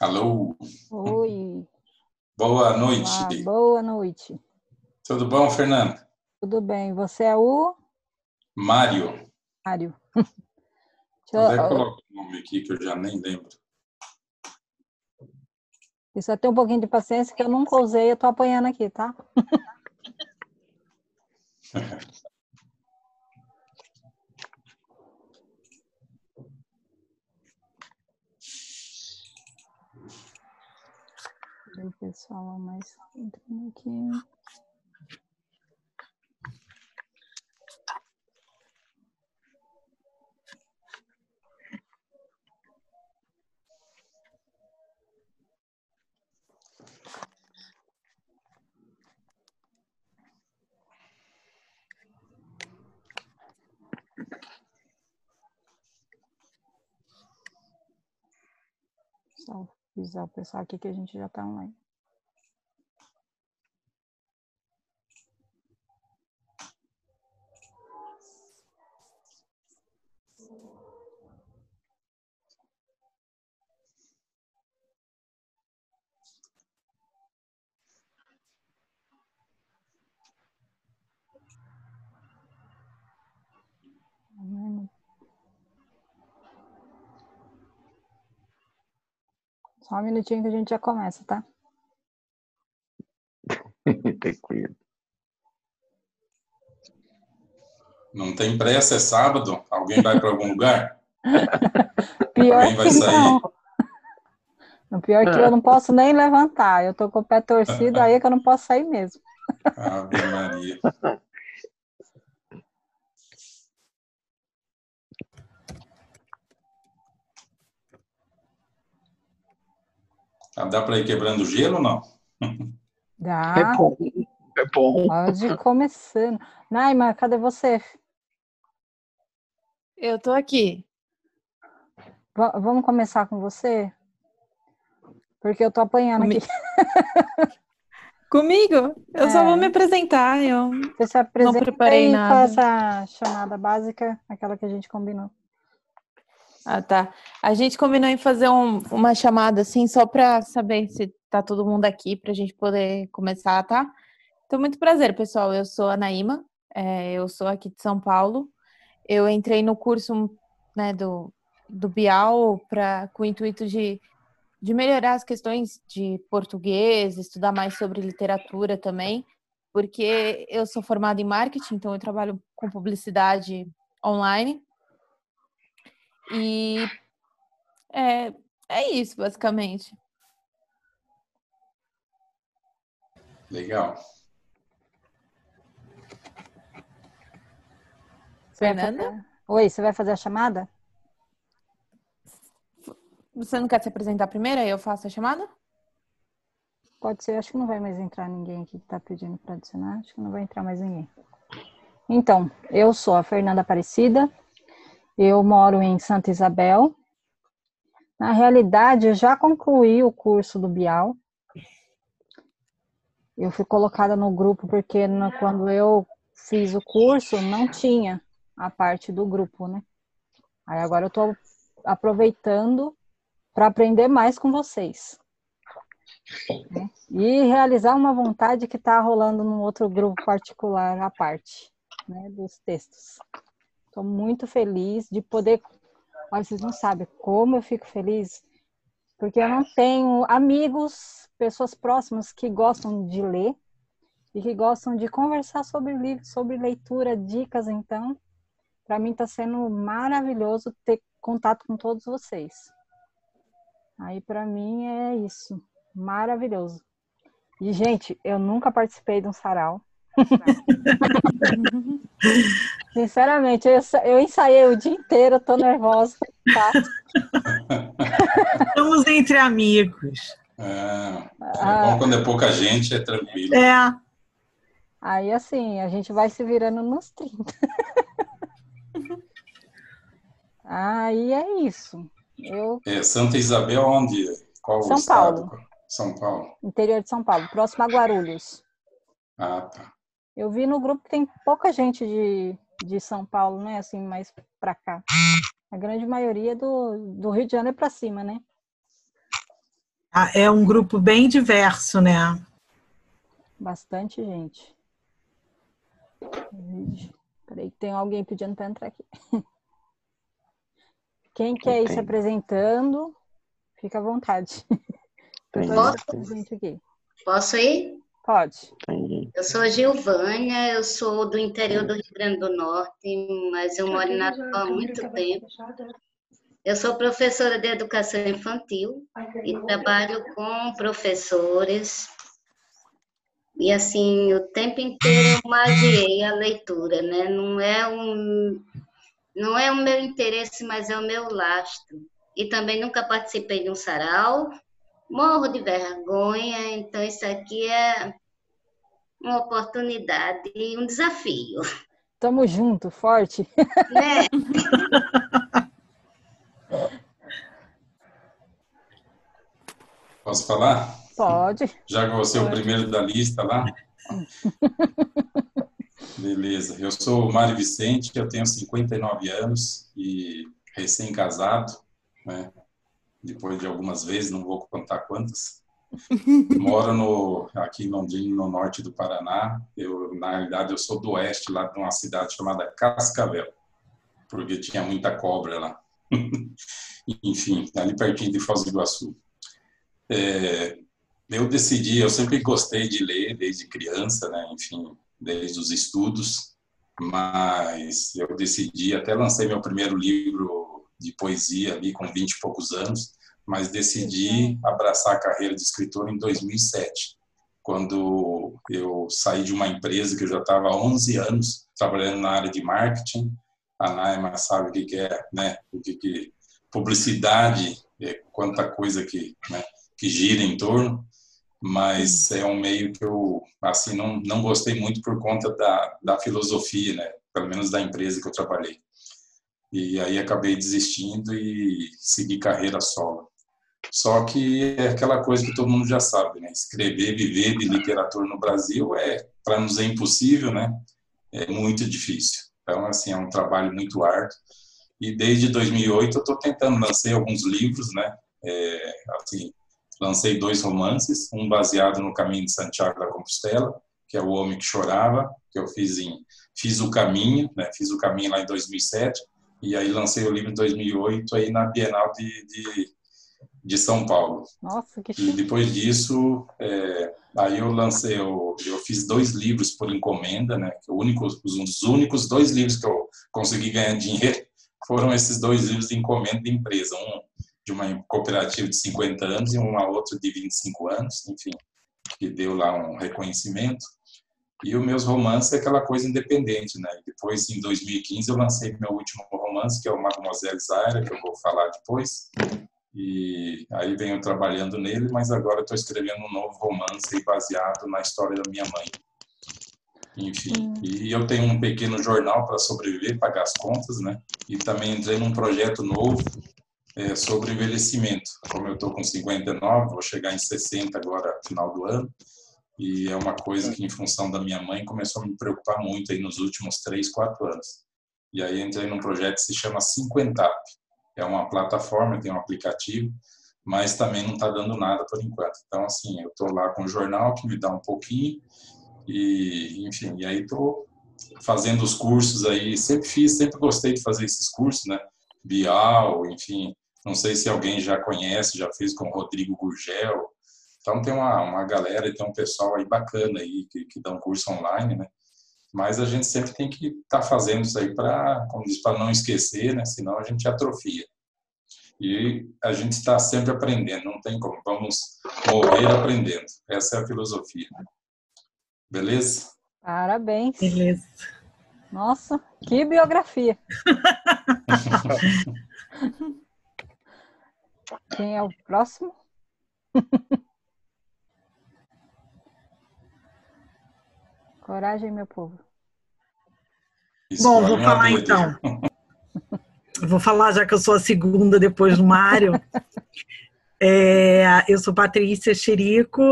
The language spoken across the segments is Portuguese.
Alô? Oi. Boa noite. Olá, boa noite. Tudo bom, Fernando? Tudo bem. Você é o Mário. Mário. Deixa que coloca o nome aqui que eu já nem lembro? Precisa ter um pouquinho de paciência que eu nunca usei, eu tô apanhando aqui, tá? pessoal mais entrando aqui. Só avisar o pessoal aqui que a gente já está online. Só um minutinho que a gente já começa, tá? Tranquilo. Não tem pressa, é sábado? Alguém vai para algum lugar? Pior Alguém vai que sair? Não. O pior é que eu não posso nem levantar. Eu tô com o pé torcido, aí é que eu não posso sair mesmo. Ave Maria. Dá para ir quebrando gelo ou não? Dá. É bom. É bom. Pode ir começando. Naima, cadê você? Eu tô aqui. V vamos começar com você? Porque eu tô apanhando Comi... aqui. Comigo? Eu é. só vou me apresentar. Eu você se apresenta não preparei e nada. faz a chamada básica, aquela que a gente combinou. Ah, tá. A gente combinou em fazer um, uma chamada assim, só para saber se tá todo mundo aqui, para a gente poder começar, tá? Então, muito prazer, pessoal. Eu sou a Naíma, é, eu sou aqui de São Paulo. Eu entrei no curso né, do, do Bial pra, com o intuito de, de melhorar as questões de português, estudar mais sobre literatura também, porque eu sou formada em marketing, então eu trabalho com publicidade online. E é, é isso, basicamente. Legal. Fernanda? Oi, você vai fazer a chamada? Você não quer se apresentar primeiro, aí eu faço a chamada? Pode ser, acho que não vai mais entrar ninguém aqui que está pedindo para adicionar, acho que não vai entrar mais ninguém. Então, eu sou a Fernanda Aparecida, eu moro em Santa Isabel. Na realidade, eu já concluí o curso do Bial. Eu fui colocada no grupo porque no, quando eu fiz o curso não tinha a parte do grupo, né? Aí agora eu estou aproveitando para aprender mais com vocês. Né? E realizar uma vontade que está rolando num outro grupo particular à parte, né, dos textos. Estou muito feliz de poder. Olha, vocês não sabem como eu fico feliz, porque eu não tenho amigos, pessoas próximas que gostam de ler e que gostam de conversar sobre livros, sobre leitura, dicas. Então, para mim está sendo maravilhoso ter contato com todos vocês. Aí, para mim, é isso. Maravilhoso. E, gente, eu nunca participei de um sarau. Sinceramente, eu, eu ensaiei o dia inteiro, tô nervosa, tá? Estamos entre amigos. É, é ah, bom quando é pouca gente, é tranquilo. É. Aí, assim, a gente vai se virando nos 30. Aí é isso. Eu... É, Santa Isabel, onde? Qual São estado? Paulo. São Paulo. Interior de São Paulo, próximo a Guarulhos. Ah, tá. Eu vi no grupo que tem pouca gente de, de São Paulo, né? Assim, mais para cá. A grande maioria do, do Rio de Janeiro para cima, né? Ah, É um grupo bem diverso, né? Bastante gente. Peraí, que tem alguém pedindo para entrar aqui. Quem quer ir se apresentando, fica à vontade. Posso? aqui. Posso ir? Pode. Eu sou Gilvânia, eu sou do interior do Rio Grande do Norte, mas eu moro em Natal há muito tempo. Eu sou professora de educação infantil e trabalho com professores. E assim, o tempo inteiro eu magiei a leitura, né? Não é um não é o meu interesse, mas é o meu lastro. E também nunca participei de um sarau. Morro de vergonha, então isso aqui é uma oportunidade e um desafio, Tamo junto, forte. né? Posso falar? Pode. Já que você é o primeiro da lista lá. Beleza. Eu sou o Mário Vicente, eu tenho 59 anos e recém-casado, né? Depois de algumas vezes, não vou contar quantas. Moro no, aqui em Londrina, no norte do Paraná. Eu, na realidade, eu sou do oeste, lá de uma cidade chamada Cascavel, porque tinha muita cobra lá. Enfim, ali pertinho de Foz do Iguaçu. É, eu decidi, eu sempre gostei de ler desde criança, né? Enfim, desde os estudos, mas eu decidi, até lancei meu primeiro livro de poesia ali com 20 e poucos anos, mas decidi abraçar a carreira de escritor em 2007, quando eu saí de uma empresa que eu já estava há 11 anos trabalhando na área de marketing. A Naima sabe o que é, né? O que que publicidade, é, quanta coisa que, né, que gira em torno mas é um meio que eu assim não não gostei muito por conta da, da filosofia né pelo menos da empresa que eu trabalhei e aí acabei desistindo e segui carreira solo só que é aquela coisa que todo mundo já sabe né? Escrever viver de literatura no Brasil é para nos é impossível né? É muito difícil. Então assim é um trabalho muito árduo. E desde 2008 eu estou tentando lancei alguns livros né? É, assim lancei dois romances, um baseado no Caminho de Santiago da Compostela, que é O Homem que Chorava, que eu fiz em fiz o caminho, né? Fiz o caminho lá em 2007 e aí lancei o livro em 2008 aí na Bienal de, de, de São Paulo. Nossa, que E chique. depois disso, é, aí eu lancei, eu, eu fiz dois livros por encomenda, né? que o único, os, os únicos dois livros que eu consegui ganhar dinheiro foram esses dois livros de encomenda de empresa, um de uma cooperativa de 50 anos e uma outra de 25 anos, enfim, que deu lá um reconhecimento. E os meus romances é aquela coisa independente, né? Depois, em 2015, eu lancei meu último romance, que é o Mademoiselle Zaira, que eu vou falar depois. E aí venho trabalhando nele, mas agora estou escrevendo um novo romance baseado na história da minha mãe. Enfim, e eu tenho um pequeno jornal para sobreviver, pagar as contas, né? E também entrei num projeto novo é, sobre envelhecimento. Como eu estou com 59, vou chegar em 60 agora, final do ano, e é uma coisa que, em função da minha mãe, começou a me preocupar muito aí nos últimos 3, 4 anos. E aí entrei num projeto que se chama 50 É uma plataforma, tem um aplicativo, mas também não está dando nada por enquanto. Então, assim, eu estou lá com o jornal que me dá um pouquinho, e, enfim, e aí estou fazendo os cursos aí, sempre fiz, sempre gostei de fazer esses cursos, né? Bial, enfim, não sei se alguém já conhece, já fez com o Rodrigo Gurgel. Então tem uma, uma galera e tem um pessoal aí bacana aí que, que dá um curso online, né? Mas a gente sempre tem que estar tá fazendo isso aí para, como diz, para não esquecer, né? Senão a gente atrofia. E a gente está sempre aprendendo, não tem como. Vamos morrer aprendendo. Essa é a filosofia. Beleza? Parabéns. Beleza. Nossa, que biografia. Quem é o próximo? Coragem, meu povo. Bom, Escolhe vou falar então. Vou falar, já que eu sou a segunda depois do Mário. É, eu sou Patrícia Chirico,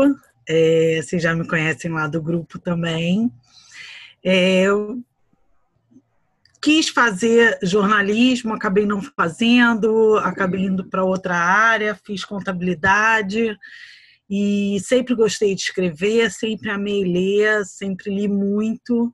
é, vocês já me conhecem lá do grupo também. É, eu quis fazer jornalismo, acabei não fazendo, acabei indo para outra área, fiz contabilidade e sempre gostei de escrever, sempre amei ler, sempre li muito.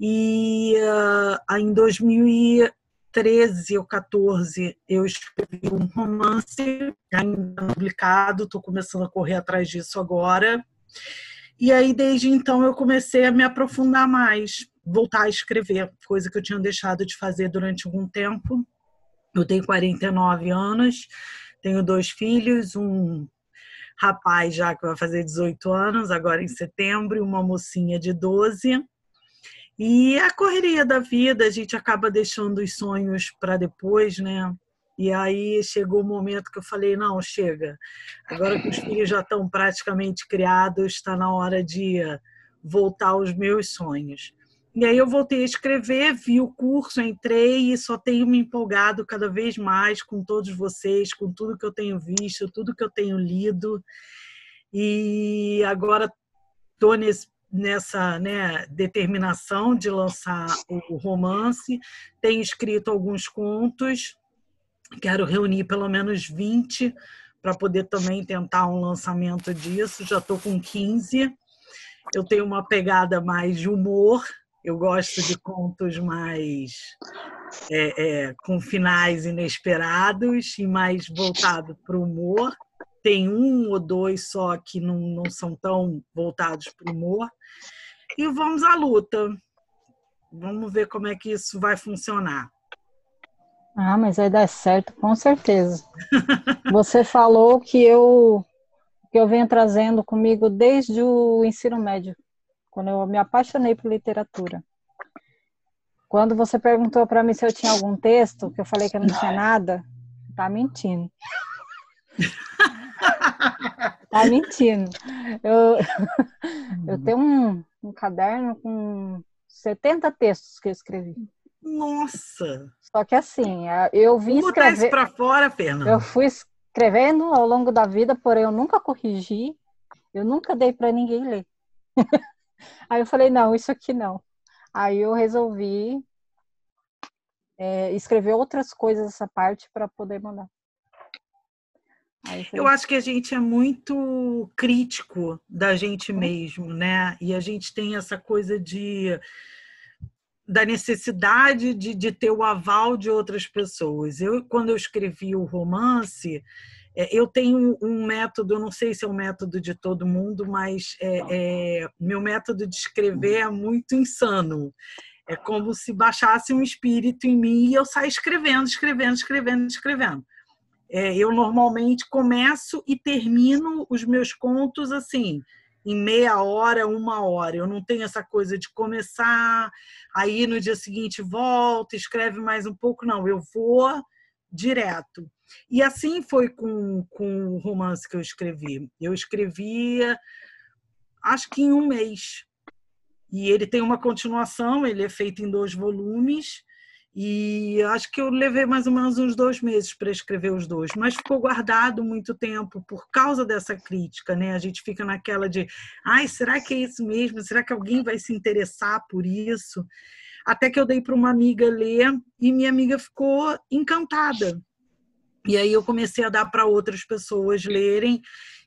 E uh, em 2013 ou 14 eu escrevi um romance ainda publicado, estou começando a correr atrás disso agora. E aí desde então eu comecei a me aprofundar mais, voltar a escrever, coisa que eu tinha deixado de fazer durante algum tempo. Eu tenho 49 anos, tenho dois filhos, um rapaz já que vai fazer 18 anos, agora em setembro, e uma mocinha de 12. E a correria da vida, a gente acaba deixando os sonhos para depois, né? E aí chegou o momento que eu falei: não, chega. Agora que os filhos já estão praticamente criados, está na hora de voltar aos meus sonhos. E aí eu voltei a escrever, vi o curso, entrei e só tenho me empolgado cada vez mais com todos vocês, com tudo que eu tenho visto, tudo que eu tenho lido. E agora estou nessa né, determinação de lançar o romance. Tenho escrito alguns contos, quero reunir pelo menos 20 para poder também tentar um lançamento disso. Já estou com 15. Eu tenho uma pegada mais de humor, eu gosto de contos mais é, é, com finais inesperados e mais voltado para o humor. Tem um ou dois só que não, não são tão voltados para o humor. E vamos à luta. Vamos ver como é que isso vai funcionar. Ah, mas vai dar certo, com certeza. Você falou que eu que eu venho trazendo comigo desde o ensino médio, quando eu me apaixonei por literatura. Quando você perguntou para mim se eu tinha algum texto, que eu falei que eu não tinha nada, tá mentindo. tá mentindo. Eu, eu tenho um, um caderno com 70 textos que eu escrevi. Nossa! Só que assim, eu vim Vamos escrever... isso para fora, Fernanda. Eu fui escrevendo ao longo da vida, porém eu nunca corrigi, eu nunca dei para ninguém ler. Aí eu falei, não, isso aqui não. Aí eu resolvi é, escrever outras coisas essa parte para poder mandar. Eu acho que a gente é muito crítico da gente mesmo, né? E a gente tem essa coisa de da necessidade de, de ter o aval de outras pessoas. Eu, quando eu escrevi o romance, eu tenho um método, não sei se é um método de todo mundo, mas é, é, meu método de escrever é muito insano. É como se baixasse um espírito em mim e eu saio escrevendo, escrevendo, escrevendo, escrevendo. É, eu normalmente começo e termino os meus contos assim, em meia hora, uma hora. Eu não tenho essa coisa de começar, aí no dia seguinte volta, escreve mais um pouco. Não, eu vou direto. E assim foi com, com o romance que eu escrevi. Eu escrevia, acho que em um mês. E ele tem uma continuação, ele é feito em dois volumes. E acho que eu levei mais ou menos uns dois meses para escrever os dois, mas ficou guardado muito tempo por causa dessa crítica, né? A gente fica naquela de, ai, será que é isso mesmo? Será que alguém vai se interessar por isso? Até que eu dei para uma amiga ler e minha amiga ficou encantada. E aí eu comecei a dar para outras pessoas lerem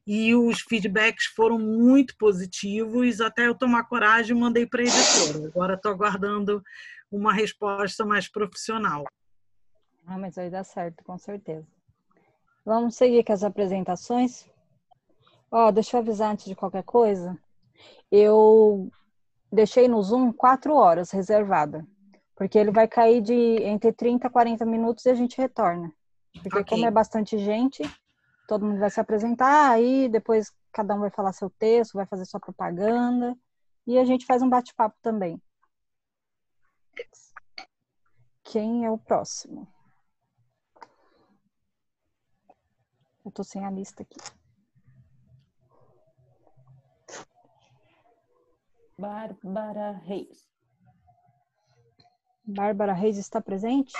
e os feedbacks foram muito positivos, até eu tomar coragem e mandei para a editora. Agora estou aguardando uma resposta mais profissional. Ah, mas vai dar certo, com certeza. Vamos seguir com as apresentações? Ó, oh, deixa eu avisar antes de qualquer coisa. Eu deixei no Zoom quatro horas reservada, porque ele vai cair de entre 30 a 40 minutos e a gente retorna. Porque okay. como é bastante gente, todo mundo vai se apresentar, aí depois cada um vai falar seu texto, vai fazer sua propaganda, e a gente faz um bate-papo também. Quem é o próximo? Eu tô sem a lista aqui. Bárbara Reis. Bárbara Reis está presente?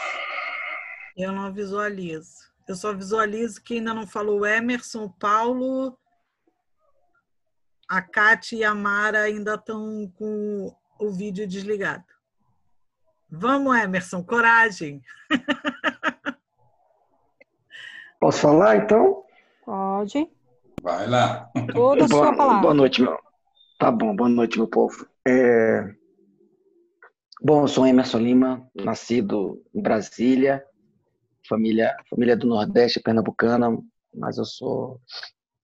Eu não visualizo. Eu só visualizo que ainda não falou o Emerson, o Paulo, a Kátia e a Mara ainda estão com o vídeo desligado. Vamos, Emerson, coragem. Posso falar, então? Pode. Vai lá. Toda a sua Boa, palavra. boa noite, meu. Tá bom, boa noite, meu povo. É, Bom, eu sou Emerson Lima, nascido em Brasília, família, família do Nordeste pernambucana, mas eu sou.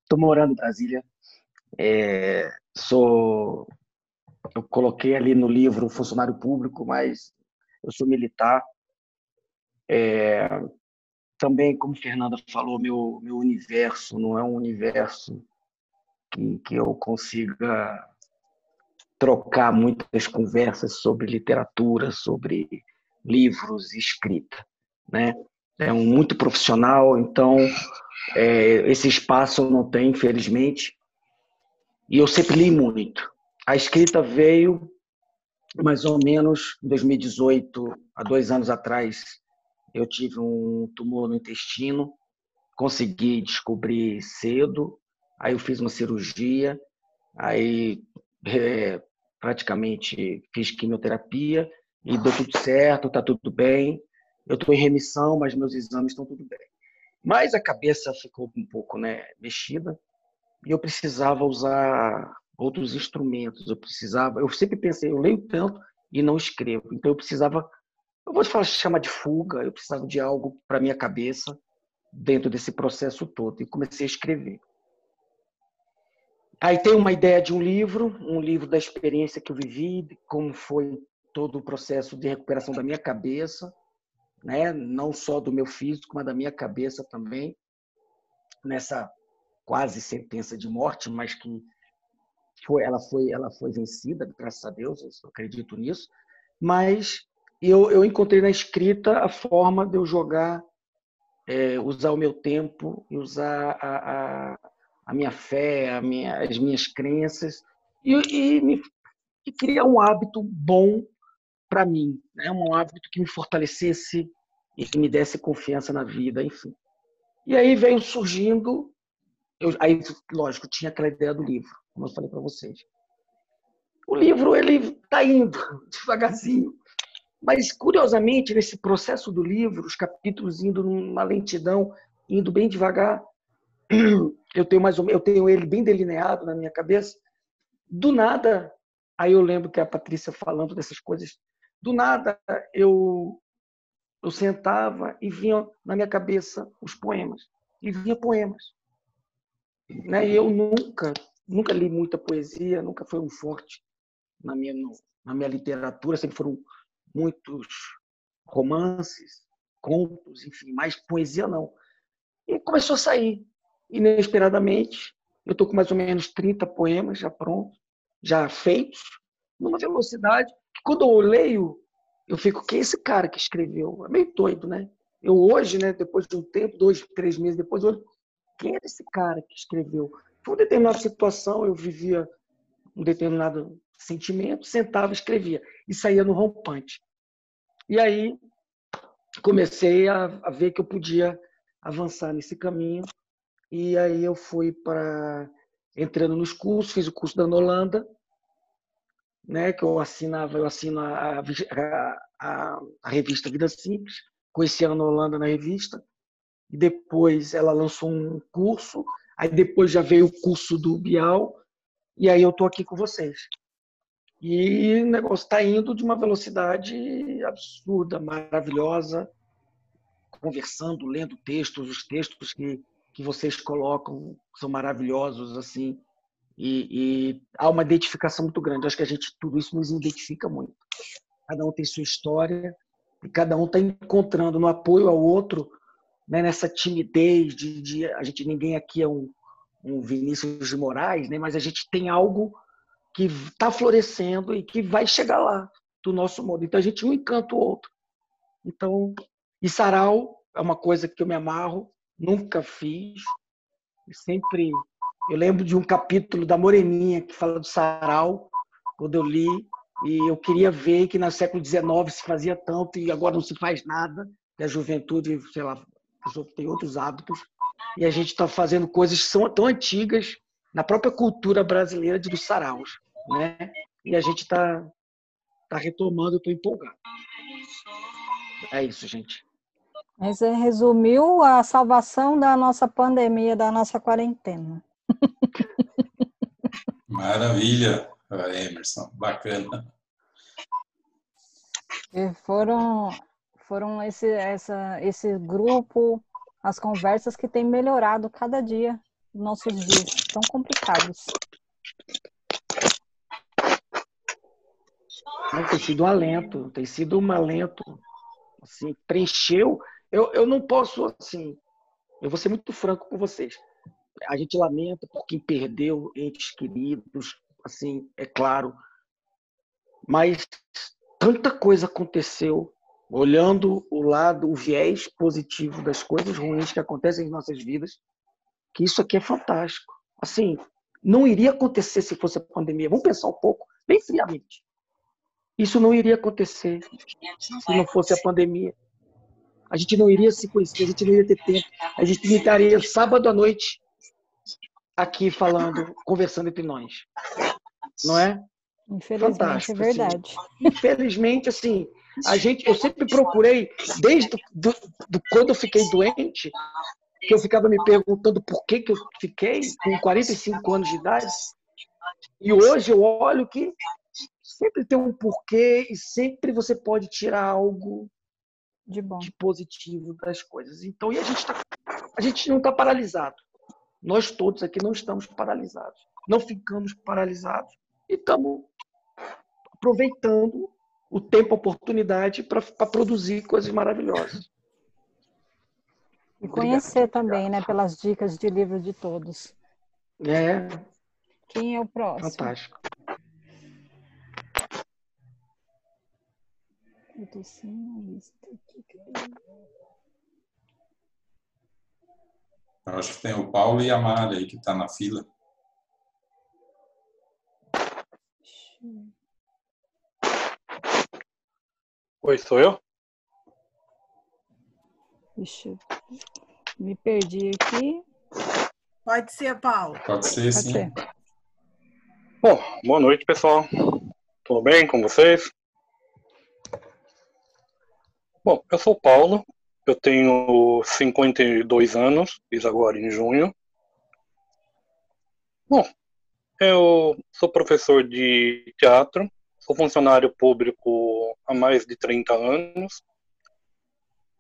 Estou morando em Brasília. É, Sou. Eu coloquei ali no livro funcionário público, mas eu sou militar. É, Também, como Fernanda falou, meu, meu universo não é um universo que, que eu consiga trocar muitas conversas sobre literatura, sobre livros e escrita, né? É um muito profissional, então é, esse espaço não tenho, infelizmente. E eu sempre li muito. A escrita veio mais ou menos em 2018, há dois anos atrás. Eu tive um tumor no intestino, consegui descobrir cedo. Aí eu fiz uma cirurgia, aí é, praticamente fiz quimioterapia e deu tudo certo, está tudo bem. Eu estou em remissão, mas meus exames estão tudo bem. Mas a cabeça ficou um pouco né, mexida e eu precisava usar outros instrumentos. Eu precisava, eu sempre pensei, eu leio tanto e não escrevo. Então eu precisava, eu vou falar chamar de fuga. Eu precisava de algo para minha cabeça dentro desse processo todo e comecei a escrever. Aí tem uma ideia de um livro, um livro da experiência que eu vivi, como foi todo o processo de recuperação da minha cabeça, né? Não só do meu físico, mas da minha cabeça também, nessa quase sentença de morte, mas que foi, ela foi, ela foi vencida, graças a Deus, eu acredito nisso. Mas eu, eu encontrei na escrita a forma de eu jogar, é, usar o meu tempo e usar a, a a minha fé, a minha, as minhas crenças e, e, me, e criar um hábito bom para mim, né? um hábito que me fortalecesse e que me desse confiança na vida, enfim. E aí veio surgindo, eu, aí lógico tinha aquela ideia do livro, como eu falei para vocês. O livro ele está indo devagarzinho, mas curiosamente nesse processo do livro, os capítulos indo numa lentidão, indo bem devagar, eu tenho mais eu tenho ele bem delineado na minha cabeça. Do nada, aí eu lembro que a Patrícia falando dessas coisas, do nada eu eu sentava e vinha na minha cabeça os poemas e vinha poemas. Né? E eu nunca nunca li muita poesia, nunca foi um forte na minha na minha literatura, sempre foram muitos romances, contos, enfim, mais poesia não. E começou a sair inesperadamente, eu estou com mais ou menos 30 poemas já prontos, já feitos, numa velocidade que quando eu leio, eu fico, quem é esse cara que escreveu? É meio doido, né? Eu hoje, né, depois de um tempo, dois, três meses depois, eu, quem era esse cara que escreveu? Foi uma determinada situação, eu vivia um determinado sentimento, sentava, escrevia e saía no rompante. E aí comecei a, a ver que eu podia avançar nesse caminho e aí eu fui para entrando nos cursos, fiz o curso da Holanda, né, que eu assinava, eu assino a, a, a, a revista Vida Simples, conheci a Ana Holanda na revista, e depois ela lançou um curso, aí depois já veio o curso do Bial, e aí eu tô aqui com vocês. E o negócio está indo de uma velocidade absurda, maravilhosa, conversando, lendo textos, os textos que que vocês colocam são maravilhosos assim e, e, há uma identificação muito grande. Acho que a gente tudo isso nos identifica muito. Cada um tem sua história e cada um está encontrando no apoio ao outro, né, nessa timidez de, de, a gente ninguém aqui é um, um Vinícius de Moraes, né, mas a gente tem algo que está florescendo e que vai chegar lá do nosso modo. Então a gente um encanta o outro. Então e sarau é uma coisa que eu me amarro nunca fiz. Sempre. Eu lembro de um capítulo da Moreninha que fala do sarau, quando eu li, e eu queria ver que no século XIX se fazia tanto e agora não se faz nada, que a juventude, sei lá, tem outros hábitos, e a gente está fazendo coisas que são tão antigas na própria cultura brasileira de dos saraus, né? E a gente está tá retomando, estou empolgado. É isso, gente. Você resumiu a salvação da nossa pandemia, da nossa quarentena. Maravilha, Emerson, bacana. E foram foram esse, essa, esse grupo, as conversas que têm melhorado cada dia nossos dias tão complicados. tem sido um alento, tem sido um alento, assim, preencheu. Eu, eu não posso, assim, eu vou ser muito franco com vocês. A gente lamenta por quem perdeu entes queridos, assim, é claro. Mas tanta coisa aconteceu, olhando o lado, o viés positivo das coisas ruins que acontecem em nossas vidas, que isso aqui é fantástico. Assim, não iria acontecer se fosse a pandemia. Vamos pensar um pouco, bem friamente. Isso não iria acontecer se não fosse a pandemia. A gente não iria se conhecer, a gente não iria ter tempo. A gente estaria sábado à noite aqui falando, conversando entre nós. Não é? Infelizmente, é Fantástico, é verdade. Assim. Infelizmente, assim, a gente, eu sempre procurei, desde do, do, quando eu fiquei doente, que eu ficava me perguntando por que, que eu fiquei com 45 anos de idade. E hoje eu olho que sempre tem um porquê e sempre você pode tirar algo de, bom. de positivo das coisas. Então, e a gente, tá, a gente não está paralisado. Nós todos aqui não estamos paralisados. Não ficamos paralisados e estamos aproveitando o tempo, a oportunidade para produzir coisas maravilhosas. E conhecer Obrigado. também, né, pelas dicas de livro de todos. É. Quem é o próximo? Fantástico. Eu tô sem a lista aqui. Eu acho que tem o Paulo e a Mari aí que tá na fila. Oi, sou eu? Deixa eu... Me perdi aqui. Pode ser, Paulo. Pode ser, Pode sim. Ser. Bom, boa noite, pessoal. Tudo bem com vocês? Bom, eu sou o Paulo, eu tenho 52 anos, fiz agora em junho. Bom, eu sou professor de teatro, sou funcionário público há mais de 30 anos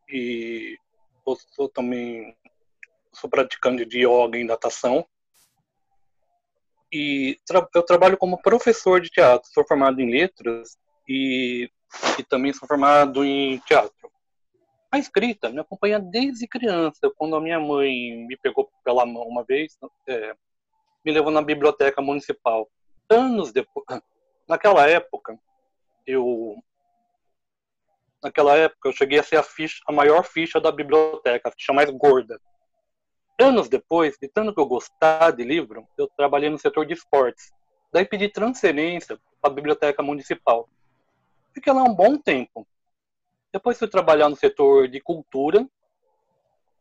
e sou também sou praticante de yoga e natação. E tra eu trabalho como professor de teatro, sou formado em letras e e também sou formado em teatro. A escrita me acompanha desde criança. Quando a minha mãe me pegou pela mão uma vez, é, me levou na biblioteca municipal. Anos depois, naquela época, eu naquela época eu cheguei a ser a ficha, a maior ficha da biblioteca, a ficha mais gorda. Anos depois, de tanto que eu gostar de livro, eu trabalhei no setor de esportes. Daí pedi transferência para a biblioteca municipal. Fiquei lá um bom tempo. Depois fui trabalhar no setor de cultura.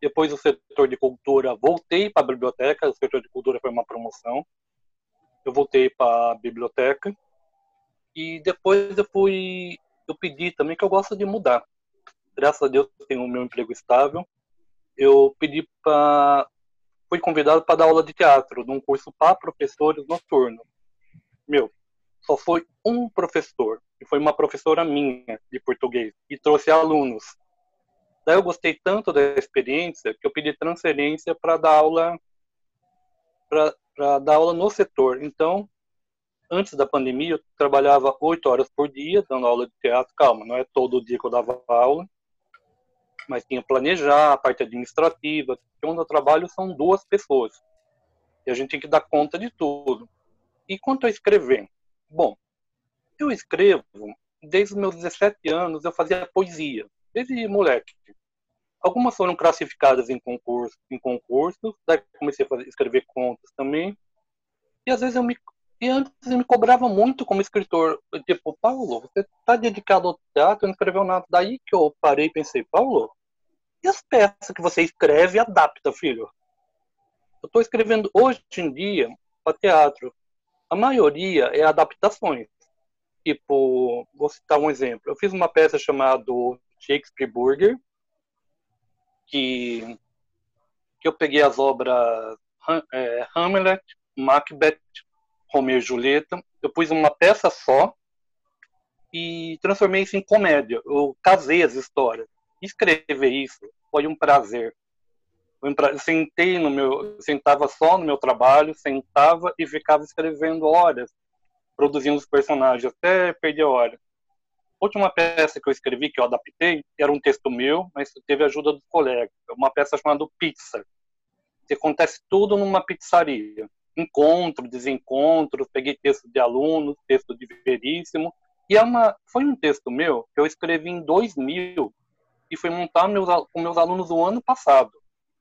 Depois do setor de cultura, voltei para a biblioteca. O setor de cultura foi uma promoção. Eu voltei para a biblioteca. E depois eu fui. Eu pedi também que eu gosto de mudar. Graças a Deus eu tenho o meu emprego estável. Eu pedi para. Fui convidado para dar aula de teatro num curso para professores noturnos. Meu, só foi um professor, e foi uma professora minha de português, e trouxe alunos. Daí eu gostei tanto da experiência que eu pedi transferência para dar aula para dar aula no setor. Então, antes da pandemia, eu trabalhava oito horas por dia dando aula de teatro. Calma, não é todo dia que eu dava aula, mas tinha que planejar a parte administrativa. Onde eu trabalho são duas pessoas e a gente tem que dar conta de tudo. E quanto a escrever, Bom, eu escrevo desde os meus 17 anos, eu fazia poesia, desde moleque. Algumas foram classificadas em concurso, em concursos, daí comecei a fazer, escrever contos também. E às vezes eu me e antes eu me cobrava muito como escritor, tipo, Paulo, você está dedicado ao teatro, não escreveu nada. Daí que eu parei e pensei, Paulo, e as peças que você escreve adapta, filho? Eu estou escrevendo hoje em dia para teatro a maioria é adaptações. Tipo, vou citar um exemplo. Eu fiz uma peça chamada Shakespeare Burger, que, que eu peguei as obras é, Hamlet, Macbeth, Romeo e Julieta. Eu pus uma peça só e transformei isso em comédia. Eu casei as histórias. Escrever isso foi um prazer. Eu sentei no meu, sentava só no meu trabalho, sentava e ficava escrevendo horas, produzindo os personagens até perder a hora. A última peça que eu escrevi, que eu adaptei, era um texto meu, mas teve a ajuda dos colegas. Uma peça chamada Pizza, que acontece tudo numa pizzaria. Encontro, desencontro, peguei texto de alunos, texto de veríssimo, e é uma, foi um texto meu que eu escrevi em 2000 e fui montar meus, com meus alunos o ano passado.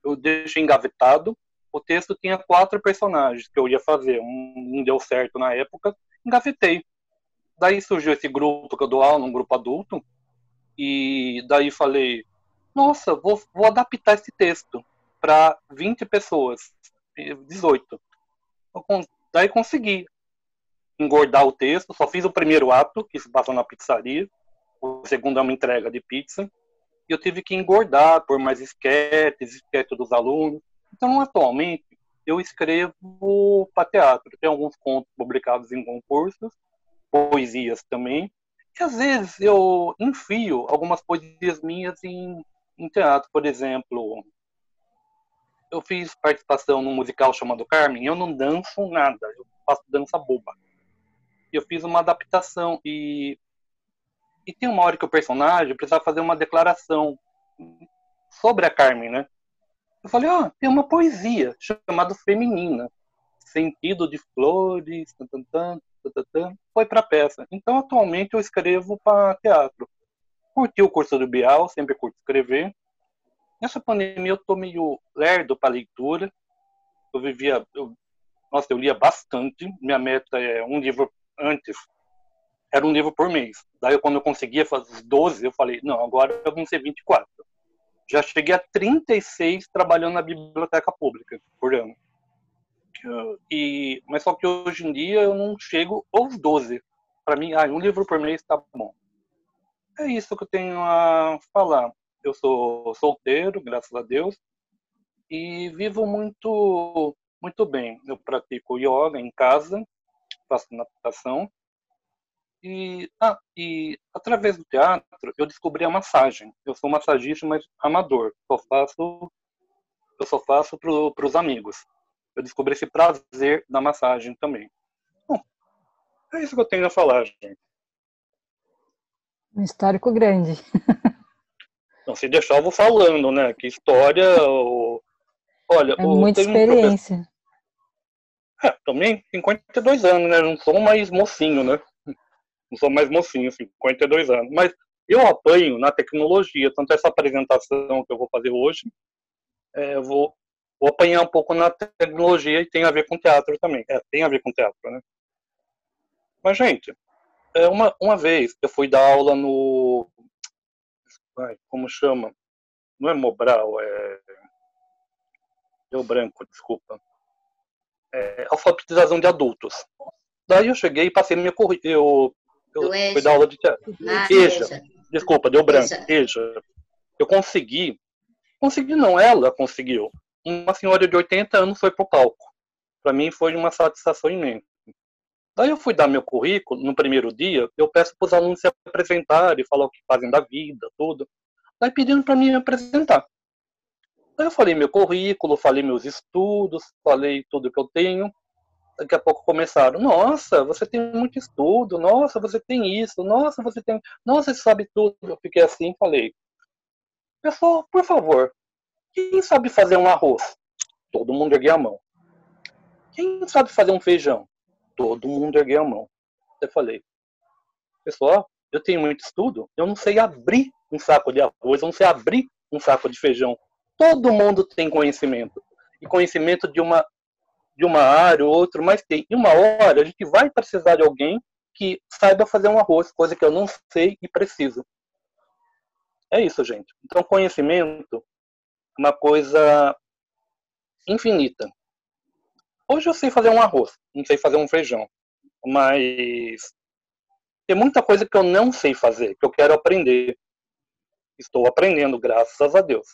Eu deixei engavetado. O texto tinha quatro personagens que eu ia fazer. Um não deu certo na época, engavetei. Daí surgiu esse grupo que eu dou aula, um grupo adulto, e daí falei: nossa, vou, vou adaptar esse texto para 20 pessoas, 18. Daí consegui engordar o texto, só fiz o primeiro ato, que se passa na pizzaria, o segundo é uma entrega de pizza, e eu tive que engordar por mais esquetes, esquetes dos alunos. Então, atualmente, eu escrevo para teatro. Tem alguns contos publicados em concursos, poesias também, e às vezes eu enfio algumas poesias minhas em, em teatro. Por exemplo, eu fiz participação num musical chamado Carmen, eu não danço nada, eu faço dança boba eu fiz uma adaptação e e tem uma hora que o personagem precisava fazer uma declaração sobre a Carmen, né? Eu falei, ó, oh, tem uma poesia chamada Feminina, sentido de flores, tan, tan, tan, foi para peça. Então, atualmente eu escrevo para teatro. Curti o curso do Bial, sempre curto escrever. Nessa pandemia eu tô meio lerdo para leitura. Eu vivia, eu, nossa, eu lia bastante. Minha meta é um livro antes era um livro por mês. Daí, quando eu conseguia fazer os 12, eu falei, não, agora vão ser 24. Já cheguei a 36 trabalhando na biblioteca pública por ano. E, mas só que hoje em dia eu não chego aos 12. Para mim, ah, um livro por mês está bom. É isso que eu tenho a falar. Eu sou solteiro, graças a Deus, e vivo muito muito bem. Eu pratico yoga em casa, faço natação. E, ah, e através do teatro eu descobri a massagem. Eu sou massagista, mas amador. Só faço, eu só faço para os amigos. Eu descobri esse prazer da massagem também. Bom, é isso que eu tenho a falar, gente. Um histórico grande. Não, se deixar, eu vou falando, né? Que história. Olha, é muita experiência. Um é, também 52 anos, né? Não sou mais mocinho, né? Não sou mais mocinho, 52 anos. Mas eu apanho na tecnologia, tanto essa apresentação que eu vou fazer hoje, é, eu vou, vou apanhar um pouco na tecnologia e tem a ver com teatro também. É, tem a ver com teatro, né? Mas, gente, é, uma, uma vez eu fui dar aula no. Ai, como chama? Não é Mobral, é. Deu branco, desculpa é, alfabetização de adultos. Daí eu cheguei e passei no meu currículo. Eu, eu fui dar aula de teatro. Ah, EJA. Desculpa, deu branco. EJA. EJA. Eu consegui. Consegui não, ela conseguiu. Uma senhora de 80 anos foi pro palco. Para mim foi uma satisfação imensa. Daí eu fui dar meu currículo, no primeiro dia, eu peço para os alunos se apresentarem, falar o que fazem da vida, tudo. Daí pedindo para mim me apresentar. Aí eu falei meu currículo, falei meus estudos, falei tudo que eu tenho. Daqui a pouco começaram, nossa, você tem muito estudo, nossa, você tem isso, nossa, você tem. Nossa, você sabe tudo. Eu fiquei assim falei, pessoal, por favor, quem sabe fazer um arroz? Todo mundo ergueu a mão. Quem sabe fazer um feijão? Todo mundo ergueu a mão. Eu falei, pessoal, eu tenho muito estudo, eu não sei abrir um saco de arroz, eu não sei abrir um saco de feijão. Todo mundo tem conhecimento. E conhecimento de uma, de uma área ou outra, mas tem. Em uma hora, a gente vai precisar de alguém que saiba fazer um arroz, coisa que eu não sei e preciso. É isso, gente. Então, conhecimento é uma coisa infinita. Hoje eu sei fazer um arroz, não sei fazer um feijão, mas Tem muita coisa que eu não sei fazer, que eu quero aprender. Estou aprendendo, graças a Deus.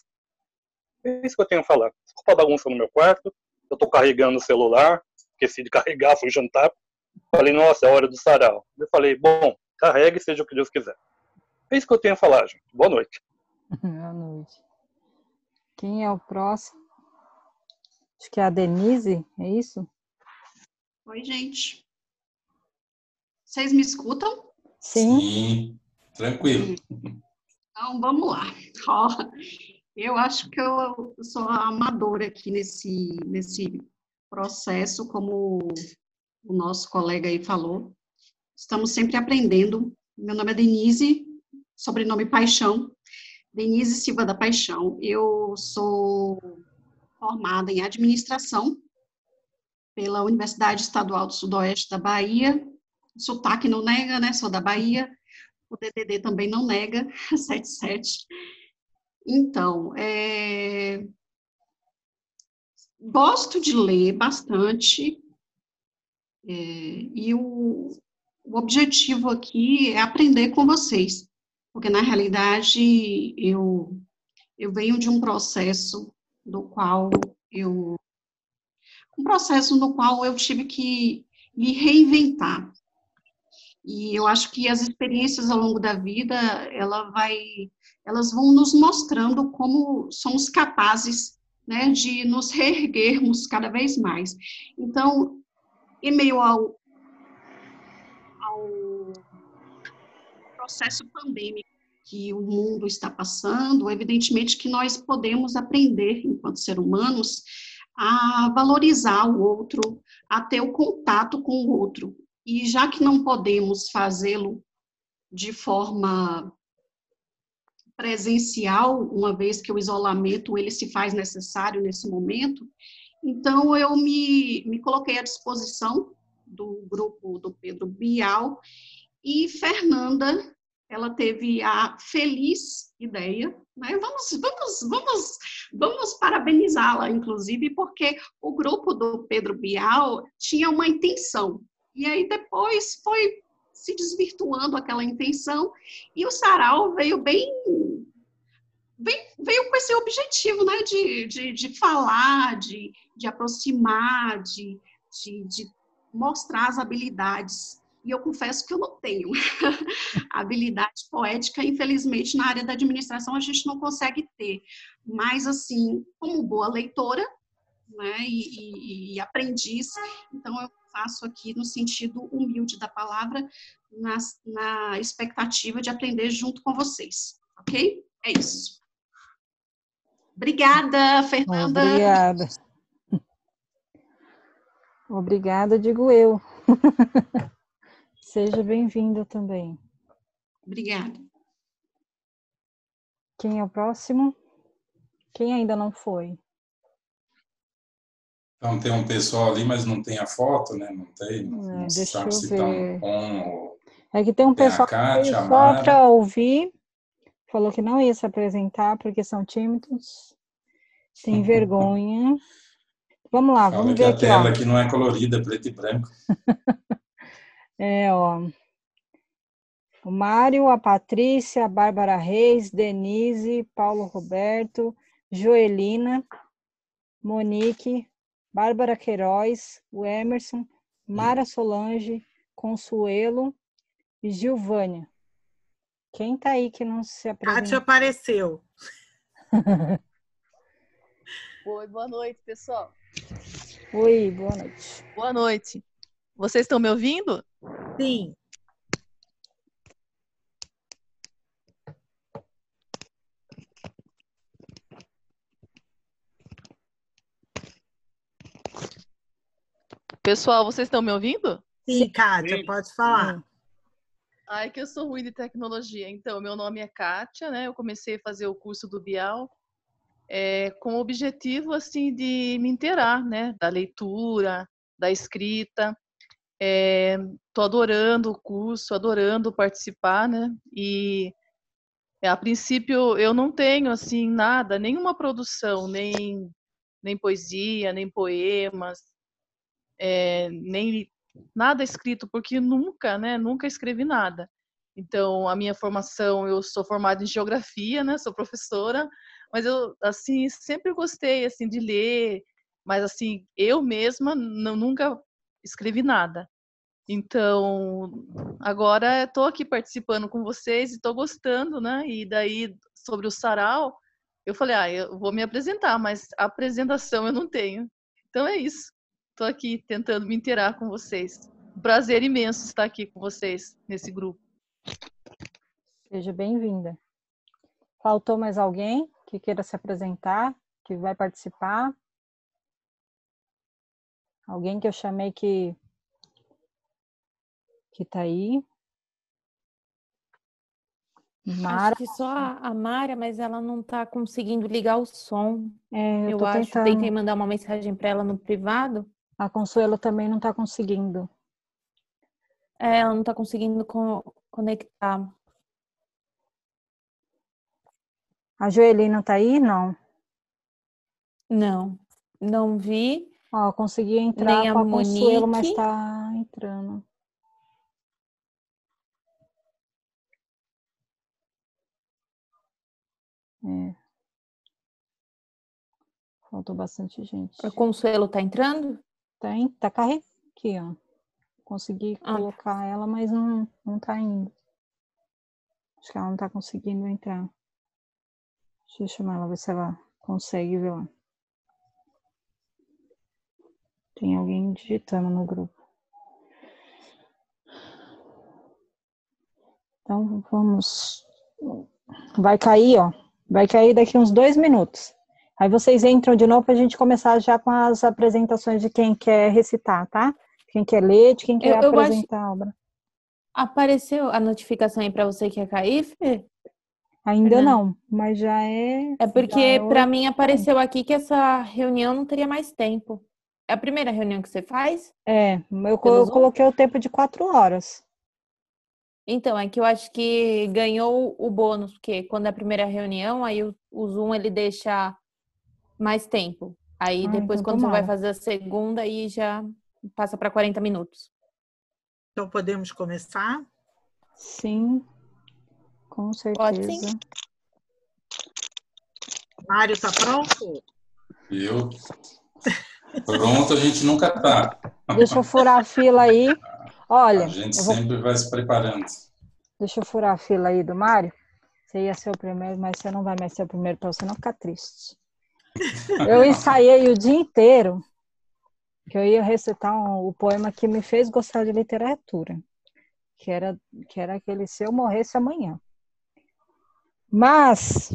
É isso que eu tenho a falar. Desculpa a bagunça no meu quarto. Eu estou carregando o celular. Esqueci de carregar, fui jantar. Falei, nossa, é hora do sarau. Eu falei, bom, carregue, seja o que Deus quiser. É isso que eu tenho a falar, gente. Boa noite. Boa noite. Quem é o próximo? Acho que é a Denise, é isso? Oi, gente. Vocês me escutam? Sim. Sim, tranquilo. Então, vamos lá. Ó, eu acho que eu sou amadora aqui nesse, nesse processo, como o nosso colega aí falou. Estamos sempre aprendendo. Meu nome é Denise, sobrenome Paixão. Denise Silva da Paixão. Eu sou formada em administração pela Universidade Estadual do Sudoeste da Bahia. O sotaque não nega, né? Sou da Bahia. O DDD também não nega, 77. Então, é... gosto de ler bastante, é... e o... o objetivo aqui é aprender com vocês, porque na realidade eu, eu venho de um processo do qual eu. um processo no qual eu tive que me reinventar. E eu acho que as experiências ao longo da vida, ela vai elas vão nos mostrando como somos capazes né, de nos reerguermos cada vez mais. Então, em meio ao, ao processo pandêmico que o mundo está passando, evidentemente que nós podemos aprender, enquanto seres humanos, a valorizar o outro, a ter o contato com o outro. E já que não podemos fazê-lo de forma presencial, uma vez que o isolamento ele se faz necessário nesse momento. Então eu me, me coloquei à disposição do grupo do Pedro Bial e Fernanda, ela teve a feliz ideia, né? Vamos, vamos, vamos, vamos parabenizá-la, inclusive, porque o grupo do Pedro Bial tinha uma intenção. E aí depois foi se desvirtuando aquela intenção, e o sarau veio bem. Veio, veio com esse objetivo, né, de, de, de falar, de, de aproximar, de, de, de mostrar as habilidades e eu confesso que eu não tenho habilidade poética, infelizmente, na área da administração a gente não consegue ter. Mas, assim, como boa leitora né, e, e, e aprendiz, então eu faço aqui no sentido humilde da palavra, na, na expectativa de aprender junto com vocês, ok? É isso. Obrigada, Fernanda. Obrigada. Obrigada, digo eu. Seja bem-vindo também. Obrigada. Quem é o próximo? Quem ainda não foi? Então tem um pessoal ali, mas não tem a foto, né? Não tem. Não, É, deixa sabe eu se tá ver. um É que tem um Tem a pessoal que Kátia, a só para ouvir, falou que não ia se apresentar porque são tímidos, tem vergonha. Vamos lá, Fala vamos ver a aqui, tela ó. aqui não é colorida, é preto e branco. É, ó. O Mário, a Patrícia, a Bárbara Reis, Denise, Paulo Roberto, Joelina, Monique, Bárbara Queiroz, o Emerson, Mara Solange, Consuelo e Gilvânia. Quem tá aí que não se Kátia apresentou? apareceu. Oi, boa noite, pessoal. Oi, boa noite. Boa noite. Vocês estão me ouvindo? Sim. Pessoal, vocês estão me ouvindo? Sim, Kátia, Sim. pode falar. Ai, que eu sou ruim de tecnologia. Então, meu nome é Kátia, né? Eu comecei a fazer o curso do Bial é, com o objetivo, assim, de me inteirar, né? Da leitura, da escrita. É, tô adorando o curso, adorando participar, né? E é, a princípio eu não tenho, assim, nada, nenhuma produção, nem, nem poesia, nem poemas, é, nem nada escrito, porque nunca, né, nunca escrevi nada. Então, a minha formação, eu sou formada em geografia, né, sou professora, mas eu, assim, sempre gostei, assim, de ler, mas, assim, eu mesma não, nunca escrevi nada. Então, agora estou aqui participando com vocês e estou gostando, né? E daí, sobre o sarau, eu falei, ah, eu vou me apresentar, mas apresentação eu não tenho. Então é isso. Estou aqui tentando me inteirar com vocês. Um prazer imenso estar aqui com vocês nesse grupo. Seja bem-vinda. Faltou mais alguém que queira se apresentar, que vai participar? Alguém que eu chamei que que tá aí. Mara. Acho que só a, a Mara, mas ela não tá conseguindo ligar o som. É, eu, eu acho. Tentando. Tentei mandar uma mensagem para ela no privado. A Consuelo também não tá conseguindo. É, ela não tá conseguindo co conectar. A Joelina tá aí? Não. Não, não vi. Ó, consegui entrar Nem com a, a Consuelo, mas tá entrando. É. Faltou bastante gente. O Consuelo tá entrando? Tem, tá carregando aqui, ó. Consegui ah. colocar ela, mas não, não tá indo. Acho que ela não tá conseguindo entrar. Deixa eu chamar ela, ver se ela consegue ver lá. Tem alguém digitando no grupo. Então vamos. Vai cair, ó. Vai cair daqui uns dois minutos. Aí vocês entram de novo para a gente começar já com as apresentações de quem quer recitar, tá? Quem quer ler, de quem quer eu, eu apresentar acho... a obra. Apareceu a notificação aí para você que quer cair, Fê? Ainda não, mas já é. É porque é para mim apareceu aqui que essa reunião não teria mais tempo. É a primeira reunião que você faz? É, eu, eu coloquei o tempo de quatro horas. Então, é que eu acho que ganhou o bônus, porque quando é a primeira reunião, aí o, o Zoom ele deixa mais tempo. Aí ah, depois, então quando você vai fazer a segunda, aí já passa para 40 minutos. Então, podemos começar? Sim, com certeza. Pode sim. Mário, tá pronto? Eu? Pronto, a gente nunca tá. Deixa eu furar a fila aí. Olha. A gente vou... sempre vai se preparando. Deixa eu furar a fila aí do Mário. Você ia ser o primeiro, mas você não vai mais ser o primeiro para você não ficar triste. Eu ensaiei o dia inteiro que eu ia recitar um, o poema que me fez gostar de literatura, que era que era aquele se eu morresse amanhã. Mas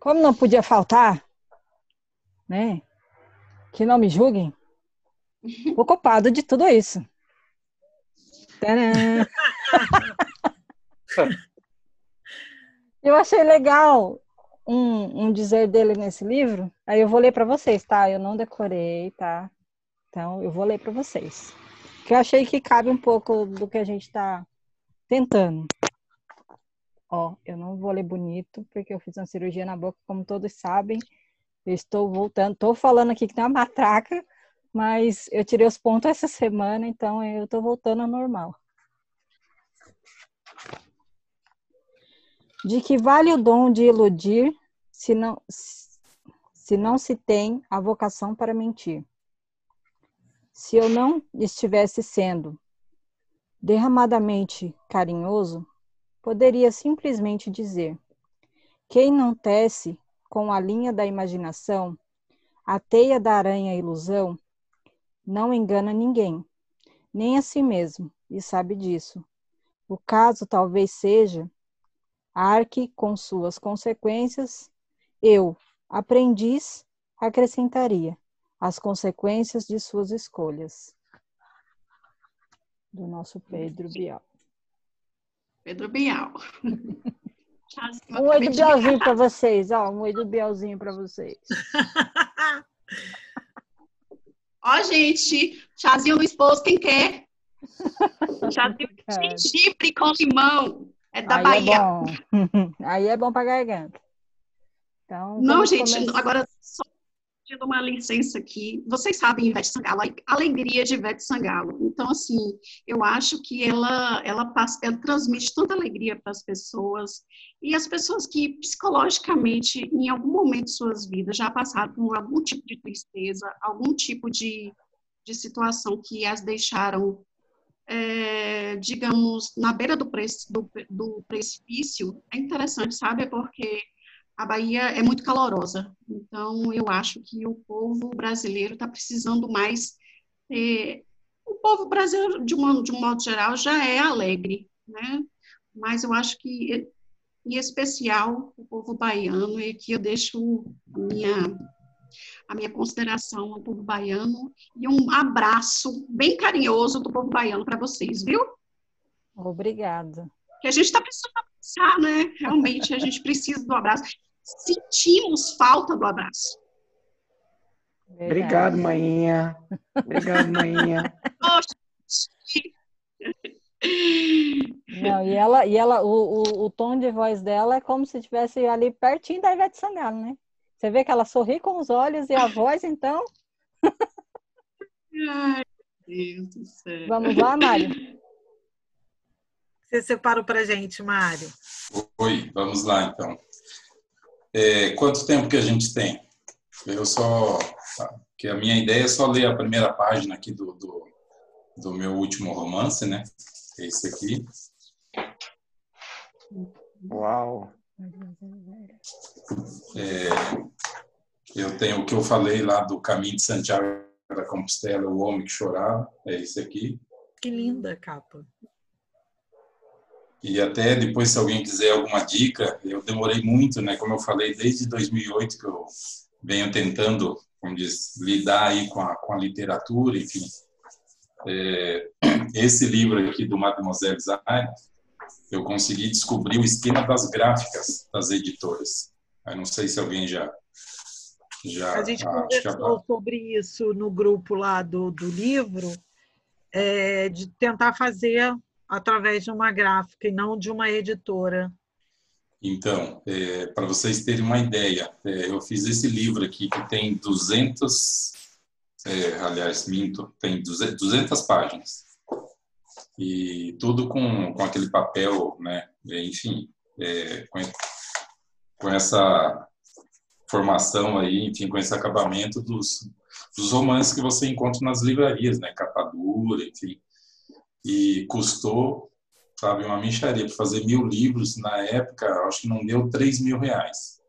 como não podia faltar, né? Que não me julguem, ocupado de tudo isso. eu achei legal um, um dizer dele nesse livro. Aí eu vou ler para vocês, tá? Eu não decorei, tá? Então eu vou ler para vocês. Que eu achei que cabe um pouco do que a gente está tentando. Ó, eu não vou ler bonito, porque eu fiz uma cirurgia na boca, como todos sabem. Eu estou voltando, estou falando aqui que tem uma matraca, mas eu tirei os pontos essa semana, então eu estou voltando ao normal. De que vale o dom de iludir se não se, não se tem a vocação para mentir? Se eu não estivesse sendo derramadamente carinhoso, poderia simplesmente dizer: quem não tece com a linha da imaginação, a teia da aranha ilusão, não engana ninguém, nem a si mesmo, e sabe disso. O caso talvez seja arque com suas consequências, eu, aprendiz, acrescentaria as consequências de suas escolhas. Do nosso Pedro Bial. Pedro Bial. um oi do Bialzinho para vocês, ó, um oi do Bialzinho para vocês. Ó, gente, chazinho do esposo, quem quer? Chazinho de gengibre com limão. É da Aí Bahia. É bom. Aí é bom pra garganta. Então, Não, gente, começar. agora só pedindo uma licença aqui. Vocês sabem Ivete Sangalo, a alegria de Ivete Sangalo. Então, assim, eu acho que ela, ela, passa, ela transmite tanta alegria para as pessoas. E as pessoas que psicologicamente, em algum momento de suas vidas, já passaram por algum tipo de tristeza, algum tipo de, de situação que as deixaram, é, digamos, na beira do, do, do precipício, é interessante, sabe? Porque a Bahia é muito calorosa. Então, eu acho que o povo brasileiro está precisando mais. O povo brasileiro, de, uma, de um modo geral, já é alegre, né? Mas eu acho que, em especial, o povo baiano, e aqui eu deixo a minha, a minha consideração ao povo baiano e um abraço bem carinhoso do povo baiano para vocês, viu? Obrigada. Que a gente está precisando pensar, né? Realmente, a gente precisa do abraço sentimos falta do abraço. Verdade. Obrigado, mainha. Obrigado, mainha. Não, e ela, e ela o, o, o, tom de voz dela é como se estivesse ali pertinho da Ivete Sangalo, né? Você vê que ela sorri com os olhos e a voz, então. Ai, Deus do céu. Vamos lá, Mário? Você separou para gente, Mário. Oi, vamos lá, então. É, quanto tempo que a gente tem? Eu só. que a minha ideia é só ler a primeira página aqui do, do, do meu último romance, né? É esse aqui. Uau! É, eu tenho o que eu falei lá do caminho de Santiago da Compostela, o homem que chorava, é esse aqui. Que linda capa. E até depois, se alguém quiser alguma dica, eu demorei muito, né? Como eu falei, desde 2008 que eu venho tentando, como diz, lidar aí com a, com a literatura, enfim. É, esse livro aqui do Mademoiselle Zaire, eu consegui descobrir o esquema das gráficas das editoras. Eu não sei se alguém já já a gente conversou sobre isso no grupo lá do, do livro, é, de tentar fazer através de uma gráfica e não de uma editora? Então, é, para vocês terem uma ideia, é, eu fiz esse livro aqui que tem 200, é, aliás, minto, tem 200 páginas. E tudo com, com aquele papel, né? Enfim, é, com, com essa formação aí, enfim, com esse acabamento dos, dos romances que você encontra nas livrarias, né? Capa dura, enfim e custou, sabe, uma micharia para fazer mil livros na época, acho que não deu três mil reais.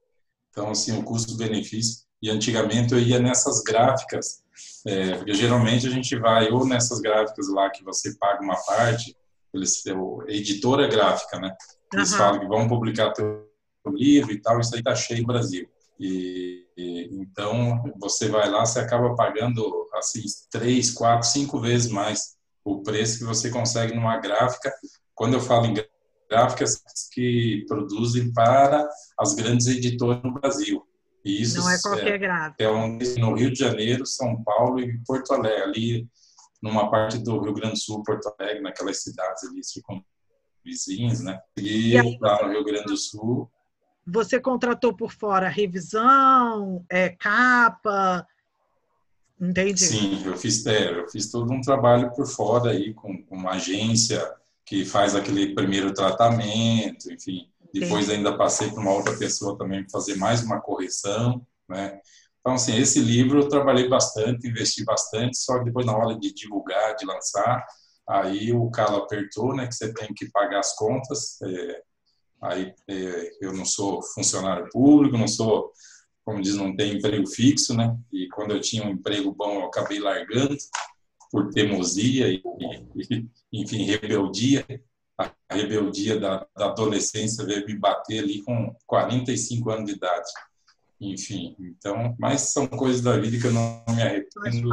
Então, assim, o custo-benefício. E antigamente eu ia nessas gráficas, é, porque geralmente a gente vai ou nessas gráficas lá que você paga uma parte, eles, é editora gráfica, né? Eles uhum. falam que vão publicar teu livro e tal, isso aí tá cheio no Brasil. E, e, então você vai lá, você acaba pagando assim três, quatro, cinco vezes mais o preço que você consegue numa gráfica. Quando eu falo em gráficas que produzem para as grandes editoras no Brasil. E isso não é qualquer é, gráfica. É onde, no Rio de Janeiro, São Paulo e Porto Alegre, ali numa parte do Rio Grande do Sul, Porto Alegre, naquelas cidades ali ficam vizinhos, né? E, e aí, lá no Rio Grande do Sul. Você contratou por fora revisão, é, capa, Entendi. Sim, eu fiz, é, eu fiz todo um trabalho por fora aí com, com uma agência que faz aquele primeiro tratamento, enfim. Depois ainda passei para uma outra pessoa também fazer mais uma correção, né? Então, assim, esse livro eu trabalhei bastante, investi bastante, só que depois na hora de divulgar, de lançar, aí o calo apertou, né, que você tem que pagar as contas, é, aí é, eu não sou funcionário público, não sou como diz, não tem emprego fixo, né? E quando eu tinha um emprego bom, eu acabei largando por teimosia e, e enfim, rebeldia. A rebeldia da, da, adolescência veio me bater ali com 45 anos de idade. Enfim, então, mas são coisas da vida que eu não me arrependo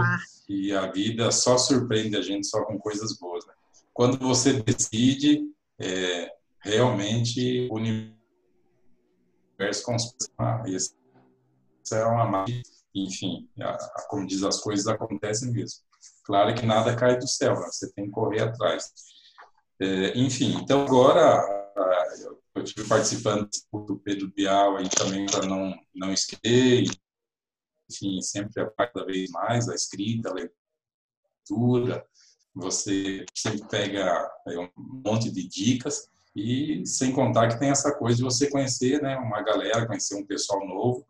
e a vida só surpreende a gente só com coisas boas. Né? Quando você decide, é, realmente o universo conspira é uma mágica, enfim, a, a, como diz, as coisas acontecem mesmo. Claro que nada cai do céu, né? você tem que correr atrás. É, enfim, então agora eu estive participando do Pedro Bial aí também para não, não esquecer, enfim, sempre cada vez mais a escrita, a leitura, você sempre pega é, um monte de dicas e sem contar que tem essa coisa de você conhecer, né, uma galera, conhecer um pessoal novo,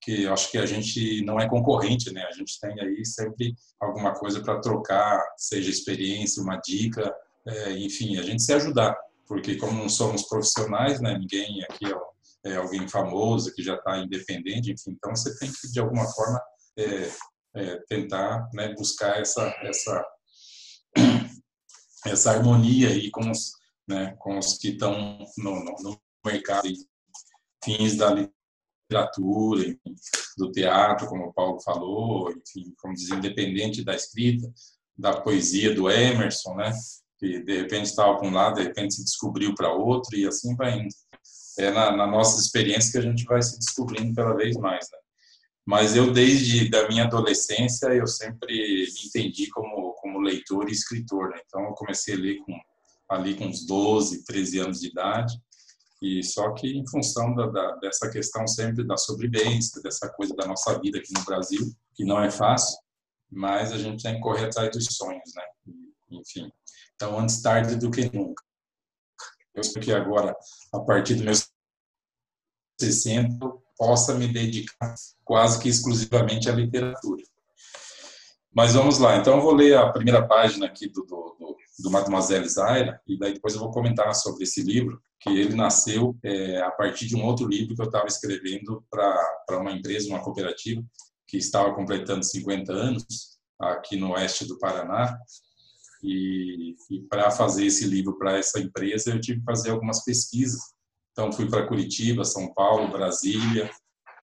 que acho que a gente não é concorrente, né? A gente tem aí sempre alguma coisa para trocar, seja experiência, uma dica, é, enfim, a gente se ajudar, porque como não somos profissionais, né? Ninguém aqui é, é alguém famoso que já está independente, enfim, então você tem que de alguma forma é, é tentar né, buscar essa essa essa harmonia aí com os né, com os que estão no, no, no mercado fins da literatura, do teatro, como o Paulo falou, enfim, como diz, independente da escrita, da poesia do Emerson, né? Que de repente estava para um lado, de repente se descobriu para outro e assim vai indo. É na, na nossa experiência que a gente vai se descobrindo cada vez mais, né? Mas eu desde da minha adolescência eu sempre me entendi como como leitor e escritor, né? Então eu comecei a ler com ali com uns 12, 13 anos de idade e só que em função da, da, dessa questão sempre da sobrevivência, dessa coisa da nossa vida aqui no Brasil, que não é fácil, mas a gente tem que correr atrás dos sonhos, né? Enfim, então antes tarde do que nunca. Eu espero que agora, a partir dos meus 60, eu possa me dedicar quase que exclusivamente à literatura. Mas vamos lá, então eu vou ler a primeira página aqui do, do, do, do Mademoiselle Zaira, e daí depois eu vou comentar sobre esse livro, que ele nasceu é, a partir de um outro livro que eu estava escrevendo para uma empresa, uma cooperativa, que estava completando 50 anos aqui no oeste do Paraná. E, e para fazer esse livro para essa empresa, eu tive que fazer algumas pesquisas. Então, fui para Curitiba, São Paulo, Brasília,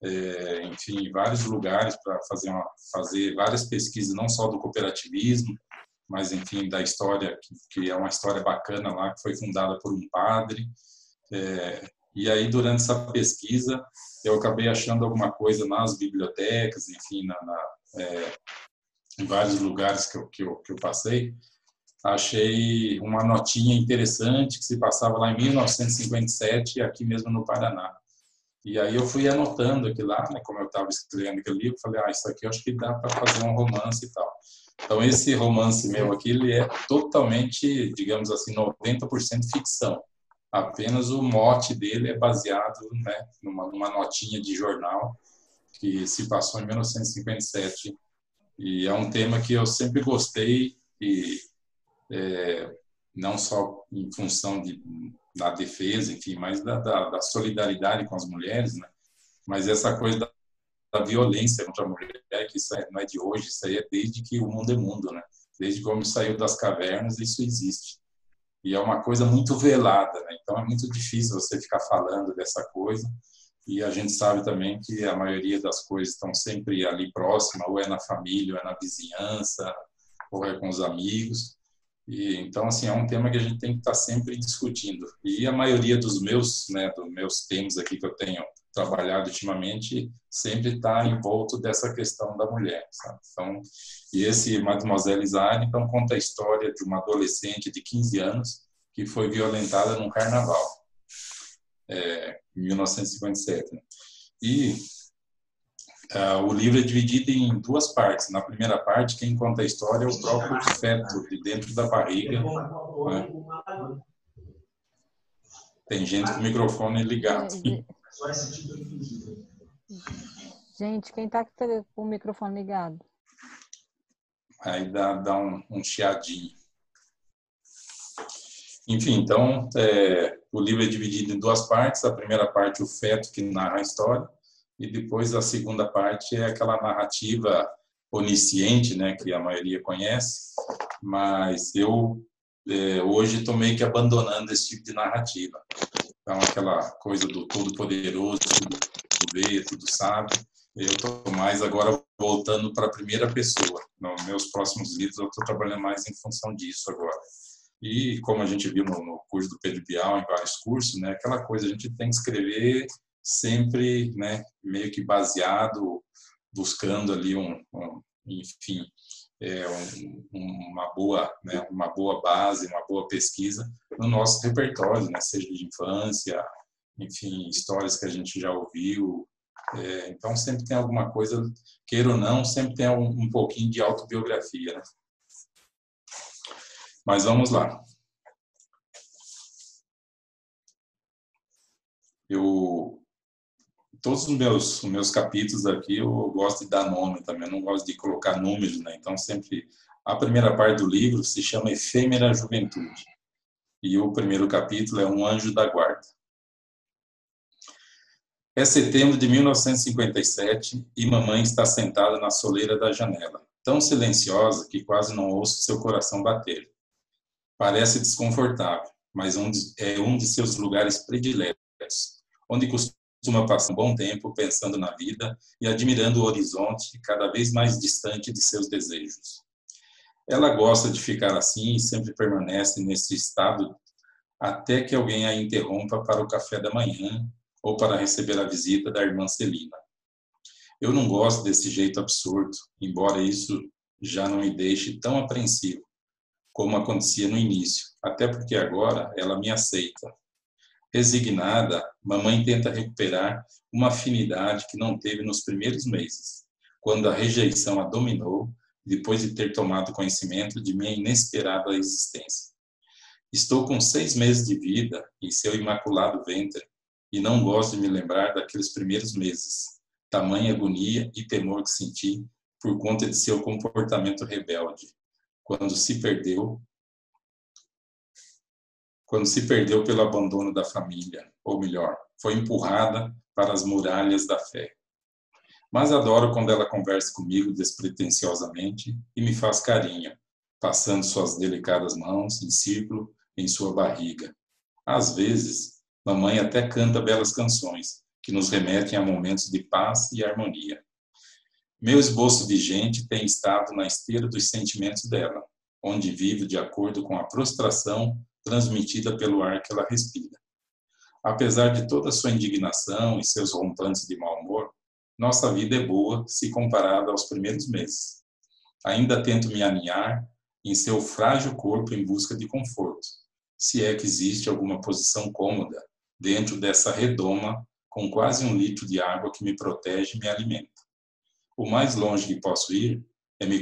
é, enfim, vários lugares para fazer, fazer várias pesquisas, não só do cooperativismo, mas enfim da história que, que, é uma história bacana lá que foi fundada por um padre é, e aí durante essa pesquisa eu acabei achando alguma coisa nas bibliotecas enfim na, na é, em vários lugares que eu, que eu, que eu passei achei uma notinha interessante que se passava lá em 1957 aqui mesmo no Paraná e aí eu fui anotando aqui lá, né, como eu estava escrevendo aquele livro, falei, ah, isso aqui eu acho que dá para fazer um romance e tal. Então, esse romance meu aqui, ele é totalmente, digamos assim, 90% ficção. Apenas o mote dele é baseado né, numa, numa notinha de jornal que se passou em 1957. E é um tema que eu sempre gostei e é, não só em função de, da defesa, enfim, mas da, da, da solidariedade com as mulheres, né? Mas essa coisa da da violência contra a mulher, que isso não é de hoje, isso aí é desde que o mundo é mundo, né? Desde como saiu das cavernas, isso existe. E é uma coisa muito velada, né? Então é muito difícil você ficar falando dessa coisa. E a gente sabe também que a maioria das coisas estão sempre ali próxima, ou é na família, ou é na vizinhança, ou é com os amigos. E então assim é um tema que a gente tem que estar sempre discutindo. E a maioria dos meus, né, dos meus temas aqui que eu tenho trabalhado ultimamente sempre está envolto dessa questão da mulher. Sabe? Então, e esse Mademoiselle Zane então conta a história de uma adolescente de 15 anos que foi violentada num carnaval é, em 1957. Né? E uh, o livro é dividido em duas partes. Na primeira parte, quem conta a história é o próprio feto de dentro da barriga. Né? Tem gente com o microfone ligado. Tipo de Gente, quem está com o microfone ligado? Aí dá, dá um, um chiadinho. Enfim, então, é, o livro é dividido em duas partes. A primeira parte, o feto que narra a história, e depois a segunda parte é aquela narrativa onisciente, né, que a maioria conhece, mas eu é, hoje estou meio que abandonando esse tipo de narrativa. Então, aquela coisa do todo-poderoso, tudo, vê, tudo sabe. Eu estou mais agora voltando para a primeira pessoa. Nos meus próximos livros, eu estou trabalhando mais em função disso agora. E como a gente viu no, no curso do Pedro Bial, em vários cursos, né, aquela coisa, a gente tem que escrever sempre né, meio que baseado, buscando ali um, um enfim, é, um, uma boa né, uma boa base uma boa pesquisa no nosso repertório né seja de infância enfim histórias que a gente já ouviu É, então, sempre tem alguma coisa, queira ou não, sempre tem um, um pouquinho de autobiografia. Né? Mas vamos lá. Eu todos os meus, meus capítulos aqui eu gosto de dar nome também, eu não gosto de colocar números, né? Então, sempre. A primeira parte do livro se chama Efêmera Juventude. E o primeiro capítulo é Um Anjo da Guarda. É setembro de 1957 e mamãe está sentada na soleira da janela, tão silenciosa que quase não ouço seu coração bater. Parece desconfortável, mas é um de seus lugares prediletos, onde costuma costuma passar um bom tempo pensando na vida e admirando o horizonte cada vez mais distante de seus desejos. Ela gosta de ficar assim e sempre permanece nesse estado até que alguém a interrompa para o café da manhã ou para receber a visita da irmã Celina. Eu não gosto desse jeito absurdo, embora isso já não me deixe tão apreensivo como acontecia no início, até porque agora ela me aceita, Resignada, mamãe tenta recuperar uma afinidade que não teve nos primeiros meses, quando a rejeição a dominou depois de ter tomado conhecimento de minha inesperada existência. Estou com seis meses de vida em seu imaculado ventre e não gosto de me lembrar daqueles primeiros meses, tamanha agonia e temor que senti por conta de seu comportamento rebelde, quando se perdeu quando se perdeu pelo abandono da família, ou melhor, foi empurrada para as muralhas da fé. Mas adoro quando ela conversa comigo despretensiosamente e me faz carinho, passando suas delicadas mãos em círculo em sua barriga. Às vezes, mamãe até canta belas canções que nos remetem a momentos de paz e harmonia. Meu esboço vigente tem estado na esteira dos sentimentos dela, onde vivo de acordo com a prostração transmitida pelo ar que ela respira. Apesar de toda sua indignação e seus rompantes de mau humor, nossa vida é boa se comparada aos primeiros meses. Ainda tento me aninhar em seu frágil corpo em busca de conforto, se é que existe alguma posição cômoda dentro dessa redoma com quase um litro de água que me protege e me alimenta. O mais longe que posso ir é me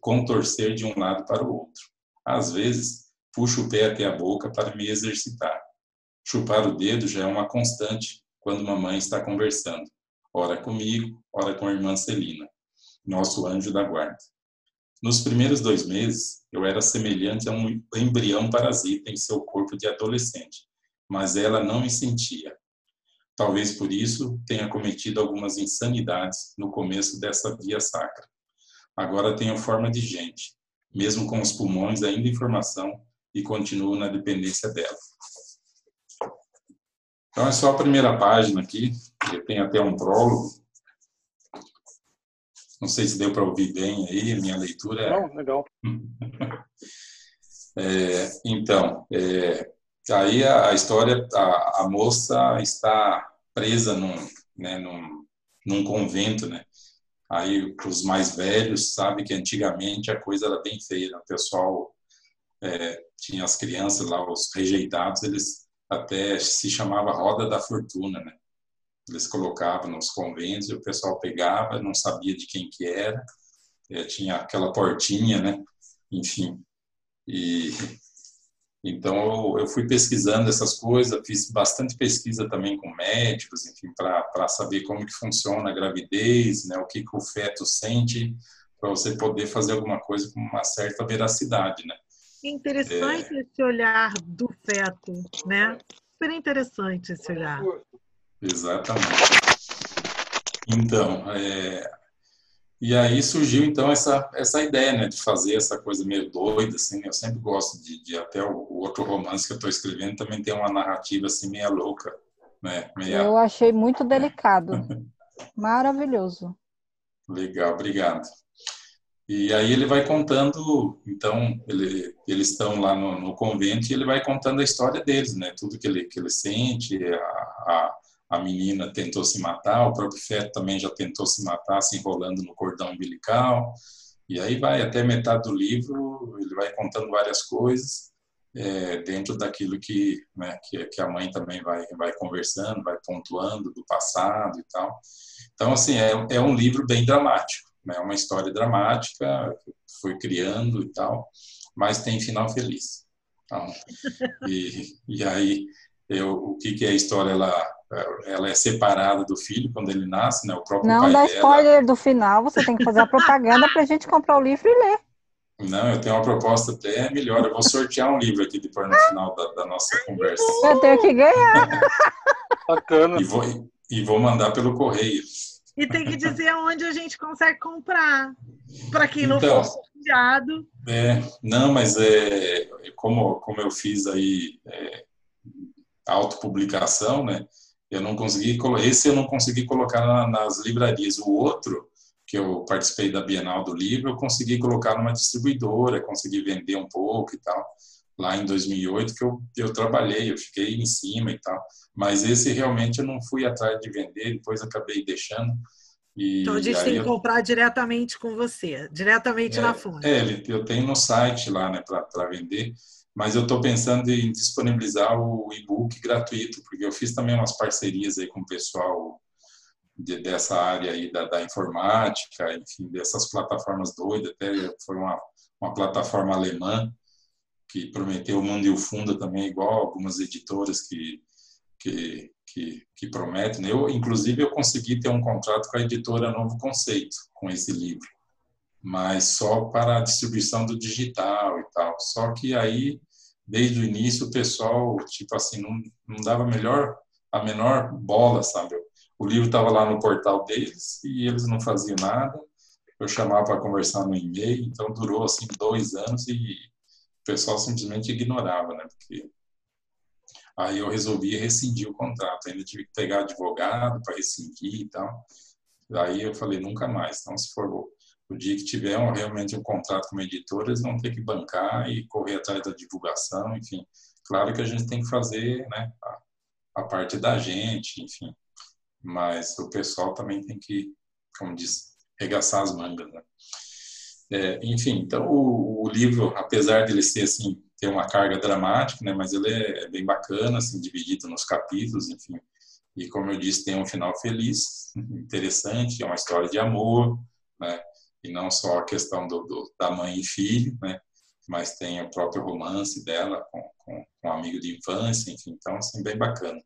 contorcer de um lado para o outro. Às vezes, puxo o pé até a boca para me exercitar. Chupar o dedo já é uma constante quando mamãe está conversando, ora comigo, ora com a irmã Celina, nosso anjo da guarda. Nos primeiros dois meses, eu era semelhante a um embrião parasita em seu corpo de adolescente, mas ela não me sentia. Talvez por isso tenha cometido algumas insanidades no começo dessa via sacra. Agora tenho forma de gente, mesmo com os pulmões ainda em formação e continuo na dependência dela. Então, é só a primeira página aqui, tem até um prólogo. Não sei se deu para ouvir bem aí, a minha leitura é... Não, legal. é, então, é, aí a, a história, a, a, moça está presa num, né, num, num convento, né? Aí os mais velhos sabem que antigamente a coisa era bem feia, né? o pessoal é, tinha as crianças lá, os rejeitados, eles até se chamava Roda da Fortuna, né? Eles colocavam nos conventos e o pessoal pegava, não sabia de quem que era, é, tinha aquela portinha, né? Enfim, e então eu, eu, fui pesquisando essas coisas, fiz bastante pesquisa também com médicos, enfim, para saber como que funciona a gravidez, né? O que que o feto sente, para você poder fazer alguma coisa com uma certa veracidade, né? Interessante é... esse olhar do feto, né? Super interessante esse olhar. Exatamente. Então, é... e aí surgiu então essa essa ideia, né, de fazer essa coisa meio doida, assim. Eu sempre gosto de, de até o, o, outro romance que eu estou escrevendo também tem uma narrativa assim meia louca, né? Meia... Eu achei muito delicado, maravilhoso. Legal, obrigado. E aí ele vai contando, então, ele, eles estão lá no, no, convento e ele vai contando a história deles, né? Tudo que ele, que ele sente, a, a, a menina tentou se matar, o próprio feto também já tentou se matar, se enrolando no cordão umbilical. E aí vai até metade do livro, ele vai contando várias coisas. é, dentro daquilo que, né, que, que, a mãe também vai, vai conversando, vai pontuando do passado e tal. Então, assim, é, é um livro bem dramático, é uma história dramática, foi criando e tal, mas tem final feliz. Então, e, e aí, eu, o que, que é a história? Ela, ela é separada do filho quando ele nasce, né? O próprio Não pai dá dela... spoiler do final, você tem que fazer a propaganda para a gente comprar o livro e ler. Não, eu tenho uma proposta até melhor. Eu vou sortear um livro aqui depois no final da, da nossa conversa. Eu tenho que ganhar. Bacana. E vou, e vou mandar pelo correio. E tem que dizer onde a gente consegue comprar. Para quem não Então. for sorteado. É, não, mas é como, como eu fiz aí é, autopublicação, né? Eu não consegui, esse eu não consegui colocar na- nas livrarias. O outro, que eu participei da Bienal do Livro, eu consegui colocar numa distribuidora, consegui vender um pouco e tal. Lá em 2008 que eu, eu trabalhei, eu fiquei em cima e tal. Mas esse realmente eu não fui atrás de vender, depois acabei deixando. E Então a gente tem que eu- comprar diretamente com você, diretamente na fonte. é, eu tenho no site lá, né, para vender, mas eu estou pensando em disponibilizar o e-book gratuito, porque eu fiz também umas parcerias aí com o pessoal de- dessa área aí da, da informática, enfim, dessas plataformas doidas, até foi uma, uma plataforma alemã que prometeu o mundo e o fundo também, igual algumas editoras que, que, que, que prometem. né? Eu, inclusive, eu consegui ter um contrato com a editora Novo Conceito, com esse livro mas só para a distribuição do digital e tal. Só que aí, desde o início, o pessoal, tipo assim, não, não dava melhor, a menor bola, sabe? O livro estava lá no portal deles e eles não faziam nada. Eu chamava para conversar no e-mail, então durou assim dois anos e o pessoal simplesmente ignorava, né? Porque aí eu resolvi rescindir o contrato. Ainda tive que pegar advogado para rescindir e tal. Aí eu falei, nunca mais. Então, se for o dia que tiver um, realmente um contrato com uma editora, eles vão ter que bancar e correr atrás da divulgação, enfim. Claro que a gente tem que fazer né, a, a parte da gente, enfim. Mas o pessoal também tem que, como diz, regaçar as mangas, né? É, enfim, então o, o, livro, apesar de ele ser assim, ter uma carga dramática, né, mas ele é, é bem bacana, assim, dividido nos capítulos, enfim. E como eu disse, tem um final feliz, interessante, é uma história de amor, né? e não só a questão do, do, da mãe e filho, né? Mas tem o próprio romance dela com, com, com um amigo de infância, enfim, então assim bem bacana.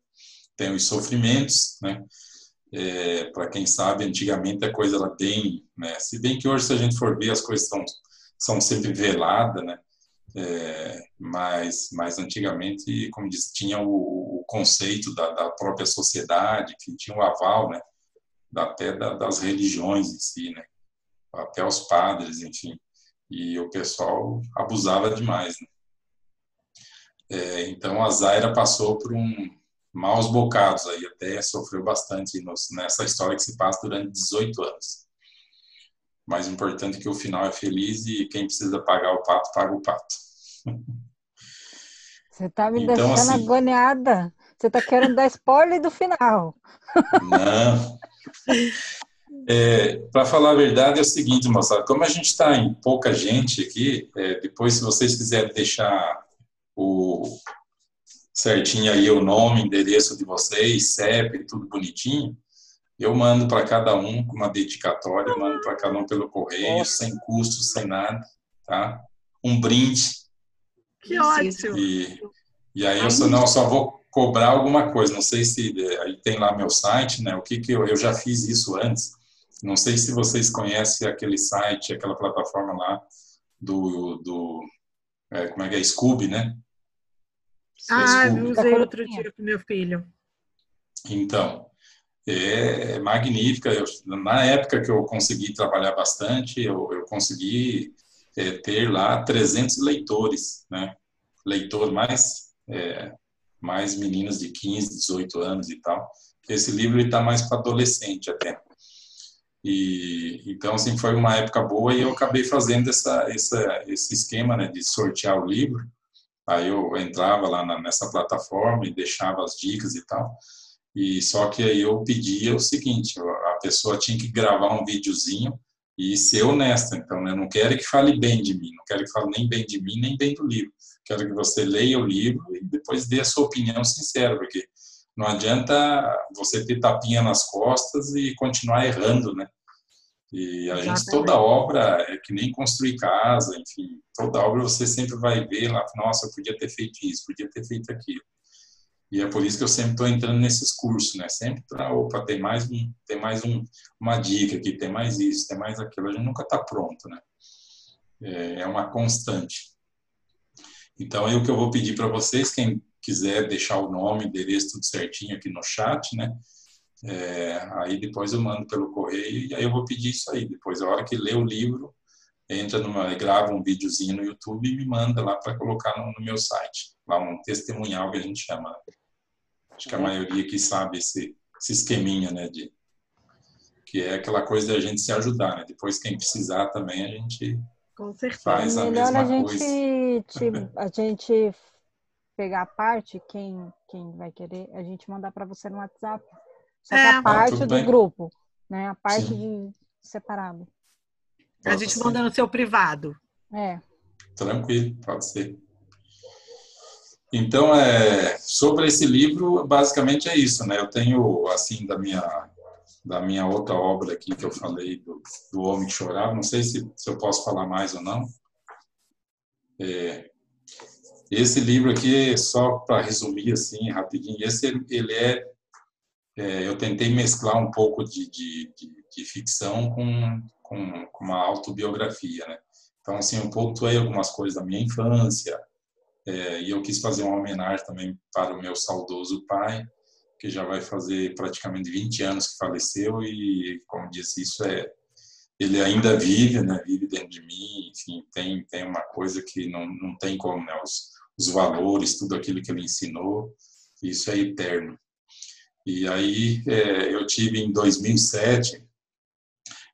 Tem os sofrimentos, né? É, Para quem sabe, antigamente a coisa era bem, né? Se bem que hoje se a gente for ver as coisas são são sempre veladas, né? É, mas mas antigamente, como diz, tinha o, o conceito da, da, própria sociedade, que tinha o aval, né? Até da, das religiões em si, né? até os padres, enfim. E o pessoal abusava demais. Né? É, então a Zaira passou por um maus bocados aí, até sofreu bastante nessa história que se passa durante 18 anos. Mais importante é que o final é feliz e quem precisa pagar o pato, paga o pato. Você está me então, deixando assim, agoniada. Você está querendo dar spoiler do final. Não. É, para falar a verdade é o seguinte, moçada, como a gente está em pouca gente aqui, é, depois se vocês quiserem deixar o certinho aí o nome, endereço de vocês, CEP, tudo bonitinho, eu mando para cada um com uma dedicatória, mando para cada um pelo correio, Nossa. sem custo, sem nada, tá? Um brinde. Que ótimo! E, e aí eu só, não, só vou cobrar alguma coisa, não sei se aí tem lá meu site, né? O que que eu, eu já fiz isso antes. Não sei se vocês conhecem aquele site, aquela plataforma lá do, do é, como é que é, Scooby, né? Ah, eu usei outro dia com meu filho. Então, é magnífica. Eu, na época que eu consegui trabalhar bastante, eu, eu consegui é, ter lá 300 leitores, né? Leitor mais, é, mais meninas de 15, 18 anos e tal. Esse livro está mais para adolescente até. E então assim foi uma época boa e eu acabei fazendo essa, essa esse esquema né, de sortear o livro. Aí eu entrava lá na, nessa plataforma e deixava as dicas e tal. E só que aí eu pedia o seguinte, a pessoa tinha que gravar um videozinho e ser honesta. Então, né? não quero que fale bem de mim, não quero que fale nem bem de mim, nem bem do livro. Quero que você leia o livro e depois dê a sua opinião sincera, porque não adianta você ter tapinha nas costas e continuar errando, né? E a Exatamente. gente, toda obra é que nem construir casa, enfim, toda obra você sempre vai ver lá, nossa, eu podia ter feito isso, podia ter feito aquilo. E é por isso que eu sempre estou entrando nesses cursos, né? Sempre para, opa, tem mais, um, tem mais um, uma dica aqui, tem mais isso, tem mais aquilo. A gente nunca está pronto, né? É, é uma constante. Então, aí o que eu vou pedir para vocês, quem quiser deixar o nome, endereço, tudo certinho aqui no chat, né? É, aí depois eu mando pelo correio e aí eu vou pedir isso aí. Depois, a hora que lê o livro, entra numa, grava um videozinho no YouTube e me manda lá para colocar no, no, meu site. Lá um testemunhal que a gente chama. Acho que a maioria que sabe esse, esse esqueminha, né? De, que é aquela coisa da gente se ajudar, né? Depois, quem precisar também, a gente Com certeza. faz a Melhor mesma a gente, coisa. a gente pegar a parte, quem, quem vai querer, a gente mandar para você no WhatsApp. Só é. a parte ah, do bem. grupo, né? A parte Sim. de separado. A gente manda no seu privado. É. Tranquilo, pode ser. Então, é, sobre esse livro, basicamente é isso, né? Eu tenho, assim, da minha, da minha outra obra aqui que eu falei, do, do Homem que Chorava, não sei se, se eu posso falar mais ou não. É, esse livro aqui, só para resumir, assim, rapidinho, esse ele é, é, eu tentei mesclar um pouco de, de, de, de ficção com, com, com, uma autobiografia, né? Então, assim, eu pontuei algumas coisas da minha infância, é, e eu quis fazer uma homenagem também para o meu saudoso pai, que já vai fazer praticamente 20 anos que faleceu e, como disse, isso é ele ainda vive, né? Vive dentro de mim, enfim, tem tem uma coisa que não, não tem como, né? Os, os valores, tudo aquilo que ele ensinou, isso é eterno. E aí é, eu tive em 2007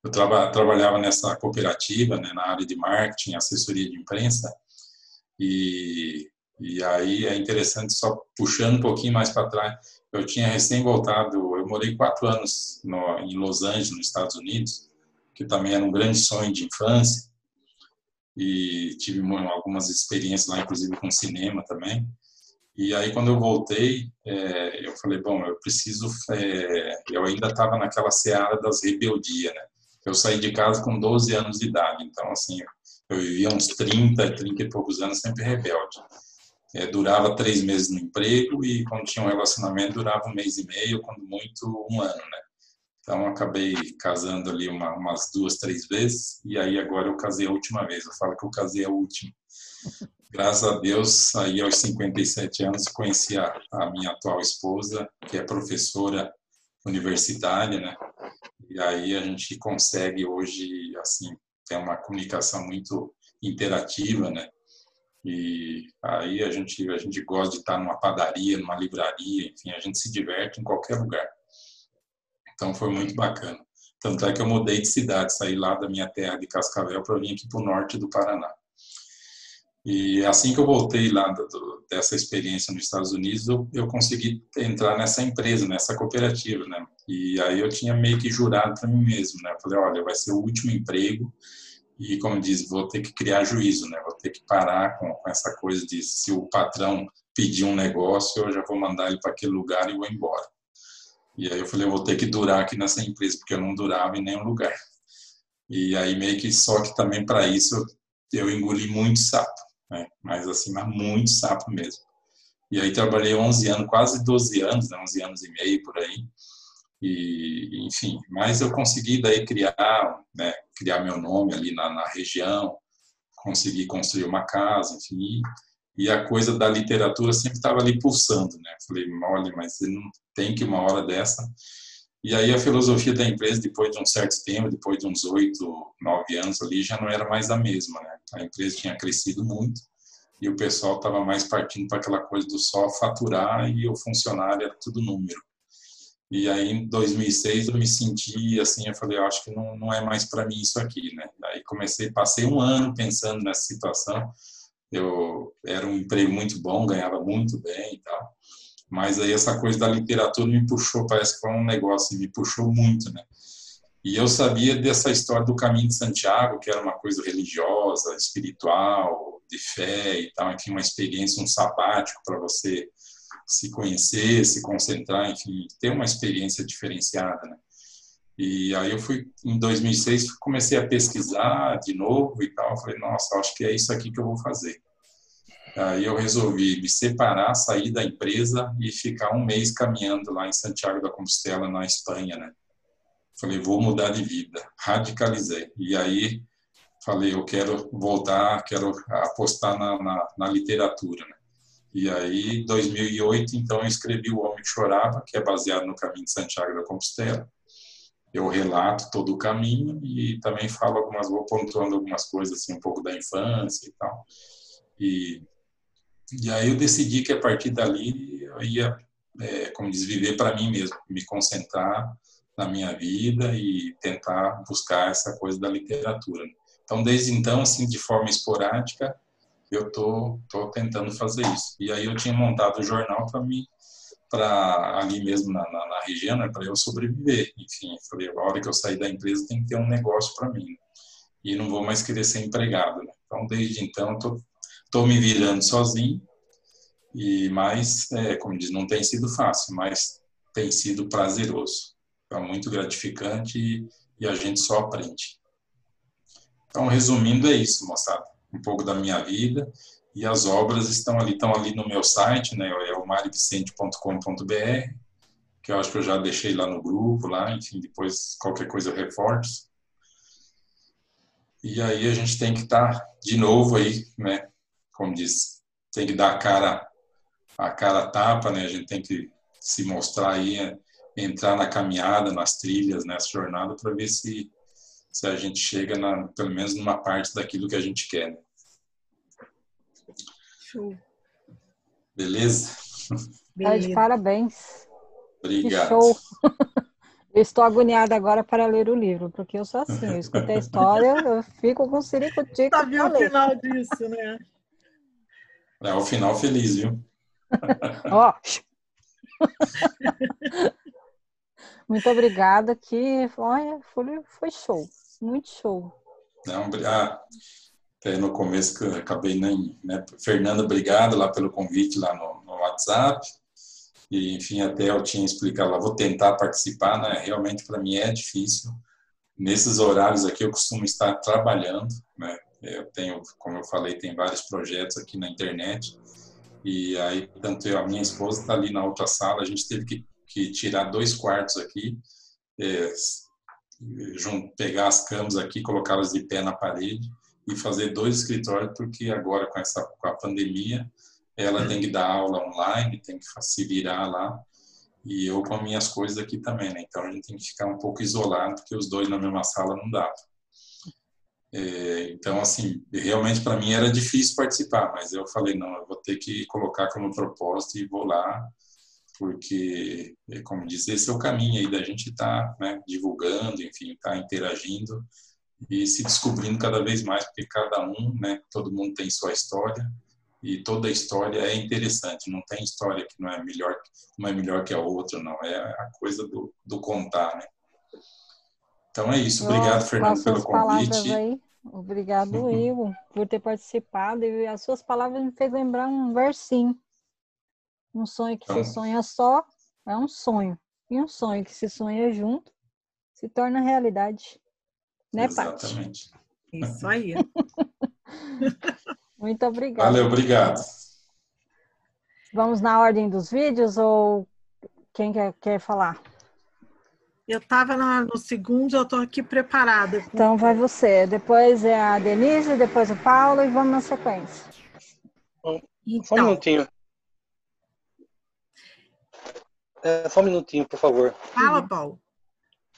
eu traba, trabalhava nessa cooperativa, né, na área de marketing, assessoria de imprensa, e, e aí é interessante, só puxando um pouquinho mais para trás, eu tinha recém voltado, eu morei quatro anos no, em Los Angeles, nos Estados Unidos, que também era um grande sonho de infância, e tive algumas experiências lá, inclusive com cinema também. E aí, quando eu voltei, é, eu falei, bom, eu preciso... É, eu ainda estava naquela seara das rebeldias, né? Eu saí de casa com 12 anos de idade, então, assim, eu vivia uns 30, 30 e poucos anos sempre rebelde. É, durava três meses no emprego e quando tinha um relacionamento durava um mês e meio, quando muito um ano, né? Então acabei casando ali uma, umas duas, três vezes e aí agora eu casei a última vez. Eu falo que eu casei a última. Graças a Deus, aí aos 57 anos conheci a, a minha atual esposa, que é professora universitária, né? E aí a gente consegue hoje assim tem uma comunicação muito interativa, né? E aí a gente a gente gosta de estar numa padaria, numa livraria, enfim, a gente se diverte em qualquer lugar. Então foi muito bacana. Tanto é que eu mudei de cidade, saí lá da minha terra de Cascavel para vir aqui para o norte do Paraná. E assim que eu voltei lá do, dessa experiência nos Estados Unidos, eu, eu, consegui entrar nessa empresa, nessa cooperativa, né? E aí eu tinha meio que jurado para mim mesmo, né? Eu falei, olha, vai ser o último emprego e, como diz, vou ter que criar juízo, né? Vou ter que parar com, com essa coisa de se o patrão pedir um negócio, eu já vou mandar ele para aquele lugar e vou embora. E aí eu falei, eu vou ter que durar aqui nessa empresa, porque eu não durava em nenhum lugar. E aí meio que só que também para isso eu, eu engoli muito sapo né? mas assim, mas muito sapo mesmo. E aí trabalhei 11 anos, quase 12 anos, né? 11 anos e meio por aí. E, enfim, mas eu consegui daí criar, né, criar meu nome ali na, na região, consegui construir uma casa, enfim, e a coisa da literatura sempre estava ali pulsando, né? Falei, olha, mas não tem que uma hora dessa. E aí a filosofia da empresa, depois de um certo tempo, depois de uns oito, nove anos ali, já não era mais a mesma, né? A empresa tinha crescido muito e o pessoal estava mais partindo para aquela coisa do só faturar e o funcionário era tudo número. E aí em 2006 eu me senti assim, eu falei, eu acho que não, não é mais para mim isso aqui, né? Aí comecei, passei um ano pensando nessa situação. Eu era um emprego muito bom, ganhava muito bem e tal. Mas aí essa coisa da literatura me puxou, parece que foi um negócio, me puxou muito, né? E eu sabia dessa história do caminho de Santiago, que era uma coisa religiosa, espiritual, de fé e tal, enfim, uma experiência, um sabático para você se conhecer, se concentrar, enfim, ter uma experiência diferenciada, né? E aí eu fui, em 2006, comecei a pesquisar de novo e tal, falei, nossa, acho que é isso aqui que eu vou fazer. Aí eu resolvi me separar, sair da empresa e ficar um mês caminhando lá em Santiago da Compostela, na Espanha, né? Falei, vou mudar de vida, radicalizei. E aí falei, eu quero voltar, quero apostar na, na, na literatura, né? E aí, em 2008, então, eu escrevi O Homem que Chorava, que é baseado no caminho de Santiago da Compostela. Eu relato todo o caminho e também falo algumas, vou pontuando algumas coisas, assim, um pouco da infância e tal. E, e aí eu decidi que a partir dali eu ia, é, como diz, viver para mim mesmo, me concentrar na minha vida e tentar buscar essa coisa da literatura. Então, desde então, assim, de forma esporádica, eu tô, tô tentando fazer isso. E aí eu tinha montado o jornal para mim, para ali mesmo na, na, na região, né, para eu sobreviver. Enfim, falei, a hora que eu sair da empresa tem que ter um negócio para mim. E não vou mais querer ser empregado. Né? Então, desde então, tô, tô me virando sozinho. E mais, é, como diz, não tem sido fácil, mas tem sido prazeroso. É muito gratificante e, e a gente só aprende. Então, resumindo, é isso, moçada um pouco da minha vida e as obras estão ali, estão ali no meu site, né, é o marivicente.com.br, que eu acho que eu já deixei lá no grupo, lá, enfim, depois qualquer coisa eu reforço. E aí a gente tem que estar tá de novo aí, né, como diz, tem que dar a cara a cara tapa, né, a gente tem que se mostrar aí, entrar na caminhada, nas trilhas, nessa jornada para ver se se a gente chega na, pelo menos numa parte daquilo que a gente quer. Né? Show. Beleza? Tá de parabéns. Obrigado. Que show. Eu estou agoniada agora para ler o livro, porque eu sou assim, eu escutei a história, eu fico com o sirico-tico. Sabe o final disso, né? É o final feliz, viu? Ó. Muito obrigada, que olha, foi, foi show, muito show. Não, ah, até no começo que eu acabei nem, né? Fernanda, obrigado lá pelo convite lá no, no WhatsApp. E, enfim, até eu tinha explicado lá, vou tentar participar, né? Realmente para mim é difícil. Nesses horários aqui eu costumo estar trabalhando, né? Eu tenho, como eu falei, tem vários projetos aqui na internet. E aí, tanto eu, a minha esposa está ali na outra sala, a gente teve que, que tirar dois quartos aqui, é, pegar as camas aqui, colocá-las de pé na parede e fazer dois escritórios, porque agora com essa com a pandemia, ela tem que dar aula online, tem que se virar lá, e eu com minhas coisas aqui também, né? Então a gente tem que ficar um pouco isolado, porque os dois na mesma sala não dá. É, então, assim, realmente para mim era difícil participar, mas eu falei, não, eu vou ter que colocar como propósito e vou lá, porque, é, como diz, esse é o caminho aí da gente estar tá, né, divulgando, enfim, estar tá interagindo e se descobrindo cada vez mais, porque cada um, né, todo mundo tem sua história e toda história é interessante. Não tem história que não é melhor, não é melhor que a outra, não. É a coisa do, do contar, né? Então é isso. Obrigado, Fernando, pelo convite. Obrigado. Ivo, por ter participado. E as suas palavras me fez lembrar um versinho. Um sonho que então... se sonha só é um sonho. E um sonho que se sonha junto se torna realidade. Né, Exatamente. Paty? Isso aí. Muito obrigada. Valeu, obrigado. Vamos na ordem dos vídeos ou quem quer, quer falar? Eu estava no segundo, eu estou aqui preparada. Então vai você. Depois é a Denise, depois o Paulo e vamos na sequência. Então. Só um minutinho. É, só um minutinho, por favor. Fala, Paulo.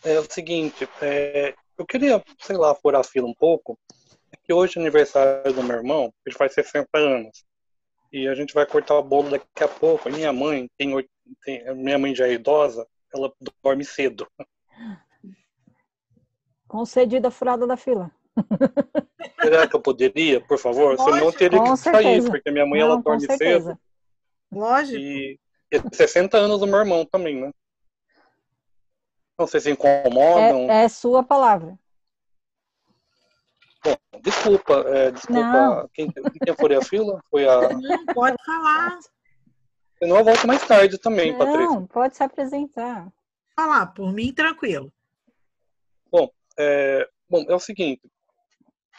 É o seguinte, é, eu queria, sei lá, furar a fila um pouco. É que hoje é aniversário do meu irmão, ele faz 60 anos. E a gente vai cortar o bolo daqui a pouco. A minha mãe tem, tem minha mãe já é idosa, ela dorme cedo. Concedida a furada da fila. Será que eu poderia, por favor? Lógico, Senão eu teria que certeza. sair, porque minha mãe Não, ela dorme cedo. Lógico. E, e 60 anos do meu irmão também, né? Não sei se incomodam. É, é sua palavra. Bom, desculpa, é, desculpa. Quem, quem foi a fila? Foi a. Não, pode falar. Senão eu volto mais tarde também, Não, Patrícia. pode se apresentar. Falar, por mim, tranquilo. Bom, é, bom, é o seguinte.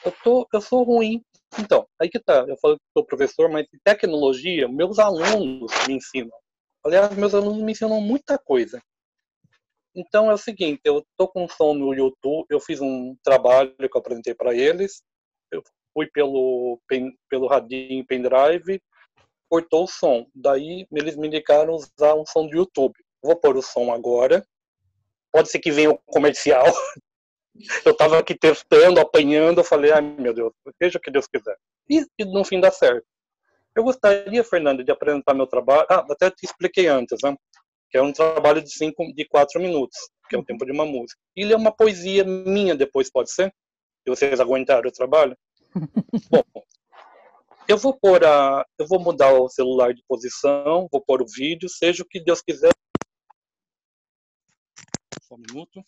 Eu, tô, eu sou ruim. Então, aí que tá. Eu falo que sou professor, mas em tecnologia, meus alunos me ensinam. Aliás, meus alunos me ensinam muita coisa. Então é o seguinte, eu tô com um som no YouTube, eu fiz um trabalho que eu apresentei para eles, eu fui pelo pen, pelo radinho pendrive, cortou o som. Daí eles me indicaram usar um som do YouTube. Vou pôr o som agora. Pode ser que venha o comercial. Eu estava aqui testando, apanhando, eu falei, ai meu Deus, seja o que Deus quiser. E, e no fim dá certo. Eu gostaria, Fernanda, de apresentar meu trabalho. Ah, até te expliquei antes, né? Que é um trabalho de cinco, de quatro minutos, que é o tempo de uma música. E ele é uma poesia minha depois, pode ser? Se vocês aguentarem o trabalho. Bom, eu vou pôr a, eu vou mudar o celular de posição, vou pôr o vídeo, seja o que Deus quiser. Só um minuto.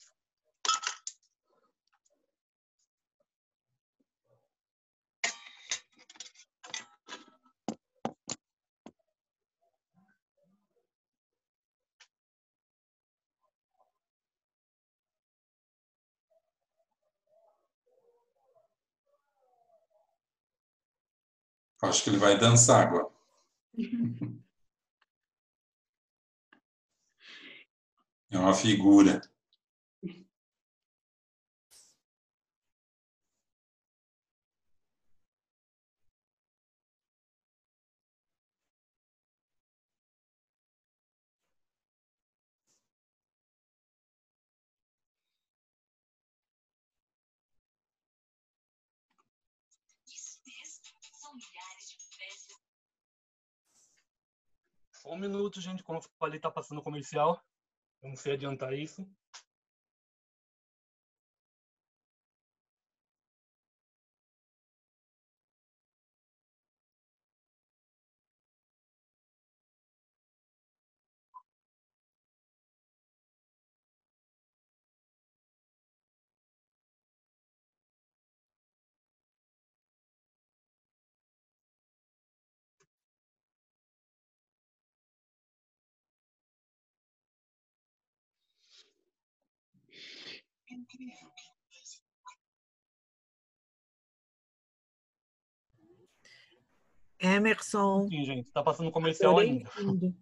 Acho que ele vai dançar agora. É uma figura. Um minuto, gente. Como eu falei, tá passando comercial. Eu não sei adiantar isso. Emerson. Sim, gente. Tá passando comercial Adorei ainda. o fundo.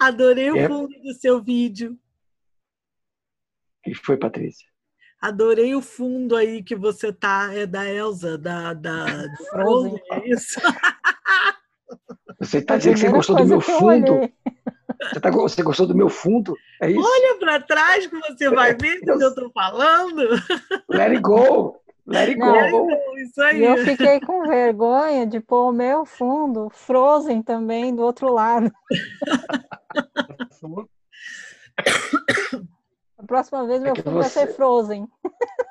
Adorei o É. fundo do seu vídeo. O que foi, Patrícia? Adorei o fundo aí que você tá. É da Elsa, da, da Frozen. É isso? Você está A dizendo que você gostou do meu fundo? olhei. Você, tá, você gostou do meu fundo? É isso? Olha para trás que você vai ver do que eu estou falando. Let it go! Let it Não. go! Isso aí. E eu fiquei com vergonha de pôr o meu fundo Frozen também do outro lado. A próxima vez meu que fundo vai você- ser Frozen.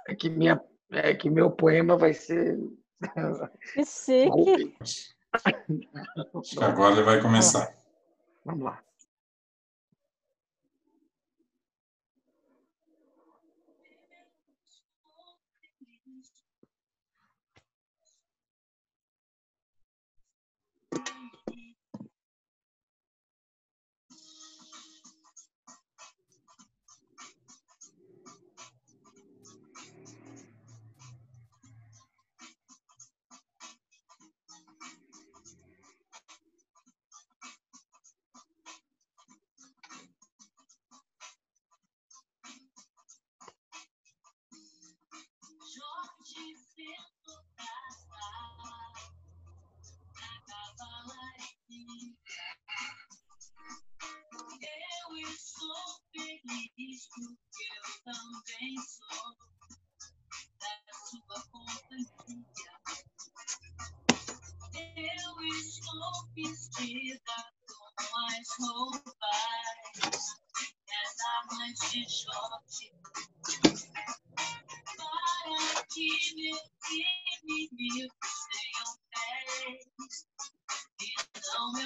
É que, minha, é que meu poema vai ser. Que chique. Agora ele vai começar. Vamos lá. Porque eu também sou da sua companhia. Eu estou vestida com as roupas dessa noite de short. Para que meus inimigos tenham pés e não me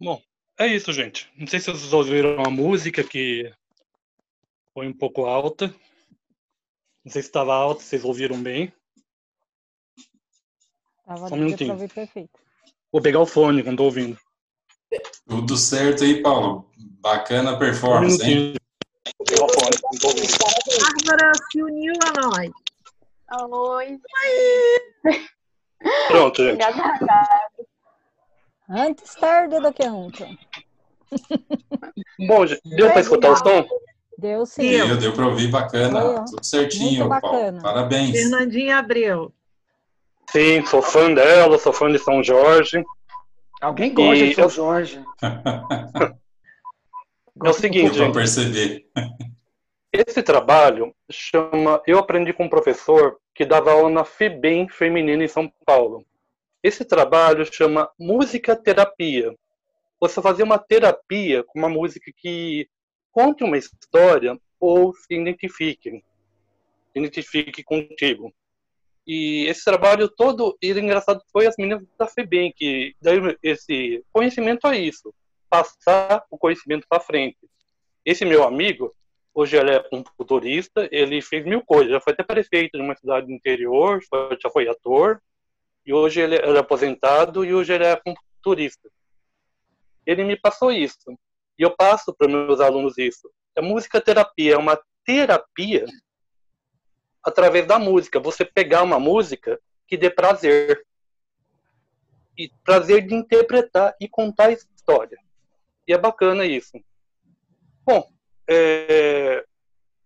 Bom, é isso, gente. Não sei se vocês ouviram a música que foi um pouco alta. Não sei se estava alta, vocês ouviram bem. Tava Só um minutinho. Vou pegar o fone quando tô ouvindo. Tudo certo aí, Paulo. Bacana a Um performance, hein? minutinho. Vou pegar o fone quando tô ouvindo. Bárbara se uniu a nós. Oi. Pronto, gente. Antes tarde do que nunca. Bom, deu para escutar o som? Deu sim. Deu, deu para ouvir bacana. Deu. Tudo certinho, Muito Paulo. bacana. Parabéns. Fernandinha Abreu. Sim, sou fã dela, sou fã de São Jorge. Alguém gosta E de São eu- Jorge. É o seguinte, Deu perceber. Esse trabalho chama Eu Aprendi com um Professor que dava aula na FEBEM Feminina em São Paulo. Esse trabalho chama Música Terapia. Você fazer uma terapia com uma música que conte uma história ou se identifique. Se identifique contigo. E esse trabalho todo, e engraçado, foi as meninas da FEBEM que deram esse conhecimento a isso. Passar o conhecimento para frente. Esse meu amigo, Hoje ele é um futurista, ele fez mil coisas, já foi até prefeito de uma cidade do interior, já foi ator, e hoje ele, ele é aposentado e hoje ele é futurista. Ele me passou isso, e eu passo para meus alunos isso. A música terapia é uma terapia através da música, você pegar uma música que dê prazer. E prazer de interpretar e contar história. E é bacana isso. Bom, é,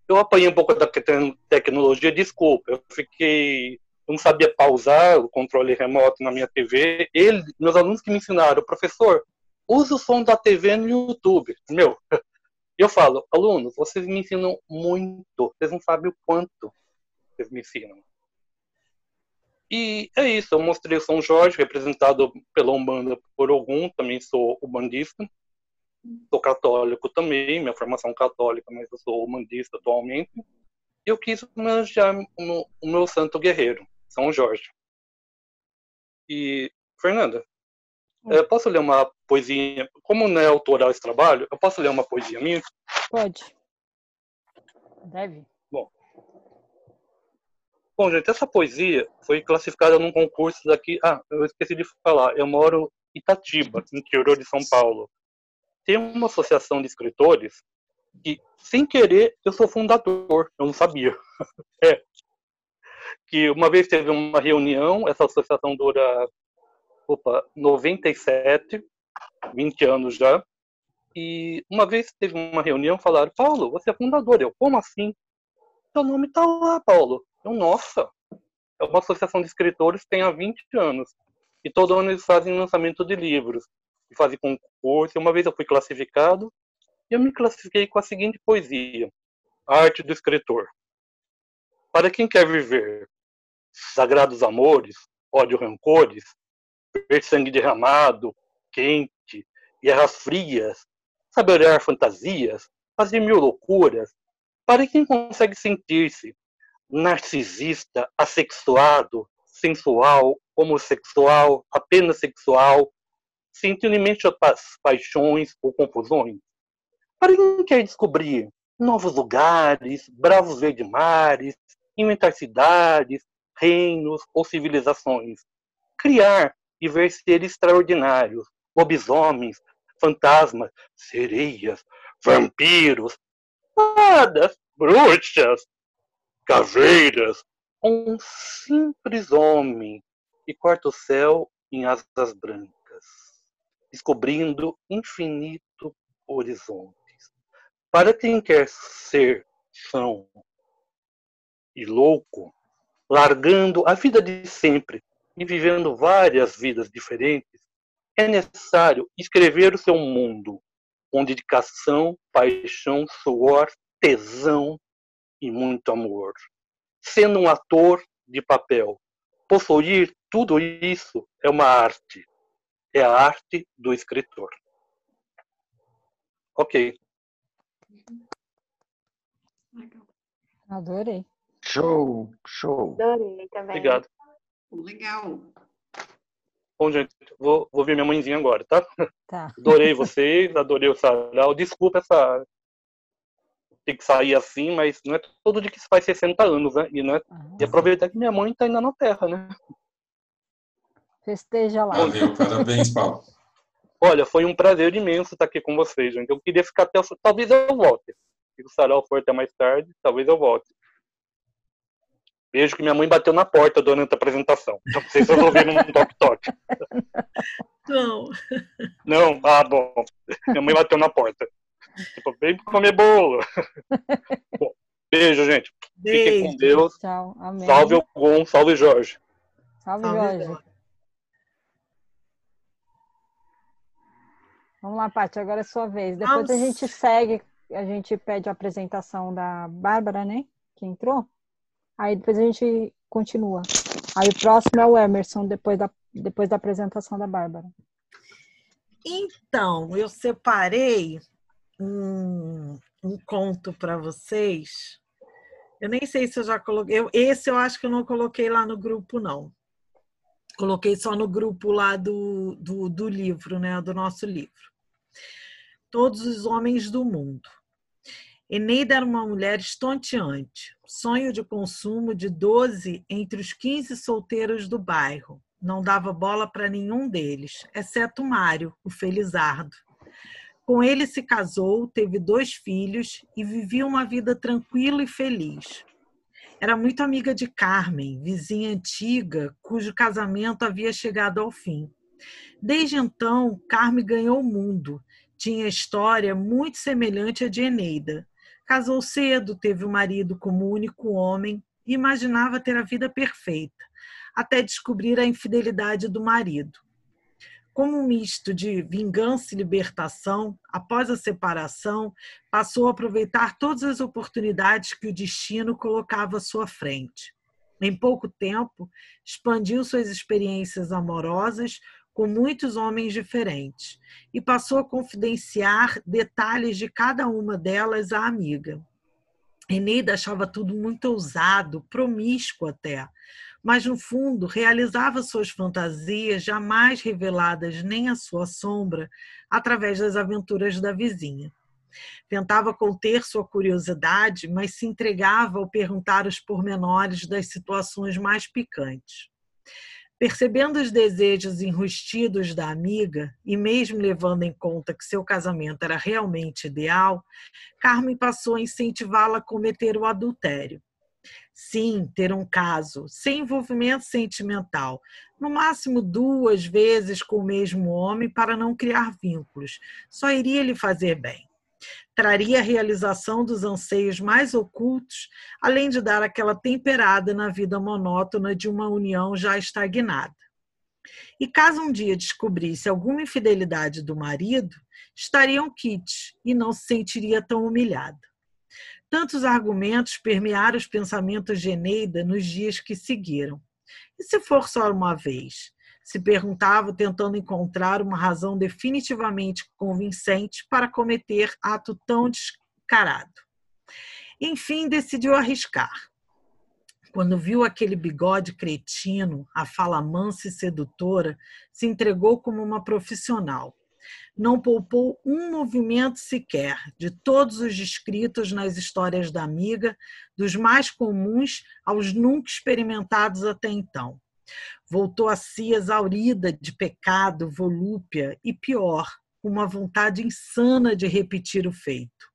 eu apanhei um pouco da te- tecnologia, desculpa. Eu fiquei. Não sabia pausar o controle remoto na minha TV. Ele, meus alunos que me ensinaram, professor, usa o som da TV no YouTube. Meu, eu falo, alunos, vocês me ensinam muito. Vocês não sabem o quanto. Vocês me ensinam. E é isso, eu mostrei São Jorge, representado pela Umbanda por Ogum, também sou umbandista. Sou católico também, minha formação é católica, mas eu sou umbandista atualmente. E eu quis homenagear o meu santo guerreiro, São Jorge. E, Fernanda, eu eh, posso ler uma poesia? Como não é autoral esse trabalho, eu posso ler uma poesia minha? Pode. Deve. Bom. Bom, gente, essa poesia foi classificada num concurso daqui. Ah, eu esqueci de falar. Eu moro em Itatiba, no interior de São Paulo. Tem uma associação de escritores que, sem querer, eu sou fundador. Eu não sabia. é. Que uma vez teve uma reunião, essa associação dura opa, 97, 20 anos já. E uma vez teve uma reunião, falaram, Paulo, você é fundador. Eu, como assim? Seu nome tá lá, Paulo. Eu, nossa, é uma associação de escritores tem há 20 anos. E todo ano eles fazem lançamento de livros. E fazem concurso. E uma vez eu fui classificado, e eu me classifiquei com a seguinte poesia. A arte do escritor. Para quem quer viver sagrados amores, ódio rancores, ver sangue derramado, quente, guerras frias, saber olhar fantasias, fazer mil loucuras. Para quem consegue sentir-se narcisista, assexuado, sensual, homossexual, apenas sexual, sentindo imensa pa paixões ou confusões. Para quem quer descobrir novos lugares, bravos verdes mares, inventar cidades, reinos ou civilizações. Criar e ver seres extraordinários, lobisomens, fantasmas, sereias, vampiros, fadas, bruxas, caveiras, um simples homem que corta o céu em asas brancas, descobrindo infinito horizontes. Para quem quer ser são e louco, largando a vida de sempre e vivendo várias vidas diferentes, é necessário escrever o seu mundo com dedicação, paixão, suor, tesão e muito amor. Sendo um ator de papel, possuir tudo isso é uma arte. É a arte do escritor. Ok. Adorei. Show, show. Adorei também. Obrigado. Legal. Bom, gente, vou, vou ver minha mãezinha agora, tá? Tá. Adorei vocês, adorei o sarau. Desculpa essa. Tem que sair assim, mas não é todo dia que se faz 60 anos, né? E, né? Ah, e aproveitar que minha mãe tá ainda na Terra, né? Festeja lá. Valeu, parabéns, Paulo. Olha, foi um prazer imenso estar aqui com vocês, gente. Eu queria ficar até. o- Talvez eu volte. Se o sarau for até mais tarde, talvez eu volte. Vejo que minha mãe bateu na porta durante a apresentação. Não sei se vocês ouviram um toque-toque. Não. Não? Ah, bom. Minha mãe bateu na porta. Tipo, vem comer bolo. Bom, beijo, gente. Fiquem com Beijo. Deus. Tchau. Amém. Salve Ogum, salve Jorge. Salve, Salve, Jorge. Vamos lá, Paty, agora é sua vez. Depois a Vamos. gente segue, a gente pede a apresentação da Bárbara, né? Que entrou. Aí depois a gente continua. Aí o próximo é o Emerson, depois da, depois da apresentação da Bárbara. Então, eu separei um, um conto para vocês. Eu nem sei se eu já coloquei. eu- esse eu acho que eu não coloquei lá no grupo, não. Coloquei só no grupo lá do, do, do livro, né? Do nosso livro. Todos os homens do mundo. Eneida era uma mulher estonteante, sonho de consumo de 12 entre os 15 solteiros do bairro. Não dava bola para nenhum deles, exceto Mário, o Felizardo. Com ele se casou, teve dois filhos e vivia uma vida tranquila e feliz. Era muito amiga de Carmen, vizinha antiga, cujo casamento havia chegado ao fim. Desde então, Carmen ganhou o mundo. Tinha história muito semelhante à de Eneida. Casou cedo, teve um marido como único homem e imaginava ter a vida perfeita, até descobrir a infidelidade do marido. Como um misto de vingança e libertação, após a separação, passou a aproveitar todas as oportunidades que o destino colocava à sua frente. Em pouco tempo, expandiu suas experiências amorosas com muitos homens diferentes e passou a confidenciar detalhes de cada uma delas à amiga. Eneida achava tudo muito ousado, promíscuo até, mas no fundo realizava suas fantasias jamais reveladas nem à sua sombra através das aventuras da vizinha. Tentava conter sua curiosidade, mas se entregava ao perguntar os pormenores das situações mais picantes. Percebendo os desejos enrustidos da amiga, e mesmo levando em conta que seu casamento era realmente ideal, Carmen passou a incentivá-la a cometer o adultério. Sim, ter um caso sem envolvimento sentimental, no máximo duas vezes com o mesmo homem para não criar vínculos, só iria lhe fazer bem traria a realização dos anseios mais ocultos, além de dar aquela temperada na vida monótona de uma união já estagnada. E caso um dia descobrisse alguma infidelidade do marido, estariam kits e não se sentiria tão humilhada. Tantos argumentos permearam os pensamentos de Eneida nos dias que seguiram. E se for só uma vez? Se perguntava, tentando encontrar uma razão definitivamente convincente para cometer ato tão descarado. Enfim, decidiu arriscar. Quando viu aquele bigode cretino, a fala mansa e sedutora, se entregou como uma profissional. Não poupou um movimento sequer de todos os descritos nas histórias da amiga, dos mais comuns aos nunca experimentados até então Voltou a si exaurida de pecado, volúpia e pior, uma vontade insana de repetir o feito.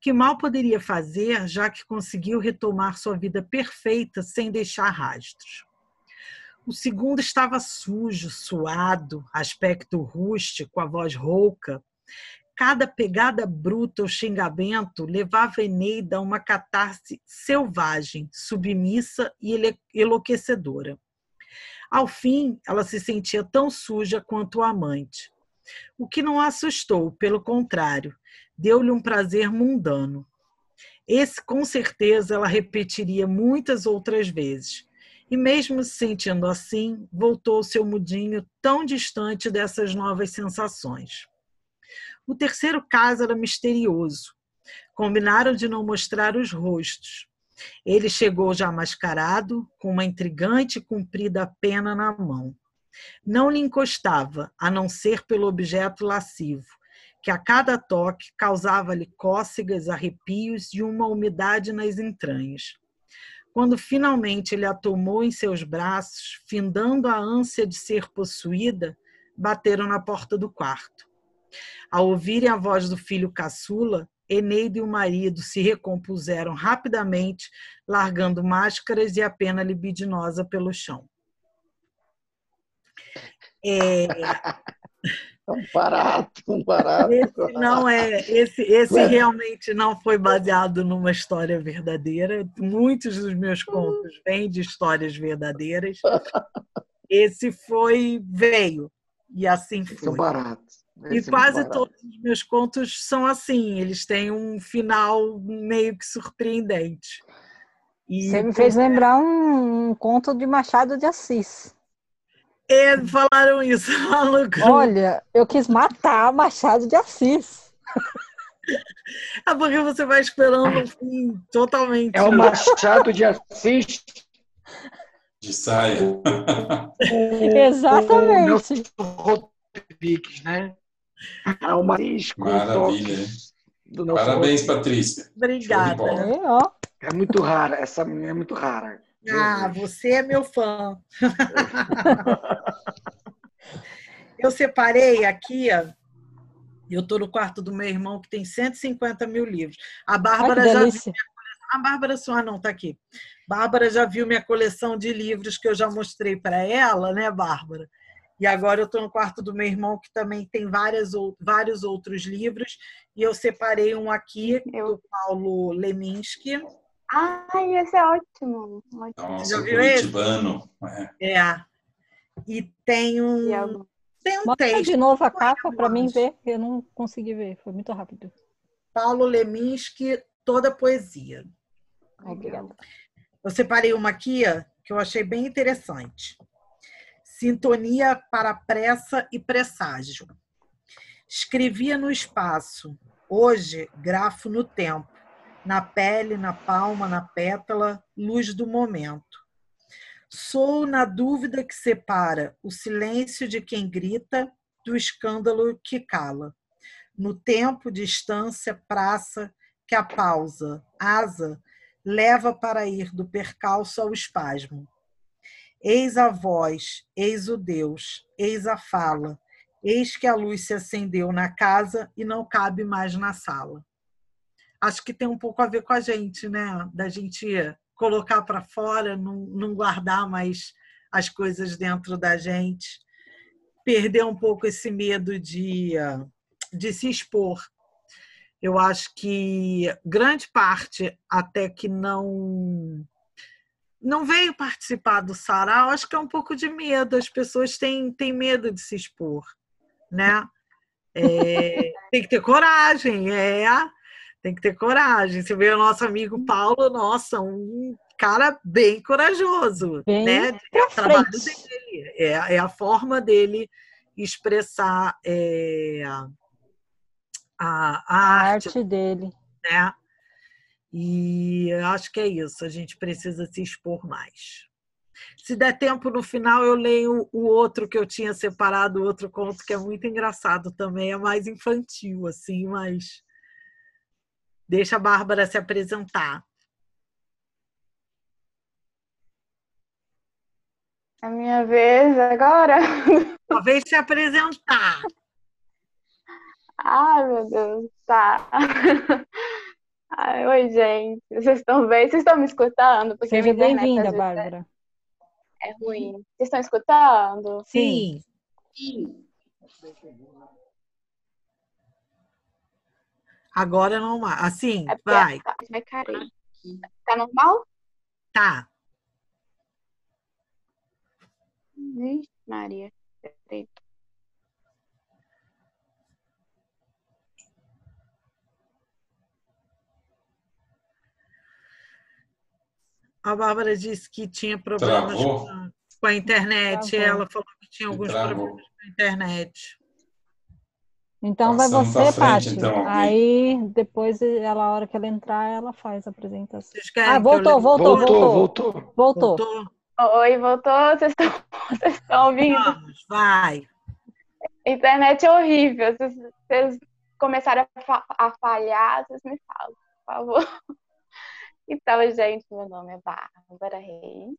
Que mal poderia fazer, já que conseguiu retomar sua vida perfeita sem deixar rastros. O segundo estava sujo, suado, aspecto rústico, a voz rouca. Cada pegada bruta ou xingamento levava Eneida a uma catarse selvagem, submissa e enlouquecedora. Ao fim, ela se sentia tão suja quanto o amante. O que não a assustou, pelo contrário, deu-lhe um prazer mundano. Esse, com certeza, ela repetiria muitas outras vezes. E mesmo se sentindo assim, voltou seu mudinho tão distante dessas novas sensações. O terceiro caso era misterioso. Combinaram de não mostrar os rostos. Ele chegou já mascarado, com uma intrigante e comprida pena na mão. Não lhe encostava, a não ser pelo objeto lascivo, que a cada toque causava-lhe cócegas, arrepios e uma umidade nas entranhas. Quando finalmente ele a tomou em seus braços, findando a ânsia de ser possuída, bateram na porta do quarto. Ao ouvirem a voz do filho caçula, Eneida e o marido se recompuseram rapidamente, largando máscaras e a pena libidinosa pelo chão. É... Um barato, um barato. Esse não é, esse, esse realmente não foi baseado numa história verdadeira. Muitos dos meus contos vêm de histórias verdadeiras. Esse foi veio e assim foi. São baratos. E quase todos os meus contos são assim, eles têm um final meio que surpreendente. E Você me fez lembrar um, um, conto de Machado de Assis. É, falaram isso Olha, eu quis matar Machado de Assis. É porque você vai esperando um fim totalmente. É o Machado de Assis. De saia. Exatamente. O Rodrigues, né? Ao marisco. Maravilha. Parabéns, Patrícia. Obrigada. É muito rara, essa é muito rara. Ah, você é meu fã. eu separei aqui, eu estou no quarto do meu irmão que tem 150 mil livros. A Bárbara Ai, já viu minha A Bárbara só não está aqui. Bárbara já viu minha coleção de livros que eu já mostrei para ela, né, Bárbara? E agora eu estou no quarto do meu irmão, que também tem várias, vários outros livros. E eu separei um aqui, eu... do Paulo Leminski. Ai, esse é ótimo. ótimo. Já viu esse? É. é. E tem um. Mostra tentei. de novo a capa para mim ver, eu não consegui ver, foi muito rápido. Paulo Leminski, toda poesia. Obrigada. Eu separei uma aqui que eu achei bem interessante. Sintonia para pressa e presságio. Escrevia no espaço, hoje grafo no tempo, na pele, na palma, na pétala, luz do momento. Sou na dúvida que separa o silêncio de quem grita do escândalo que cala. No tempo, distância, praça, que a pausa, asa, leva para ir do percalço ao espasmo. Eis a voz, eis o Deus, eis a fala, eis que a luz se acendeu na casa e não cabe mais na sala. Acho que tem um pouco a ver com a gente, né? Da gente colocar para fora, não, não guardar mais as coisas dentro da gente, perder um pouco esse medo de, de se expor. Eu acho que grande parte, até que não não veio participar do sarau, acho que é um pouco de medo. As pessoas têm, têm medo de se expor, né? É, tem que ter coragem, é. Tem que ter coragem. Você vê o nosso amigo Paulo, nossa, um cara bem corajoso, Bem né? É o trabalho dele, é, é a forma dele expressar é, a, a A arte, arte dele. né? E acho que é isso, a gente precisa se expor mais. Se der tempo no final, eu leio o outro que eu tinha separado, o outro conto que é muito engraçado também, é mais infantil, assim, mas deixa a Bárbara se apresentar. A minha vez agora? Talvez se apresentar. Ai, meu Deus, tá. Ai, oi, gente. Vocês estão bem? Vocês estão me escutando? Porque Seja bem-vinda, vezes, Bárbara. É, é ruim. Vocês estão escutando? Sim. Agora não mais. Assim, É vai. Tá, vai cair. Tá normal? Tá. Vixe, Maria. Peraí. A Bárbara disse que tinha problemas Travou? com, com a internet. Travou. Ela falou que tinha alguns Travou. problemas com a internet. Então vai Passamos pra você, Paty. então. Aí depois, ela, a hora que ela entrar, ela faz a apresentação. Ah, voltou, voltou, Voltou, voltou. voltou. Voltou. Voltou? Oi, voltou? Vocês estão, vocês estão ouvindo? Vamos, vai. A internet é horrível. Se vocês começarem a, fa- a falhar, vocês me falam, por favor. Então, gente, meu nome é Bárbara Reis.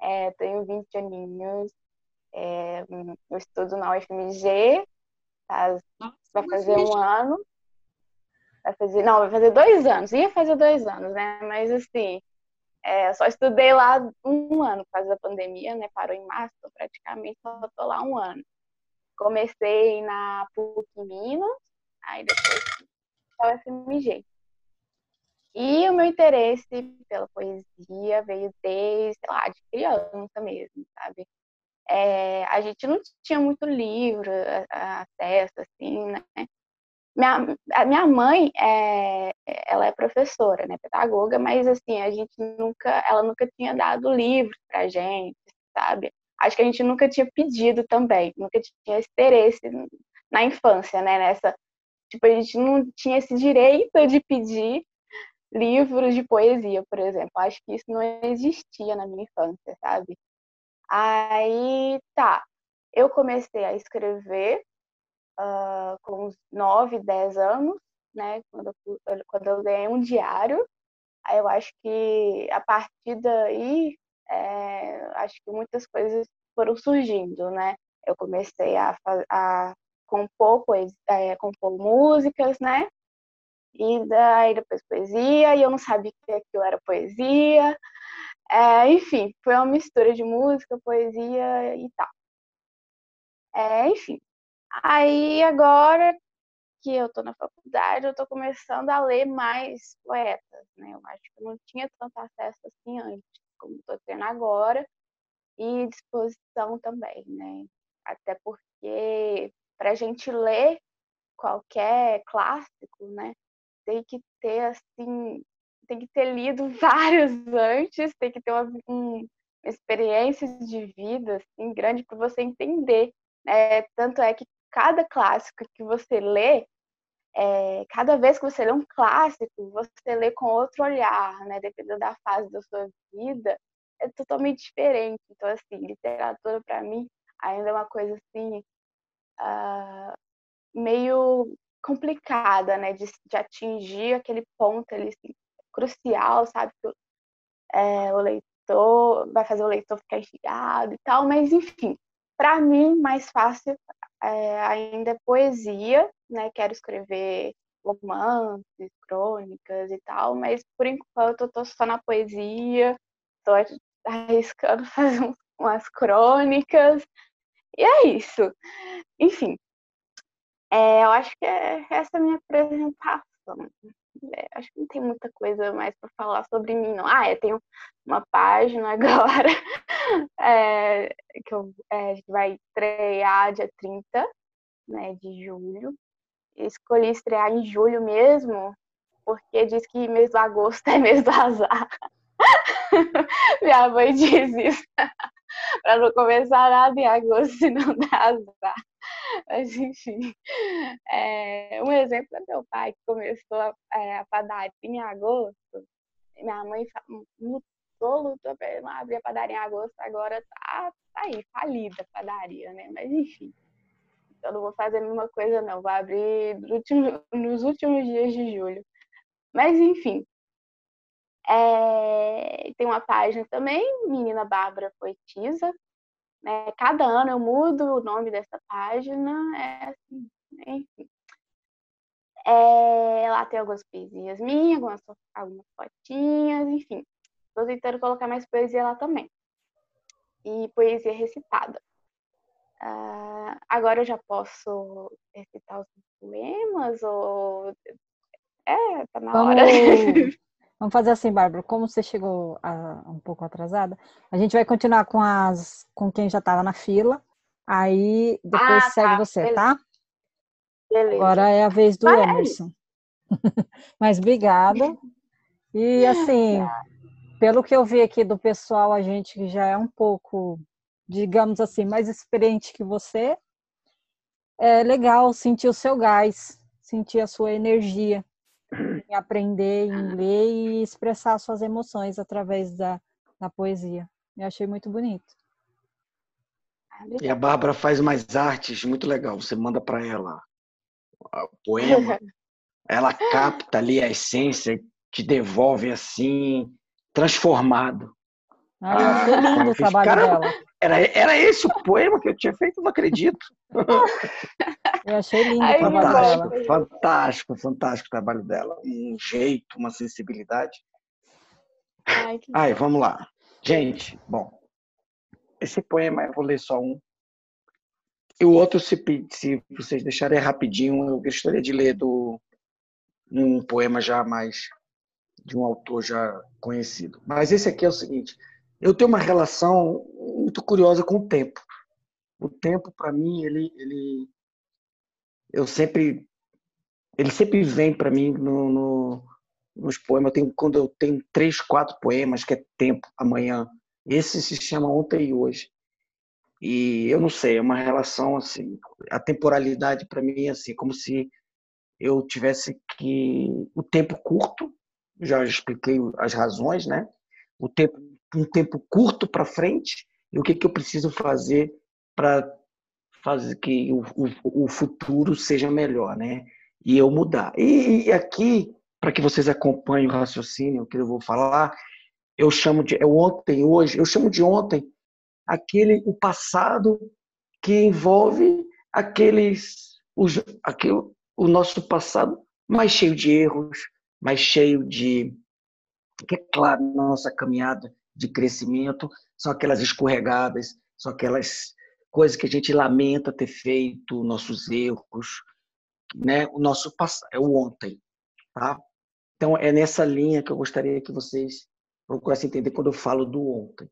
É, tenho 20 aninhos. É, eu estudo na UFMG. faz- vai fazer um ano. Vai fazer, não, vai fazer dois anos. Ia fazer dois anos, né? Mas assim, é, só estudei lá um ano por causa da pandemia, né? Parou em março, praticamente só tô lá um ano. Comecei na PUC Minas, aí depois fui para a UFMG. E o meu interesse pela poesia veio desde, sei lá, de criança mesmo, sabe? É, a gente não tinha muito livro, acesso, assim, né? Minha, a minha mãe, é, ela é professora, né, pedagoga, mas assim, a gente nunca, ela nunca tinha dado livro pra gente, sabe? Acho que a gente nunca tinha pedido também, nunca tinha esse interesse na infância, né, nessa, tipo, a gente não tinha esse direito de pedir livros de poesia, por exemplo. Acho que isso não existia na minha infância, sabe? Aí, tá, eu comecei a escrever ah, com uns 9, 10 anos, né? Quando eu, fu- quando eu ganhei um diário. Aí eu acho que a partir daí, é, acho que muitas coisas foram surgindo, né? Eu comecei a, a compor, é, compor músicas, né? E daí depois poesia, e eu não sabia que aquilo era poesia. É, enfim, foi uma mistura de música, poesia e tal. É, enfim, aí agora que eu tô na faculdade, eu tô começando a ler mais poetas, né? Eu acho que eu não tinha tanto acesso assim antes, como tô tendo agora, e disposição também, né? Até porque para a gente ler qualquer clássico, né, tem que ter assim, tem que ter lido vários antes, tem que ter uma, um, experiência de vida assim, grande para você entender. Né? Tanto é que cada clássico que você lê, é, cada vez que você lê um clássico, você lê com outro olhar, né? Dependendo da fase da sua vida, é totalmente diferente. Então, assim, literatura para mim ainda é uma coisa assim uh, meio complicada, né? De, de, atingir aquele ponto ali assim, crucial, sabe? Que é, o leitor vai fazer o leitor ficar instigado e tal, mas enfim, para mim mais fácil é, ainda é poesia, né? Quero escrever romances, crônicas e tal, mas por enquanto eu tô só na poesia, tô arriscando fazer umas crônicas, e é isso. Enfim, é, eu acho que é essa é a minha apresentação. É, acho que não tem muita coisa mais para falar sobre mim, não. Ah, eu tenho uma página agora é, que eu, é, vai estrear dia 30 né, de julho. Escolhi estrear em julho mesmo, porque diz que mês do agosto é mês do azar. Minha mãe diz isso. para não começar nada em agosto, senão dá azar. Mas, enfim, é, um exemplo é meu pai, que começou a, é, a padaria em agosto. Minha mãe lutou, lutou para não abrir a padaria em agosto, agora tá, tá aí, falida a padaria, né? Mas, enfim. Então, não vou fazer a mesma coisa, não. Vou abrir último, nos últimos dias de julho. Mas, enfim. É, tem uma página também, Menina Bárbara Poetisa, né? Cada ano eu mudo o nome dessa página, é assim, enfim. É, lá tem algumas poesias minhas, algumas, algumas fotinhas, enfim. Estou tentando colocar mais poesia lá também. E poesia recitada. Uh, agora eu já posso recitar os poemas ou. É, tá na Vamos... hora. Vamos fazer assim, Bárbara. Como você chegou a, um pouco atrasada, a gente vai continuar com as com quem já estava na fila. Aí depois ah, segue tá. você, Beleza. tá? Beleza. Agora é a vez do. Emerson. Mas obrigada. E assim, pelo que eu vi aqui do pessoal, a gente que já é um pouco, digamos assim, mais experiente que você, é legal sentir o seu gás, sentir a sua energia em aprender, em ler e expressar suas emoções através da, da poesia. Eu achei muito bonito. E a Bárbara faz umas artes muito legal. Você manda para ela o poema, ela capta ali a essência e te devolve assim, transformado. Ah, achei lindo o fiz, trabalho "Caramba, dela. Era, era esse o poema que eu tinha feito? Não acredito. Eu achei lindo Ai, Fantástico, fantástico, fantástico o trabalho dela. Um jeito, uma sensibilidade. Ai, que Ai, vamos lá. Gente, bom, esse poema eu vou ler só um. E o outro, se, se vocês deixarem rapidinho, eu gostaria de ler do, um poema já mais de um autor já conhecido. Mas esse aqui é o seguinte: eu tenho uma relação muito curiosa com o tempo. O tempo, para mim, ele, ele, eu sempre, ele sempre vem para mim no, no, nos poemas. Eu tenho, quando eu tenho três, quatro poemas que é tempo, amanhã. Esse se chama ontem e hoje. E eu não sei, é uma relação assim, a temporalidade para mim é assim, como se eu tivesse que o tempo curto, já expliquei as razões, né? O tempo um tempo curto para frente e o que que eu preciso fazer para fazer que o, o, o futuro seja melhor, né? E eu mudar. E, e aqui, para que vocês acompanhem o raciocínio que eu vou falar, eu chamo de é ontem hoje, eu chamo de ontem aquele o passado que envolve aqueles os, aquele, o nosso passado mais cheio de erros, mais cheio de que é claro na nossa caminhada de crescimento são aquelas escorregadas, são aquelas coisas que a gente lamenta ter feito, nossos erros, né? O nosso passado é o ontem, tá? Então é nessa linha que eu gostaria que vocês procurassem entender quando eu falo do ontem.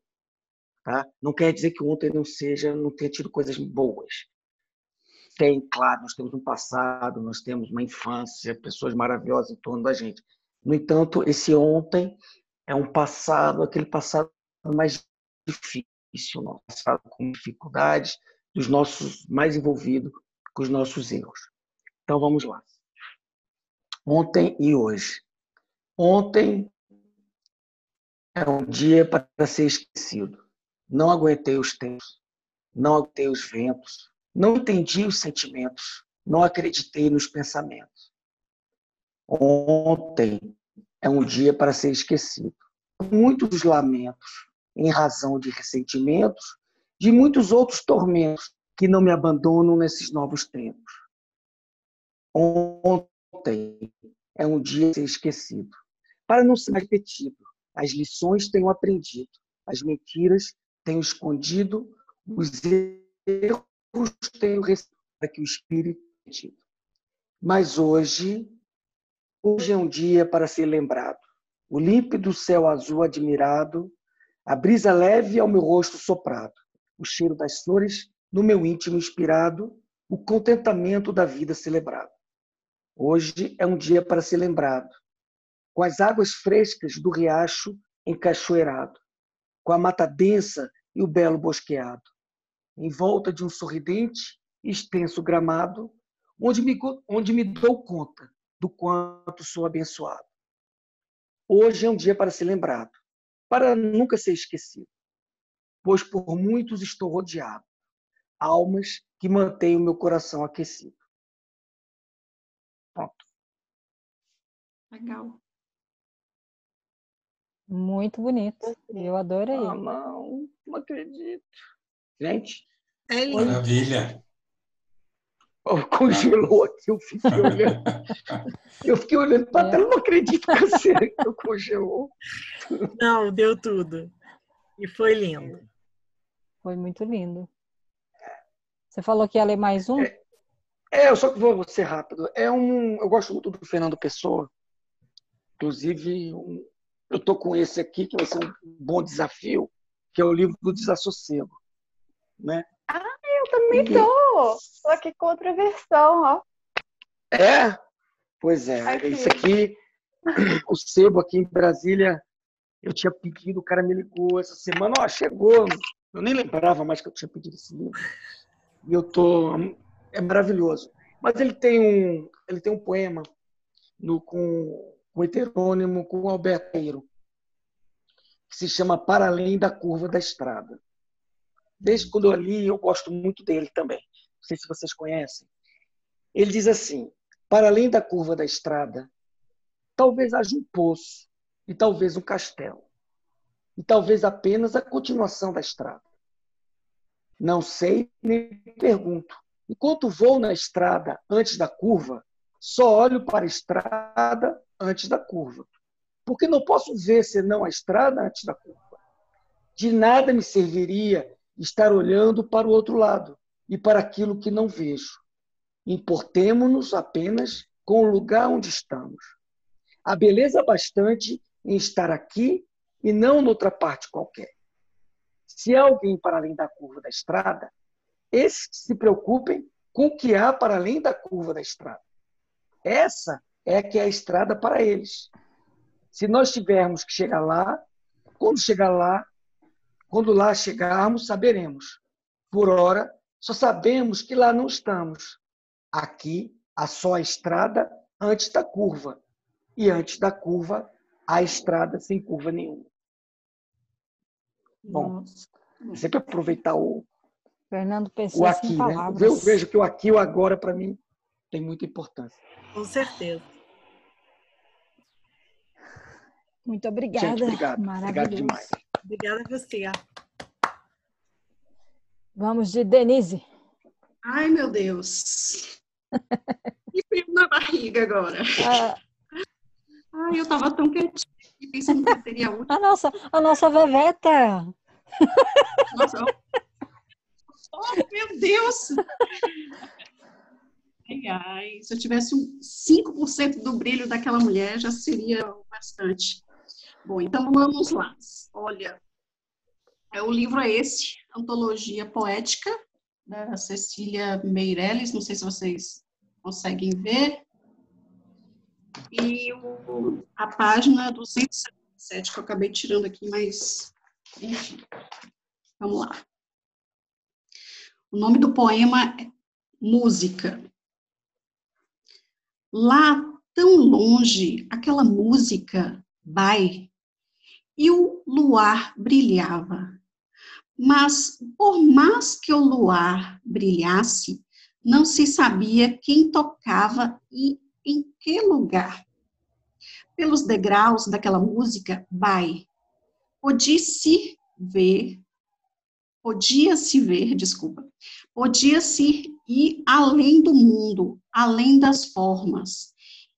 tá? Não quer dizer que ontem não seja, não tenha tido coisas boas. Tem, claro, nós temos um passado, nós temos uma infância, pessoas maravilhosas em torno da gente. No entanto, esse ontem é um passado, aquele passado mais difícil, um passado com dificuldades, dos nossos mais envolvidos com os nossos erros. Então vamos lá. Ontem e hoje. Ontem é um dia para ser esquecido. Não aguentei os tempos, não aguentei os ventos, não entendi os sentimentos, não acreditei nos pensamentos. Ontem é um dia para ser esquecido. Muitos lamentos, em razão de ressentimentos, de muitos outros tormentos que não me abandonam nesses novos tempos. Ontem é um dia a ser esquecido, para não ser repetido. As lições tenho aprendido, as mentiras tenho escondido, os erros tenho recebido para que o Espírito tido. Mas hoje, hoje é um dia para ser lembrado. O límpido céu azul admirado, a brisa leve ao meu rosto soprado, o cheiro das flores no meu íntimo inspirado, o contentamento da vida celebrado. Hoje é um dia para ser lembrado, com as águas frescas do riacho encachoeirado, com a mata densa e o belo bosqueado, em volta de um sorridente e extenso gramado, onde me, onde me dou conta do quanto sou abençoado. Hoje é um dia para ser lembrado, para nunca ser esquecido, pois por muitos estou rodeado, almas que mantêm o meu coração aquecido. Pronto. Legal. Muito bonito. Eu adorei. Ah, não, não acredito. Gente. É lindo. Maravilha. Oh, congelou aqui, eu fiquei olhando. Eu fiquei olhando para a tela, não acredito que você congelou. Não, deu tudo. E foi lindo. Foi muito lindo. Você falou que ia ler mais um? É, é eu só que vou ser rápido. É um, eu gosto muito do Fernando Pessoa. Inclusive, um, eu tô com esse aqui que vai ser um bom desafio, que é o livro do Desassossego, né? Ah, eu também tô. Tô aqui com outra versão, ó. É? Pois é. Aqui. Isso aqui, o sebo aqui em Brasília, eu tinha pedido, o cara me ligou essa semana, ó, chegou. Eu nem lembrava mais que eu tinha pedido esse livro. E eu tô. É maravilhoso. Mas ele tem um, ele tem um poema no, com, com heterônimo com Alberto Eiro, que se chama Para Além da Curva da Estrada. Desde quando eu li, eu gosto muito dele também. Não sei se vocês conhecem. Ele diz assim: Para além da curva da estrada, talvez haja um poço e talvez um castelo. E talvez apenas a continuação da estrada. Não sei nem pergunto. Enquanto vou na estrada antes da curva, só olho para a estrada antes da curva. Porque não posso ver senão a estrada antes da curva. De nada me serviria estar olhando para o outro lado e para aquilo que não vejo. Importemo-nos apenas com o lugar onde estamos. Há beleza bastante em estar aqui e não noutra parte qualquer. Se há alguém para além da curva da estrada, esses que se preocupem com o que há para além da curva da estrada. Essa é que é a estrada para eles. Se nós tivermos que chegar lá, quando chegar lá, quando lá chegarmos, saberemos. Por ora, só sabemos que lá não estamos. Aqui há só a estrada antes da curva. E antes da curva, a estrada sem curva nenhuma. Bom, sempre aproveitar o, Fernando o Pessoa aqui, né? palavras. Eu vejo que o aqui e o agora, para mim, tem muita importância. Com certeza. Muito obrigada. Gente, obrigado. Maravilhoso. Obrigado demais. Obrigada a você. Vamos de Denise. Ai, meu Deus. Que frio na barriga agora. Ah, Ai, eu tava tão quietinha e pensando que seria útil. a nossa, a nossa Veveta. Nossa, oh, meu Deus! Ai, ai, se eu tivesse um 5% do brilho daquela mulher, já seria bastante. Bom, então vamos lá. Olha, É, o livro é esse, Antologia Poética, da Cecília Meirelles, não sei se vocês conseguem ver. E o, a página 277, que eu acabei tirando aqui, mas enfim, vamos lá. O nome do poema é Música. Lá, tão longe, aquela música vai, e o luar brilhava. Mas, por mais que o luar brilhasse, não se sabia quem tocava e em que lugar. Pelos degraus daquela música, vai. Podia-se ver, podia-se ver, desculpa, podia-se ir além do mundo, além das formas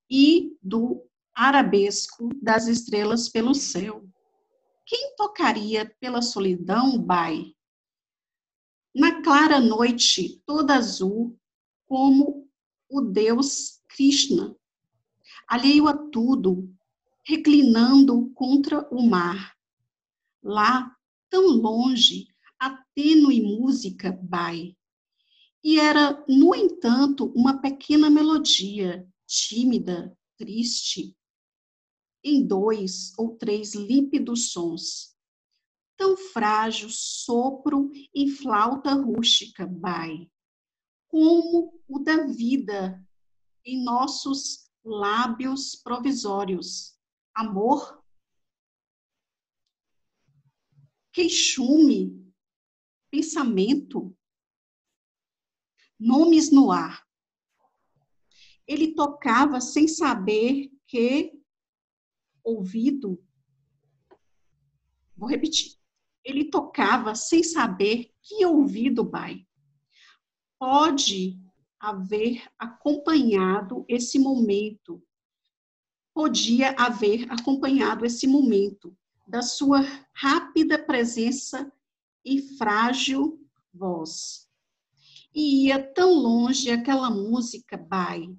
e do arabesco das estrelas pelo céu. Quem tocaria pela solidão, Bai? Na clara noite, toda azul, como o Deus Krishna, alheio a tudo, reclinando contra o mar. Lá, tão longe, a tênue música vai. E era, no entanto, uma pequena melodia, tímida, triste, em dois ou três límpidos sons. Tão frágil sopro em flauta rústica, vai, como o da vida em nossos lábios provisórios. Amor, queixume, pensamento, nomes no ar. Ele tocava sem saber que ouvido. Vou repetir. Ele tocava sem saber que ouvido, Bai. Pode haver acompanhado esse momento. Podia haver acompanhado esse momento da sua rápida presença e frágil voz. E ia tão longe aquela música, Bai.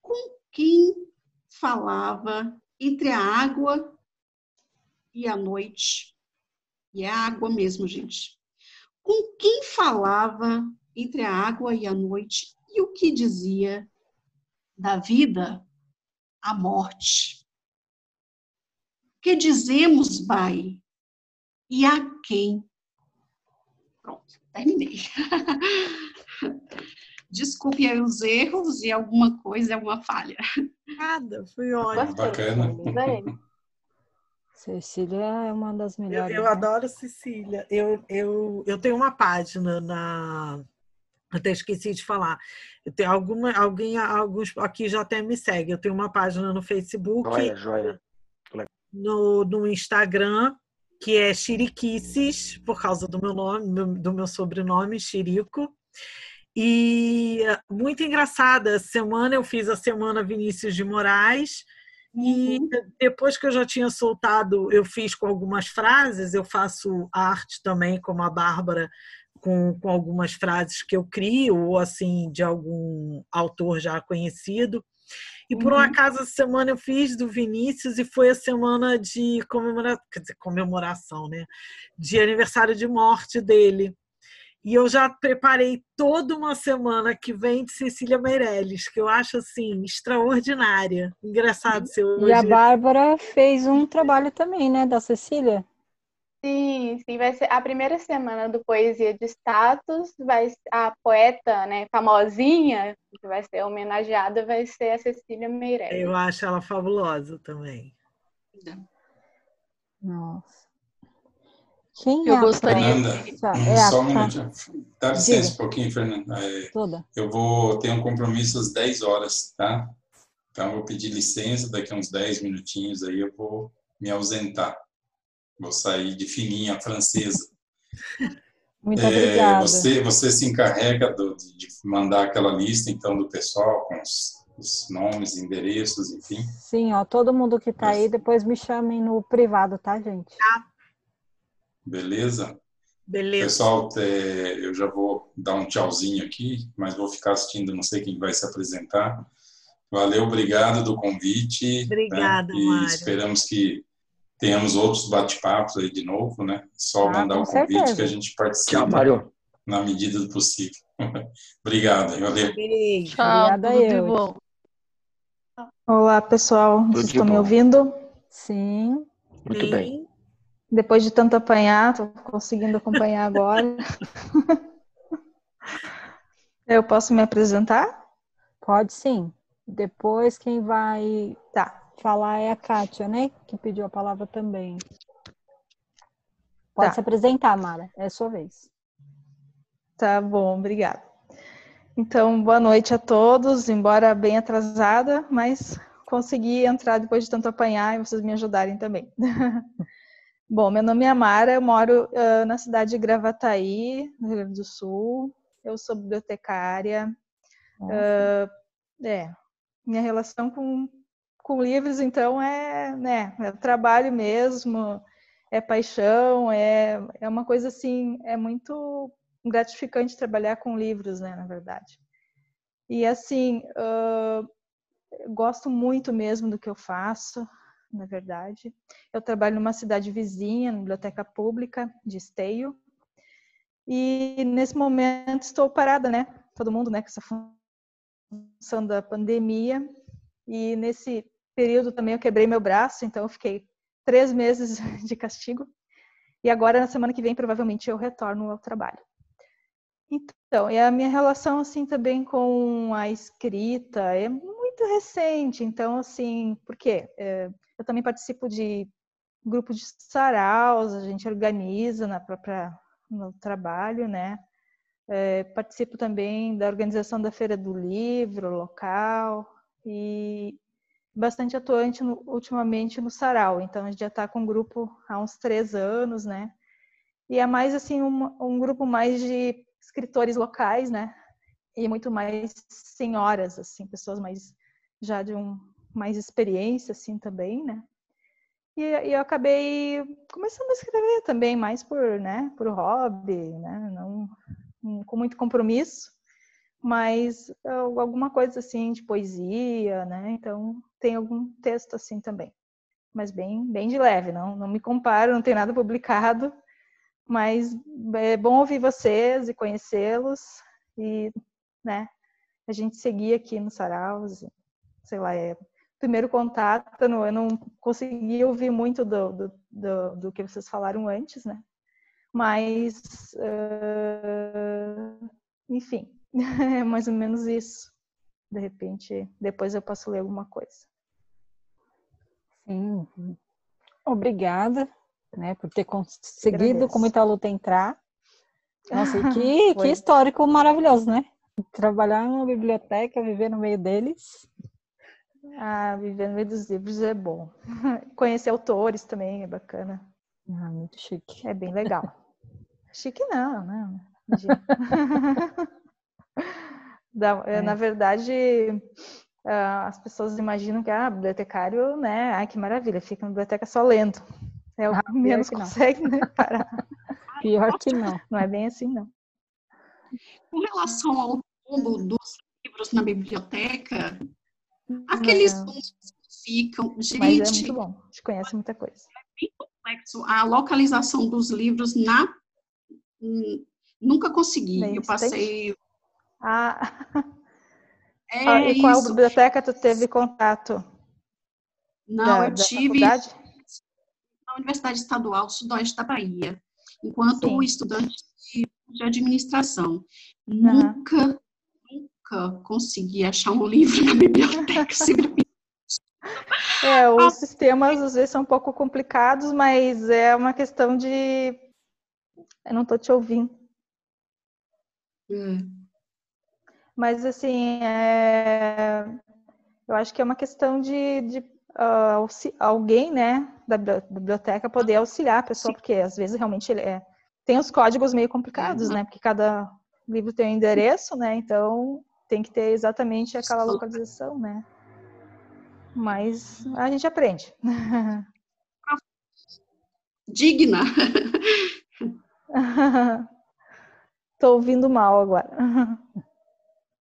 Com quem falava entre a água e a noite. E é água mesmo, gente. Com quem falava entre a água e a noite e o que dizia da vida à morte. Que dizemos, Pai? E a quem? Pronto, terminei. Desculpe aí os erros e alguma coisa, alguma falha. Nada, foi ótimo. Bacana. Cecília é uma das Eu, melhores. eu né? adoro Cecília. Eu, eu, eu tenho uma página na. Até esqueci de falar. Eu tenho alguma, alguém, alguns aqui já até me segue. Eu tenho uma página no Facebook, Joia, joia. no, no Instagram, que é Chiriquices, por causa do meu nome, do meu sobrenome, Chirico. E muito engraçada. Semana eu fiz a semana Vinícius de Moraes. E depois que eu já tinha soltado, eu fiz com algumas frases, eu faço arte também, como a Bárbara, com, com algumas frases que eu crio, ou assim, de algum autor já conhecido. E por um Uhum. acaso, essa semana eu fiz do Vinícius e foi a semana de comemora... dizer, comemoração, né? De aniversário de morte dele. E eu já preparei toda uma semana que vem de Cecília Meirelles, que eu acho assim extraordinária. Engraçado ser hoje. E a Bárbara fez um trabalho também, né, da Cecília? Sim, sim, vai ser a primeira semana do Poesia de Status, vai a poeta, né, famosinha, que vai ser homenageada, vai ser a Cecília Meirelles. Eu acho ela fabulosa também. Nossa. Quem Eu é a gostaria- Fernanda, Tá, é só um minutinho. Dá licença Diga. um pouquinho, Fernanda. É, toda? eu vou ter um compromisso às 10 horas, tá? Então, eu vou pedir licença, daqui a uns 10 minutinhos aí eu vou me ausentar. Vou sair de fininha francesa. Muito É, obrigada. você, você se encarrega do- de mandar aquela lista, então, do pessoal, com os, os nomes, endereços, enfim. Sim, ó, todo mundo que tá aí, depois me chamem no privado, tá, gente? Beleza? Beleza. Pessoal, é, eu já vou dar um tchauzinho aqui, mas vou ficar assistindo, não sei quem vai se apresentar. Valeu, obrigado do convite. né? Obrigada, E Mário. esperamos que tenhamos outros bate-papos aí de novo, né? Só Ah, mandar o convite certeza. que a gente Tchau, participa Mário. na medida do possível. Obrigado, valeu. Beijo. Tchau, Obrigada tudo eu. bom. Olá, pessoal. Tudo Vocês estão me bom. ouvindo? Sim, Muito bem. Depois de tanto apanhar, tô conseguindo acompanhar agora. Eu posso me apresentar? pode sim. Depois quem vai Tá. falar é a Kátia, né? Que pediu a palavra também. Pode Tá. se apresentar, Mara. É a sua vez. Tá bom, obrigada. Então, boa noite a todos, embora bem atrasada, mas consegui entrar depois de tanto apanhar e vocês me ajudarem também. Bom, meu nome é Amara, eu moro ah, na cidade de Gravataí, no Rio Grande do Sul. Eu sou bibliotecária. Ah, é, minha relação com, com livros, então, é, né, é trabalho mesmo, é paixão, é, é uma coisa assim, é muito gratificante trabalhar com livros, né, na verdade. E assim, eu gosto muito mesmo do que eu faço, na verdade. Eu trabalho numa cidade vizinha, na biblioteca pública de Esteio. E nesse momento estou parada, né? Todo mundo, né, com essa função da pandemia. E nesse período também eu quebrei meu braço, então eu fiquei três meses de castigo. E agora, na semana que vem, provavelmente eu retorno ao trabalho. Então, e a minha relação, assim, também com a escrita é muito recente. Então, assim, por quê? É, eu também participo de grupo de saraus, a gente organiza na própria, no trabalho, né? É, participo também da organização da Feira do Livro local e bastante atuante no- ultimamente no sarau. Então, a gente já está com um grupo há uns três anos, né? E é mais, assim, um, um grupo mais de escritores locais, né? E muito mais senhoras, assim, pessoas mais já de um mais experiência, assim, também, né? E, e eu acabei começando a escrever também, mais por, né, por hobby, né? Não hum, com muito compromisso, mas alguma coisa assim de poesia, né? Então tem algum texto assim também, mas bem, bem de leve, não, não me comparo, não tem nada publicado, mas é bom ouvir vocês e conhecê-los e, né? A gente seguir aqui no Saraus, sei lá, é primeiro contato, eu não, eu não consegui ouvir muito do, do, do, do que vocês falaram antes, né? Mas, ah, enfim, é mais ou menos isso. De repente, depois eu posso ler alguma coisa. Sim. Obrigada, né, por ter conseguido Agradeço. com muita luta entrar. Nossa, que, que histórico maravilhoso, né? Trabalhar numa biblioteca, viver no meio deles. Ah, viver no meio dos livros é bom. Conhecer autores também é bacana. Ah, muito chique. É bem legal. Chique não. Dá- é, Na verdade, ah, as pessoas imaginam que ah, bibliotecário, né? Ai, que maravilha, fica na biblioteca só lendo. É o Ah, menos que não. consegue né, parar. Pior que não. Não é bem assim, não. Com relação ao tombo dos livros na biblioteca, aqueles Não. tons ficam. Mas é muito Gente, bom. A gente conhece muita coisa. bem complexo. A localização dos livros na. hum, Nunca consegui. Na Eu passei. Ah, É ah, e qual isso. biblioteca tu teve contato? Não, da, eu da tive faculdade? na Universidade Estadual Sudoeste da Bahia, enquanto Sim. estudante de, de administração. Nunca, nunca consegui achar um livro na biblioteca. É, os sistemas às vezes são um pouco complicados, mas é uma questão de. Eu não estou te ouvindo. Mas, assim, é... eu acho que é uma questão de, de ah, auxi- alguém, né, da bibli- da biblioteca poder auxiliar a pessoa, porque às vezes realmente é... tem os códigos meio complicados, né, porque cada livro tem um endereço, né, então tem que ter exatamente aquela localização, né. Mas a gente aprende. digna. Tô ouvindo mal agora.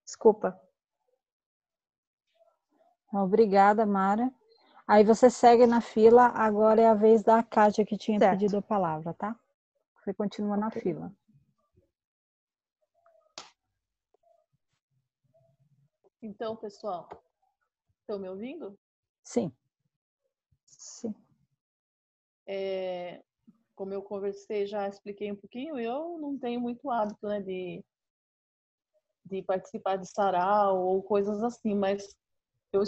Desculpa. Obrigada, Mara. Aí você segue na fila, agora é a vez da Kátia que tinha Certo. pedido a palavra, tá? Você continua na fila. Então, pessoal, estão me ouvindo? Sim. Sim. É, como eu conversei, já expliquei um pouquinho, eu não tenho muito hábito, né, de, de participar de sarau ou coisas assim, mas eu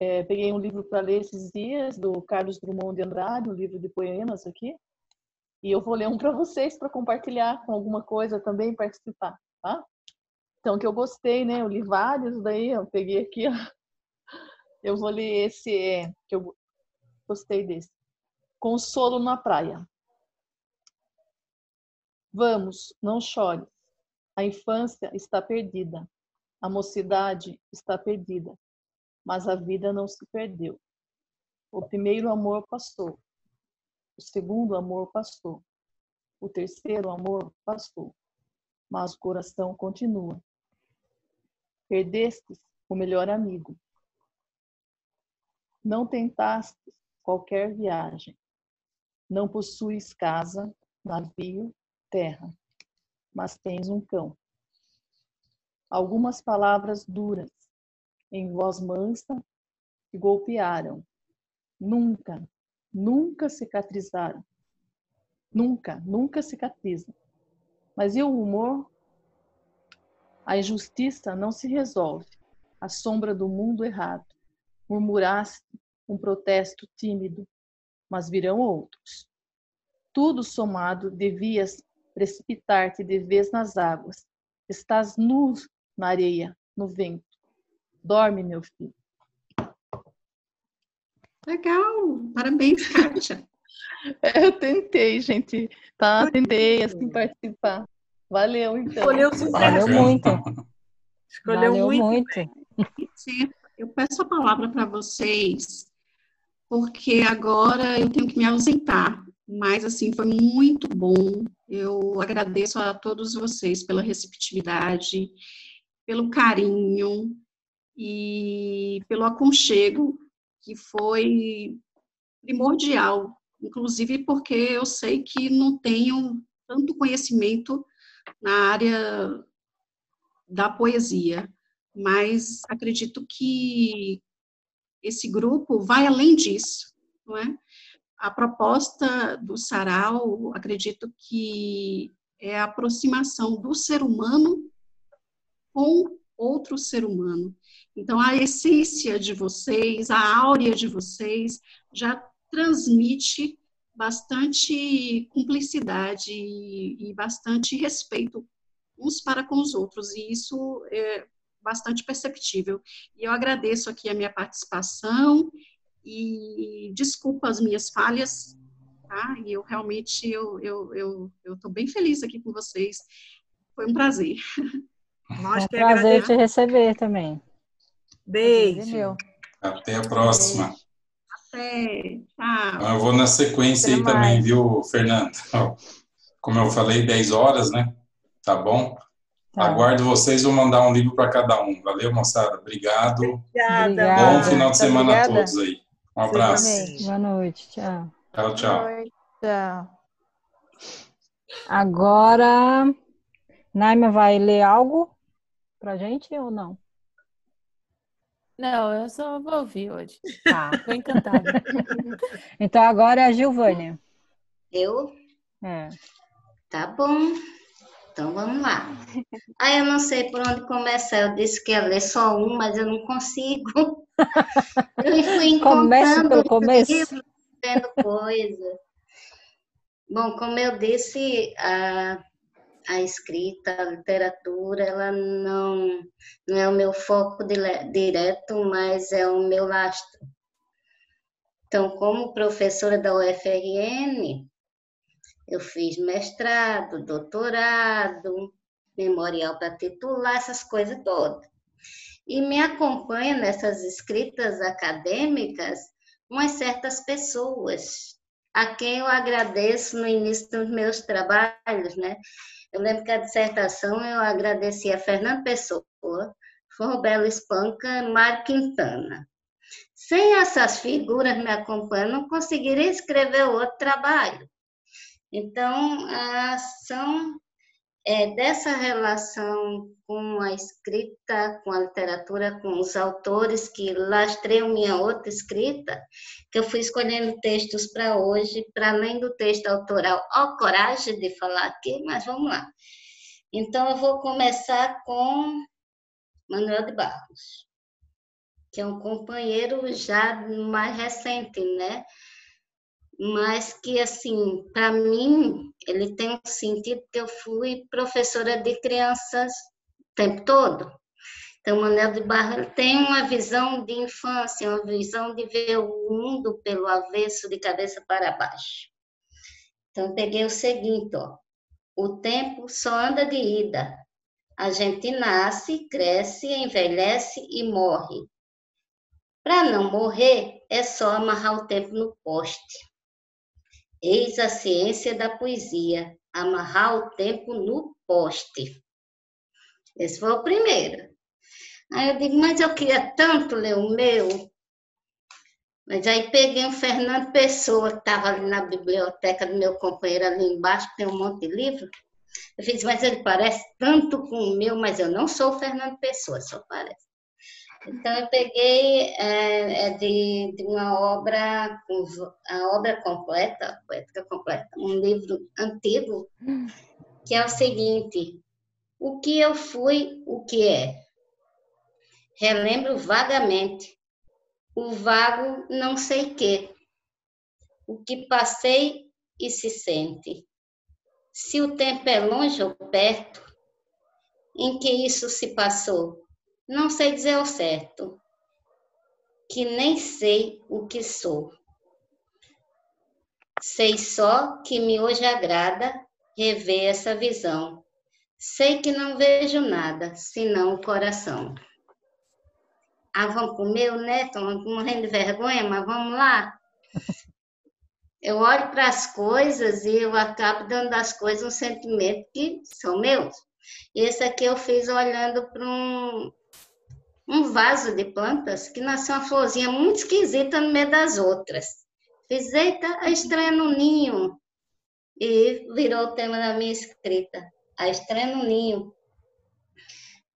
é, peguei um livro para ler esses dias, do Carlos Drummond de Andrade, um livro de poemas aqui, e eu vou ler um para vocês para compartilhar com alguma coisa também, participar, tá? Então, que eu gostei, né? Eu li vários, daí eu peguei aqui, ó. Eu vou ler esse, é, que eu gostei desse. Consolo na praia. Vamos, não chore. A infância está perdida. A mocidade está perdida. Mas a vida não se perdeu. O primeiro amor passou. O segundo amor passou. O terceiro amor passou. Mas o coração continua. Perdestes o melhor amigo. Não tentaste qualquer viagem. Não possuis casa, navio, terra, mas tens um cão. Algumas palavras duras, em voz mansa, te golpearam. Nunca, nunca cicatrizaram. Nunca, nunca cicatrizam. Mas e o humor? A injustiça não se resolve. A sombra do mundo errado. Murmuraste um protesto tímido, mas virão outros. Tudo somado devias precipitar-te de vez nas águas. Estás nu na areia, no vento. Dorme, meu filho. Legal, parabéns, Kátia. Eu tentei, gente, tá? Tentei, assim, participar. Valeu, então. Escolheu Valeu muito. Escolheu Valeu muito. muito. Eu peço a palavra para vocês, porque agora eu tenho que me ausentar. Mas, assim, foi muito bom. Eu agradeço a todos vocês pela receptividade, pelo carinho e pelo aconchego, que foi primordial. Inclusive porque eu sei que não tenho tanto conhecimento na área da poesia, mas acredito que esse grupo vai além disso, não é? A proposta do sarau, acredito que é a aproximação do ser humano com outro ser humano. Então, a essência de vocês, a áurea de vocês, já transmite bastante cumplicidade e, e bastante respeito uns para com os outros, e isso é bastante perceptível. E eu agradeço aqui a minha participação e desculpa as minhas falhas, tá? E eu realmente eu eu eu eu tô bem feliz aqui com vocês. Foi um prazer. Nós É um prazer te receber também. Beijo. Meu. Até a próxima. Até, tchau. Então, eu vou na sequência aí também, viu, Fernando? Como eu falei, 10 horas, né? Tá bom? Tá. Aguardo vocês, vou mandar um livro para cada um. Valeu, moçada? Obrigado. Obrigada. Obrigada. Bom final de Muito semana a obrigada. todos aí. Um abraço. Boa noite. Tchau. Tchau, tchau. Tchau. Agora, Naima vai ler algo pra gente ou não? Não, eu só vou ouvir hoje. Tá. Tô encantada. Então agora é a Gilvânia. Eu? É. Tá bom. Então vamos lá. Ah, eu não sei por onde começar. Eu disse que ia ler só um, mas eu não consigo. Eu fui encontrando pelo começo. livros, vendo coisas. Bom, como eu disse, a, a escrita, a literatura, ela não, não é o meu foco direto, mas é o meu lastro. Então, como professora da UFRN, eu fiz mestrado, doutorado, memorial para titular, essas coisas todas. E me acompanha nessas escritas acadêmicas umas certas pessoas, a quem eu agradeço no início dos meus trabalhos, né? Eu lembro que a dissertação eu agradeci a Fernando Pessoa, Forbelo Espanca, Mário Quintana. Sem essas figuras me acompanhando, não conseguiria escrever outro trabalho. Então, são é, dessa relação com a escrita, com a literatura, com os autores que lastreiam minha outra escrita, que eu fui escolhendo textos para hoje, para além do texto autoral. Ó, coragem de falar aqui, mas vamos lá. Então, eu vou começar com Manuel de Barros, que é um companheiro já mais recente, né? Mas que, assim, para mim, ele tem um sentido que eu fui professora de crianças o tempo todo. Então, Manuel de Barra tem uma visão de infância, uma visão de ver o mundo pelo avesso, de cabeça para baixo. Então, peguei o seguinte, ó. O tempo só anda de ida. A gente nasce, cresce, envelhece e morre. Para não morrer, é só amarrar o tempo no poste. Eis a ciência da poesia, amarrar o tempo no poste. Esse foi o primeiro. Aí eu digo, mas eu queria tanto ler o meu. Mas aí peguei um Fernando Pessoa, que estava ali na biblioteca do meu companheiro ali embaixo, tem um monte de livro. Eu fiz, mas ele parece tanto com o meu, mas eu não sou o Fernando Pessoa, só parece. Então, eu peguei é, é de, de, uma obra, a obra completa, poética completa, um livro antigo, que é o seguinte: O que eu fui, o que é? Relembro vagamente, o vago não sei que, o que passei e se sente. Se o tempo é longe ou perto, em que isso se passou? Não sei dizer ao certo, que nem sei o que sou. Sei só que me hoje agrada rever essa visão. Sei que não vejo nada, senão o coração. Ah, vamos pro meu, né? Estou morrendo de vergonha, mas vamos lá. Eu olho para as coisas e eu acabo dando às coisas um sentimento que são meus. Esse aqui eu fiz olhando para um, um vaso de plantas que nasceu uma florzinha muito esquisita no meio das outras. Fiz, eita, a estranha no ninho. E virou o tema da minha escrita. A estranha no ninho.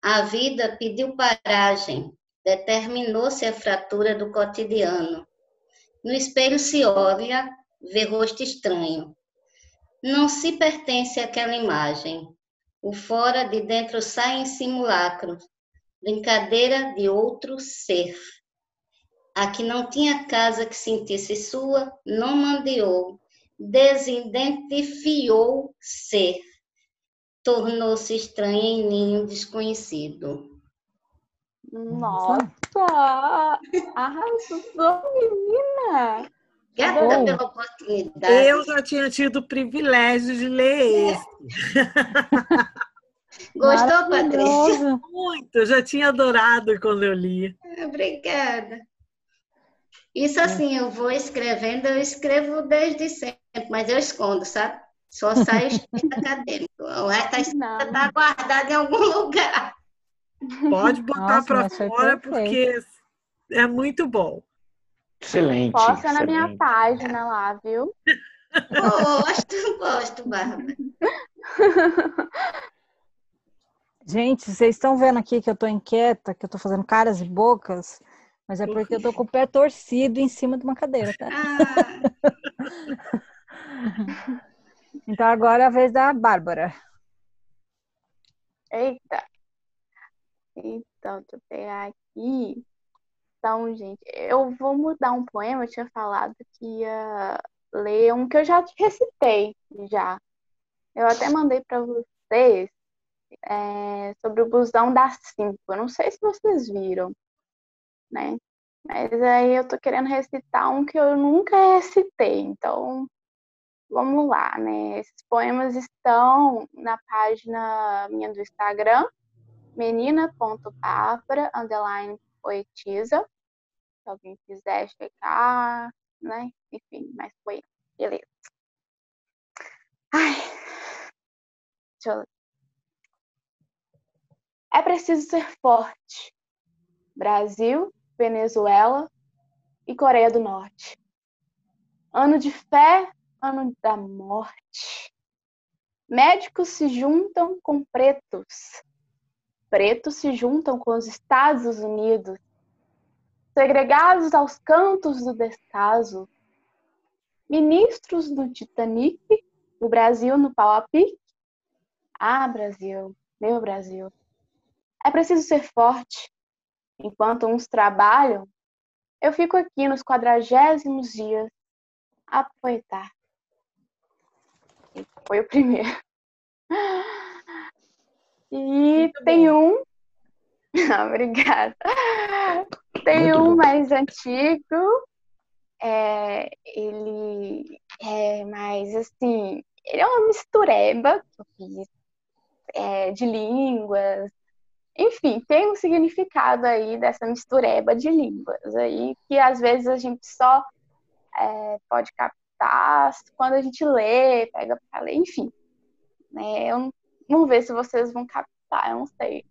A vida pediu paragem, determinou-se a fratura do cotidiano. No espelho se olha, vê rosto estranho. Não se pertence àquela imagem. O fora de dentro sai em simulacro, brincadeira de outro ser. A que não tinha casa que sentisse sua, não mandeou, desidentifiou ser. Tornou-se estranha em ninho desconhecido. Nossa! Arrasou, menina! Obrigada pela oportunidade. Eu já tinha tido o privilégio de ler esse. Gostou, Patrícia? Muito, eu já tinha adorado quando eu li. Obrigada. Isso assim, eu vou escrevendo, eu escrevo desde sempre, mas eu escondo, sabe? Só sai escrito acadêmico. O resto está guardado em algum lugar. Pode botar para fora, porque é muito bom. Excelente. Posta excelente. na minha página lá, viu? Gosto, gosto, Bárbara. Gente, vocês estão vendo aqui que eu tô inquieta, que eu tô fazendo caras e bocas, mas é porque eu tô com o pé torcido em cima de uma cadeira, tá? então agora é a vez da Bárbara. Eita. Então, deixa eu pegar aqui. Então, gente, eu vou mudar um poema. Eu tinha falado que ia ler um que eu já recitei já. Eu até mandei para vocês é, sobre o busão das cinco. Eu não sei se vocês viram, né? Mas aí eu tô querendo recitar um que eu nunca recitei. Então, vamos lá, né? Esses poemas estão na página minha do Instagram, menina.bárbara, underline poetisa. Se alguém quiser checar, né? Enfim, mas foi. Beleza. Ai. Deixa eu... É preciso ser forte. Brasil, Venezuela, e Coreia do Norte. Ano de fé, ano da morte. Médicos se juntam com pretos. Pretos se juntam com os Estados Unidos. Segregados aos cantos do descaso. Ministros do Titanic, o Brasil no pau a pique. Ah, Brasil, meu Brasil. É preciso ser forte. Enquanto uns trabalham, eu fico aqui nos quadragésimos dias a poetar. Foi o primeiro. E Muito tem bom. um. Obrigada. Tem Muito um bom. mais antigo. É, ele é mais assim. Ele é uma mistureba que eu fiz é, de línguas. Enfim, tem um significado aí dessa mistureba de línguas aí, que às vezes a gente só é, pode captar quando a gente lê, pega para ler, enfim. Né? Eu vamos ver se vocês vão captar, eu não sei.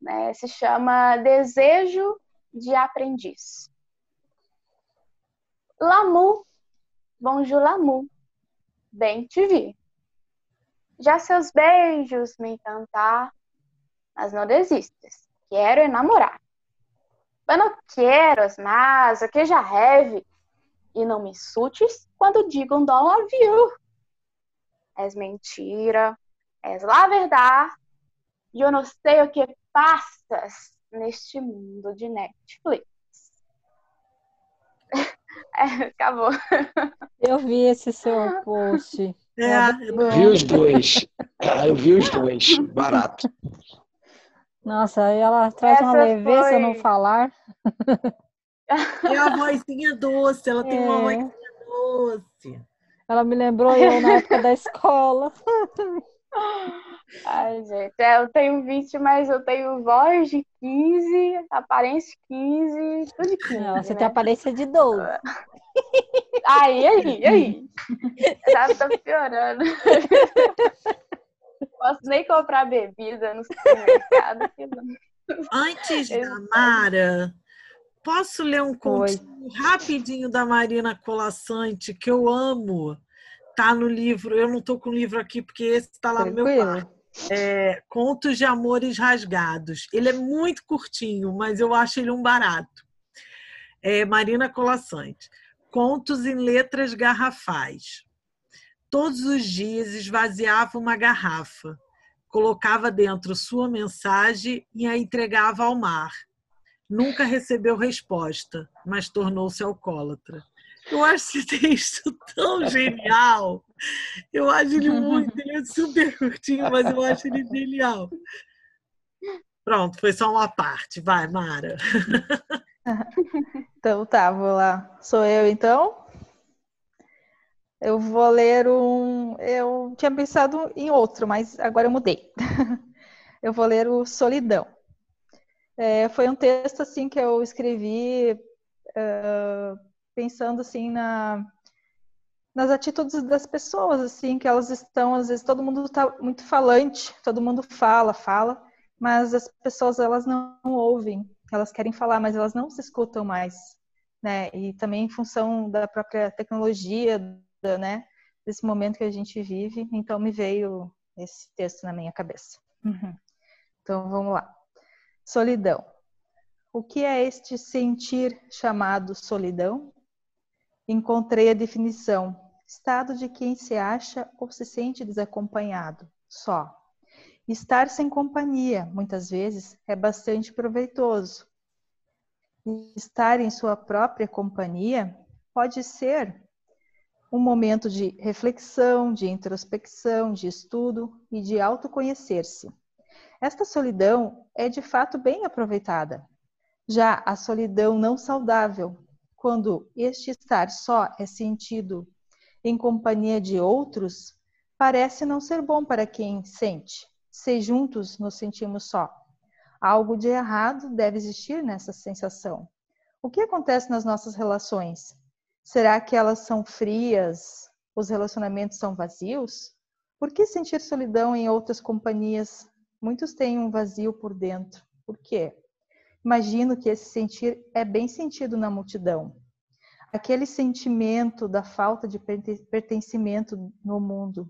Né? Se chama Desejo de Aprendiz. Lamu, bonjour Lamu, bem te vi. Já seus beijos me encantar, mas não desistes, quero enamorar. Eu não quero mas o que já reve, e não me insultes quando digo um dom viu. És mentira, és lá verdade, e eu não sei o que passas neste mundo de Netflix. É, acabou. Eu vi esse seu post. É, É, Vi os dois. Ah, eu vi os dois. Barato. Nossa, aí ela traz uma Essa leveza foi- no falar. É a vozinha doce, ela tem uma É. vozinha doce. Ela me lembrou eu na época da escola. Ai, gente, é, eu tenho 20, mas eu tenho voz de 15, aparência de 15, tudo de 15. Não, você né? tem aparência de 12. Aí, aí, aí. Já tá piorando. Posso nem comprar bebida no supermercado. não- Antes da. Mara, posso ler um continho rapidinho da Marina Colassante, que eu amo. Tá no livro, eu não tô com o livro aqui porque esse está lá no meu Tranquilo. quarto. É, Contos de Amores Rasgados. Ele é muito curtinho, mas eu acho ele um barato. É, Marina Colassante. Contos em letras garrafais. Todos os dias esvaziava uma garrafa, colocava dentro sua mensagem e a entregava ao mar. Nunca recebeu resposta, mas tornou-se alcoólatra. Eu acho esse texto tão genial. Eu acho ele muito, ele é super curtinho, mas eu acho ele genial. Pronto, foi só uma parte. Vai, Mara. Então tá, vou lá. Sou eu então. Eu vou ler um. Eu tinha pensado em outro, mas agora eu mudei. Eu vou ler o Solidão. É, foi um texto assim que eu escrevi eh, pensando assim na nas atitudes das pessoas assim que elas estão às vezes todo mundo está muito falante, todo mundo fala, fala, mas as pessoas elas não ouvem, elas querem falar, mas elas não se escutam mais, né? E também em função da própria tecnologia, né? Desse momento que a gente vive, então me veio esse texto na minha cabeça. Uhum. Então vamos lá. Solidão. O que é este sentir chamado solidão? Encontrei a definição: estado de quem se acha ou se sente desacompanhado, só. Estar sem companhia, muitas vezes, é bastante proveitoso. Estar em sua própria companhia pode ser um momento de reflexão, de introspecção, de estudo e de autoconhecer-se. Esta solidão é de fato bem aproveitada. Já a solidão não saudável, quando este estar só é sentido em companhia de outros, parece não ser bom para quem sente. Se juntos nos sentimos só. Algo de errado deve existir nessa sensação. O que acontece nas nossas relações? Será que elas são frias? Os relacionamentos são vazios? Por que sentir solidão em outras companhias? Muitos têm um vazio por dentro. Por quê? Imagino que esse sentir é bem sentido na multidão. aquele sentimento da falta de pertencimento no mundo.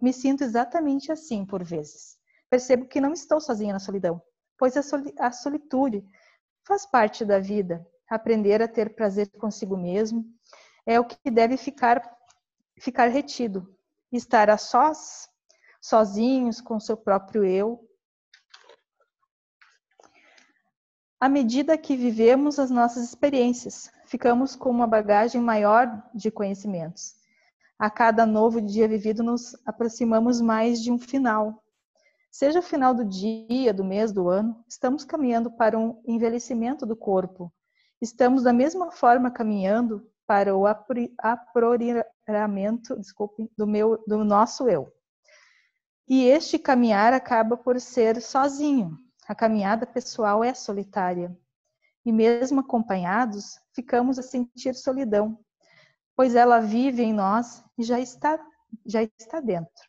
Me sinto exatamente assim por vezes. Percebo que não estou sozinha na solidão, pois a solitude faz parte da vida. Aprender a ter prazer consigo mesmo é o que deve ficar ficar retido. Estar a sós, sozinhos com seu próprio eu. À medida que vivemos as nossas experiências, ficamos com uma bagagem maior de conhecimentos. A cada novo dia vivido, nos aproximamos mais de um final. Seja o final do dia, do mês, do ano, estamos caminhando para um envelhecimento do corpo. Estamos da mesma forma caminhando para o aprimoramento, desculpe, do meu, do nosso eu. E este caminhar acaba por ser sozinho. A caminhada pessoal é solitária. E mesmo acompanhados, ficamos a sentir solidão, pois ela vive em nós e já está já está dentro.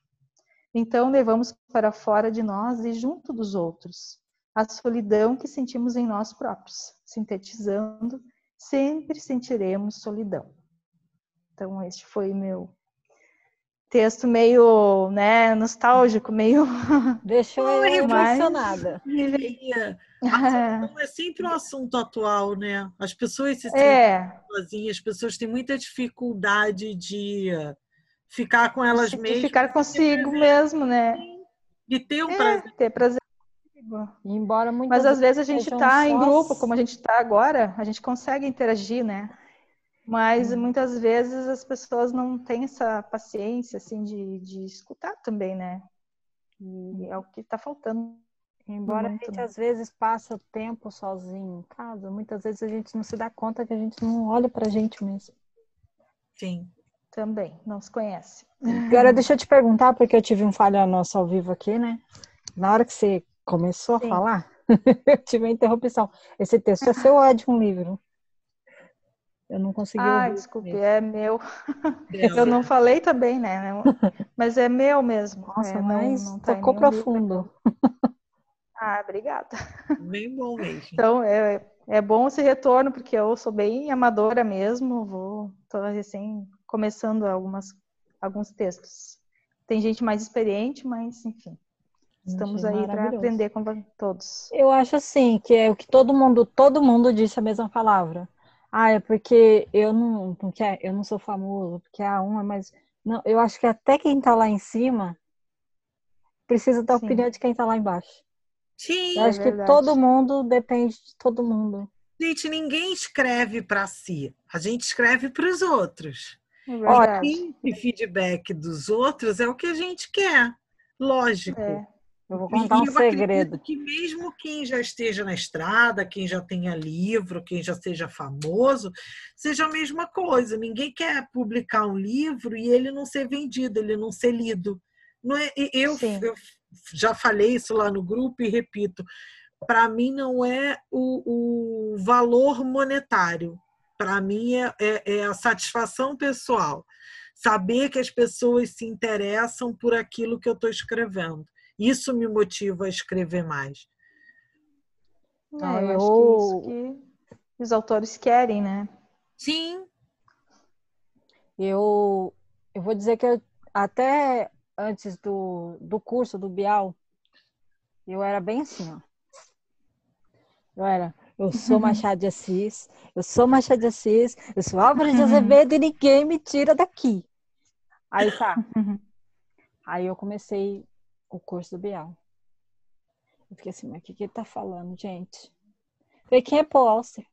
Então levamos para fora de nós e junto dos outros a solidão que sentimos em nós próprios, sintetizando sempre sentiremos solidão. Então, este foi meu texto meio, né, nostálgico, meio... Deixou eu emocionada. é sempre um assunto atual, né? As pessoas se sentem é. sozinhas, as pessoas têm muita dificuldade de ficar com elas de mesmas. ficar consigo mesmo, né? De ter um é, prazer. Ter prazer embora Mas às vezes a gente está em grupo, como a gente está agora, a gente consegue interagir, né? Mas hum. muitas vezes as pessoas não têm essa paciência, assim, de, de escutar também, né? E é o que está faltando. Embora muito, a gente né? às vezes passa tempo sozinho em casa, muitas vezes a gente não se dá conta que a gente não olha pra gente mesmo. Sim. Também, não se conhece. Agora deixa eu te perguntar, porque eu tive um falha nosso ao vivo aqui, né? Na hora que você começou Sim. a falar, eu tive uma interrupção. Esse texto é seu ou é de um livro? Eu não consegui ah, desculpe, mesmo. é meu. eu não falei também, né? Mas é meu mesmo. Nossa, é, mas não, não tá tocou profundo. Ah, obrigada. Bem bom mesmo. Então, é, é bom esse retorno, porque eu sou bem amadora mesmo, vou, tô recém começando algumas, alguns textos. Tem gente mais experiente, mas enfim. Estamos aí para aprender com todos. Eu acho assim que é o que todo mundo, todo mundo disse a mesma palavra. Ah, é porque eu não, porque eu não sou famoso, porque a uma, mas não, eu acho que até quem está lá em cima precisa da Sim. opinião de quem está lá embaixo. Sim, eu acho é que todo mundo depende de todo mundo. Gente, ninguém escreve para si. A gente escreve para os outros. É e feedback dos outros é o que a gente quer. Lógico. É. Eu vou contar um segredo. Que mesmo quem já esteja na estrada, quem já tenha livro, quem já seja famoso, seja a mesma coisa. Ninguém quer publicar um livro e ele não ser vendido, ele não ser lido. Não é, eu, eu já falei isso lá no grupo e repito. Para mim não é o, o valor monetário. Para mim é, é, é a satisfação pessoal. Saber que as pessoas se interessam por aquilo que eu estou escrevendo. Isso me motiva a escrever mais. É, eu acho que é isso que os autores querem, né? Sim. Eu, eu vou dizer que eu, até antes do, do curso do Bial, eu era bem assim, ó. Eu era, eu sou Machado de Assis, eu sou Machado de Assis, eu sou Álvaro de Azevedo e ninguém me tira daqui. Aí tá. Aí eu comecei o curso do Bial. Eu fiquei assim, mas o que, que ele tá falando, gente? Eu falei, quem é Paul Auster?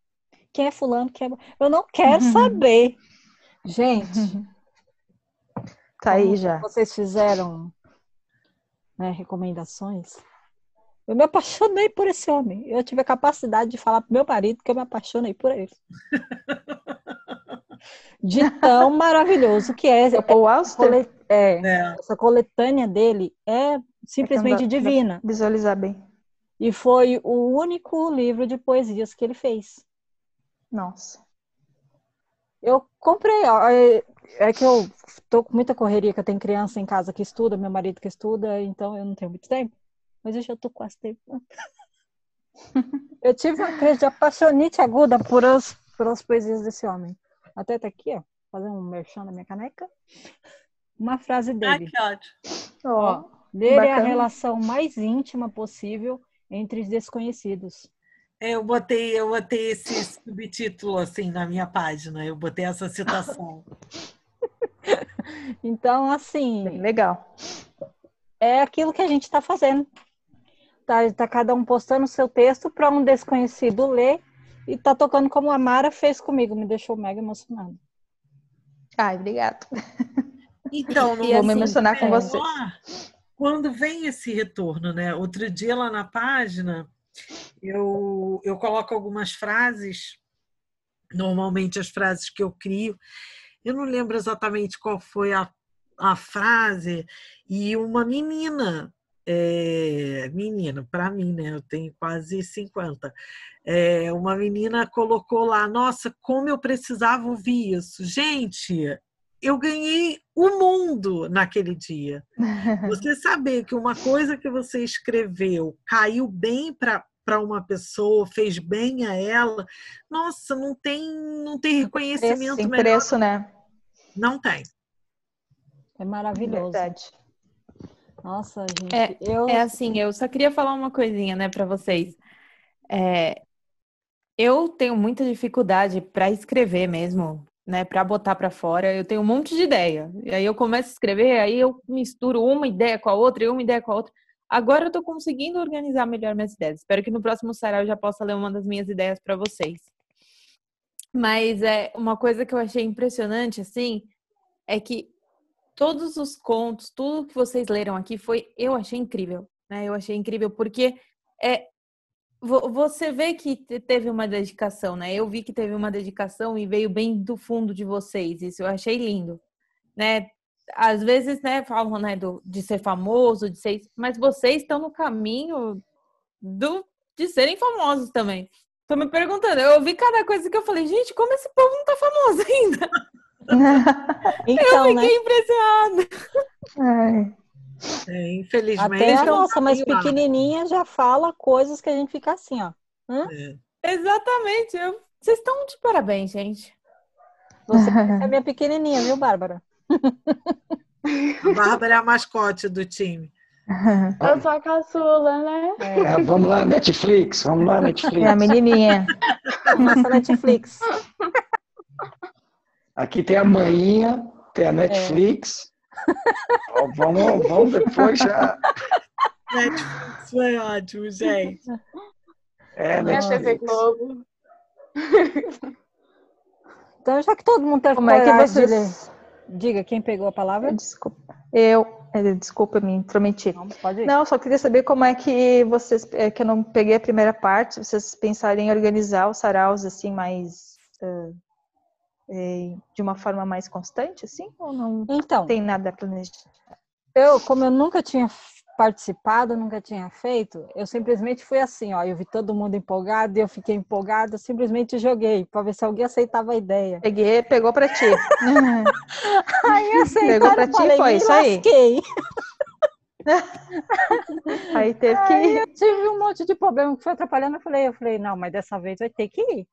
Quem é fulano? Quem é... Eu não quero uhum. saber. Gente. tá aí já. Vocês fizeram né, recomendações. Eu me apaixonei por esse homem. Eu tive a capacidade de falar pro meu marido que eu me apaixonei por ele. De tão maravilhoso que é. Paul Auster? É, é, essa coletânea dele é simplesmente é divina. Visualizar bem. E foi o único livro de poesias que ele fez. Nossa. Eu comprei, é, é que eu tô com muita correria, que eu tenho criança em casa que estuda, meu marido que estuda, então eu não tenho muito tempo. Mas eu já tô quase tempo. eu tive uma crise de apaixonite aguda por as, por as poesias desse homem. Até tá aqui, ó, fazer um merchan da minha caneca. Uma frase dele. Ai, que ótimo. Ó, ler é a bacana. relação mais íntima possível entre os desconhecidos. Eu botei, eu botei esse subtítulo assim na minha página. Eu botei essa citação. Então, assim, Bem legal. é aquilo que a gente está fazendo. Tá, tá cada um postando o seu texto para um desconhecido ler e tá tocando como a Mara fez comigo, me deixou mega emocionada. Ai, obrigado. Então, E vou me assim, emocionar com é, vocês. Quando vem esse retorno, né? Outro dia lá na página, eu, eu coloco algumas frases, normalmente as frases que eu crio. Eu não lembro exatamente qual foi a, a frase, e uma menina, é, menina, para mim, né? Eu tenho quase 50. É, uma menina colocou lá, nossa, como eu precisava ouvir isso. Gente, eu ganhei o mundo naquele dia. Você saber que uma coisa que você escreveu caiu bem para para uma pessoa, fez bem a ela, nossa, não tem não tem reconhecimento Tem melhor. preço, né? Não tem. É maravilhoso. Verdade. Nossa, gente, É, eu É assim, eu só queria falar uma coisinha, né, para vocês. É, eu tenho muita dificuldade para escrever mesmo, né, para botar para fora. Eu tenho um monte de ideia. E aí eu começo a escrever, aí eu misturo uma ideia com a outra e uma ideia com a outra. Agora eu tô conseguindo organizar melhor minhas ideias. Espero que no próximo sarau eu já possa ler uma das minhas ideias para vocês. Mas é uma coisa que eu achei impressionante assim, é que todos os contos, tudo que vocês leram aqui foi, eu achei incrível, né? Eu achei incrível porque é vo- você vê que te- teve uma dedicação, né? Eu vi que teve uma dedicação e veio bem do fundo de vocês. Isso eu achei lindo, né? Às vezes, né, falam, né, do, de ser famoso, de ser, mas vocês estão no caminho do de serem famosos também. Tô me perguntando, eu ouvi cada coisa que eu falei, gente, como esse povo não tá famoso ainda? então, eu né? fiquei impressionada. Ai, É, infelizmente. Até a nossa mais pequenininha já fala coisas que a gente fica assim, ó. Hã? É. Exatamente. eu- Vocês estão de parabéns, gente. Você é minha pequenininha, viu, Bárbara? A Bárbara é a mascote do time. Eu sou a caçula, né? É, vamos lá, Netflix, vamos lá, Netflix. é a menininha. Nossa Netflix. Aqui tem a manhinha, tem a Netflix. Ó, vamos, vamos depois já. Netflix foi ótimo, gente. É, Minha TV Netflix. Globo. Então, já que todo mundo teve Como é que vocês. diga quem pegou a palavra. Desculpa. Eu. eh, Desculpa, me intrometi. Não, pode ir. Não, só queria saber como é que vocês, é que eu não peguei a primeira parte, vocês pensarem em organizar os saraus assim mais eh, de uma forma mais constante, assim, ou não Então, tem nada planejado? eu, como eu nunca tinha participado, nunca tinha feito, eu simplesmente fui assim, ó, eu vi todo mundo empolgado e eu fiquei empolgada, simplesmente joguei para ver se alguém aceitava a ideia. Peguei, pegou pra ti. Aí aceitaram, Pegou pra eu ti, foi isso aí. lasquei. Aí teve Aí que. eu tive um monte de problema que foi atrapalhando, eu falei, eu falei, não, mas dessa vez vai ter que ir.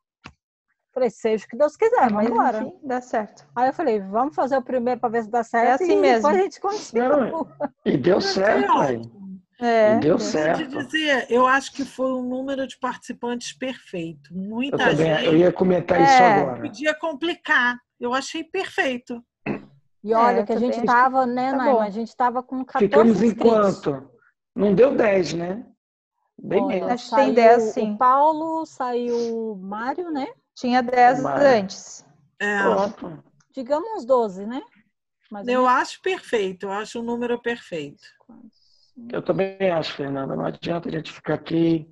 Falei, seja o que Deus quiser, Mas vamos embora. enfim, dá certo. Aí eu falei, vamos fazer o primeiro para ver se dá certo. assim e mesmo. Depois a gente continua. E deu certo, aí. É, E deu certo. dizer, eu acho que foi um número de participantes perfeito. Eu Muita também, eu gente ia comentar isso É. agora. podia complicar. Eu achei perfeito. E olha É, que a também gente acho que tava, né, tá Naima? bom. A gente tava com 14 Ficamos em inscritos. quanto? Não deu 10, né? Bem Olha, menos. Acho que tem saiu 10, sim. O Paulo, saiu o Mário, né? Tinha 10 Mas- antes. É, Pronto. Digamos uns 12, né? Mais eu menos. acho perfeito, eu acho o número perfeito. Eu também acho, Fernanda. Não adianta a gente ficar aqui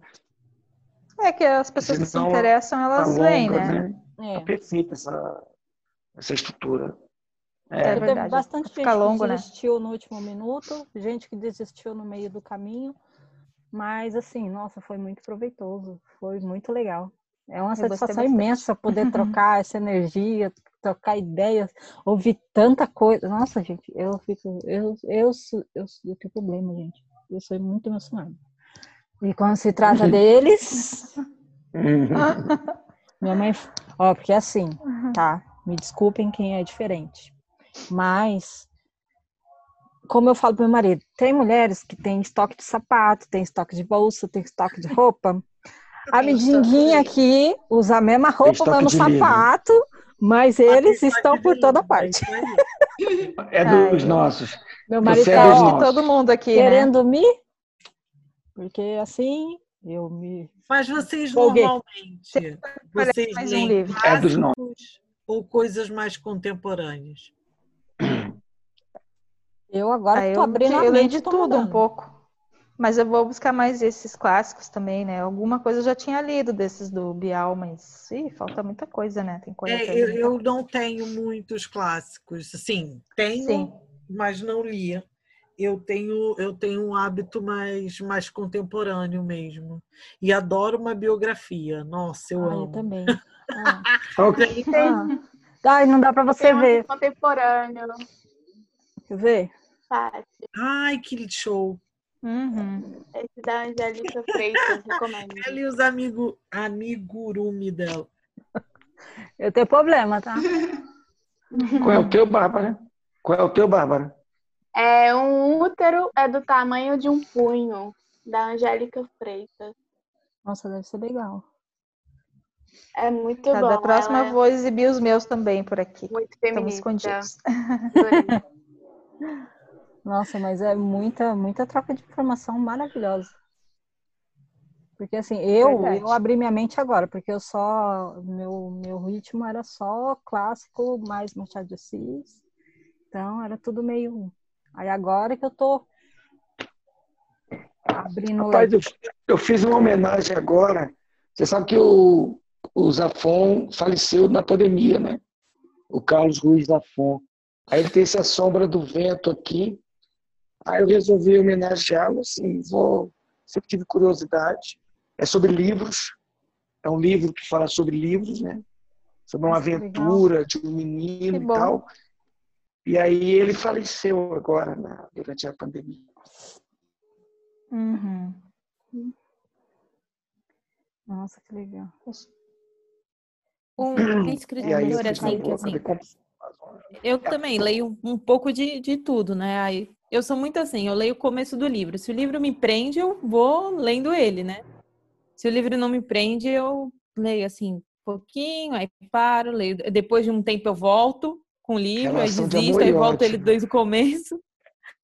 É que as pessoas que se interessam, na elas longa, vêm, né? né? É. Tá perfeita essa, essa estrutura. É É, Teve verdade. bastante Fica gente longo, que né? desistiu no último minuto, gente que desistiu no meio do caminho. Mas, assim, nossa, foi muito proveitoso. Foi muito legal. É uma satisfação imensa poder trocar essa energia, trocar ideias, ouvir tanta coisa. Nossa, gente, eu fico. Eu, eu, sou- eu, eu tenho problema, gente. Eu sou muito emocionada. E quando se trata deles, Uhum. minha mãe. Ó, porque assim, tá? Me desculpem quem é diferente. Mas, como eu falo pro meu marido, tem mulheres que têm estoque de sapato, tem estoque de bolsa, tem estoque de roupa. A midinguinha aqui usa a mesma roupa, o mesmo de sapato, mas eles estão por toda parte. É dos Ai, nossos. Meu marido é dos ó, nossos. Todo mundo aqui, né? querendo me, porque assim eu me Mas vocês Empolguei. normalmente, vocês mais um livro. É dos nossos. ou coisas mais contemporâneas? eu agora Ah, tô eu, abrindo a eu leio mente, de tudo um mudando. pouco. Mas eu vou buscar mais esses clássicos também, né? Alguma coisa eu já tinha lido desses do Bial, mas ih, falta muita coisa, né? Tem coisa É, eu, eu coisa. não tenho muitos clássicos. Sim, tenho, Sim. mas não lia. Eu tenho, eu tenho um hábito mais, mais contemporâneo mesmo. E adoro uma biografia. Nossa, eu Ah, eu amo. também. Ah. Ok. Ah. Ai, não dá pra você Tem um ver. contemporâneo, Quer ver? Ai, que show. Uhum. Esse da Angélica Freitas, recomendo. Ela e os amigos amigurumi dela. Eu tenho problema, tá? Qual é o teu, Bárbara? Qual é o teu, Bárbara? É um útero é do tamanho de um punho, da Angélica Freitas. Nossa, deve ser legal. É muito Tá, bom. da próxima ela eu vou exibir os meus também por aqui. é muito Estão feminista. escondidos. Nossa, mas é muita, muita troca de informação maravilhosa. Porque assim, eu, Verdade. eu abri minha mente agora, porque eu só, meu, meu ritmo era só clássico, mais Machado de Assis. Então era tudo meio. Aí agora que eu tô abrindo. Rapaz, eu, eu fiz uma homenagem agora. Você sabe que o, o Zafon faleceu na pandemia, né? O Carlos Ruiz Zafon. Aí ele tem essa sombra do vento aqui. Aí eu resolvi homenageá-lo, assim, vou... Sempre tive curiosidade. É sobre livros. É um livro que fala sobre livros, né? Sobre uma aventura de um menino e tal. E aí ele faleceu agora, na- durante a pandemia. Uhum. Nossa, que legal. Um escritor assim que assim, eu também leio um pouco de, de tudo, né? Aí eu sou muito assim, eu leio o começo do livro. Se o livro me prende, eu vou lendo ele, né? Se o livro não me prende, eu leio assim, um pouquinho, aí paro, leio. Depois de um tempo eu volto com o livro, aí Relação de desisto, aí volto ele ódio. desde o começo.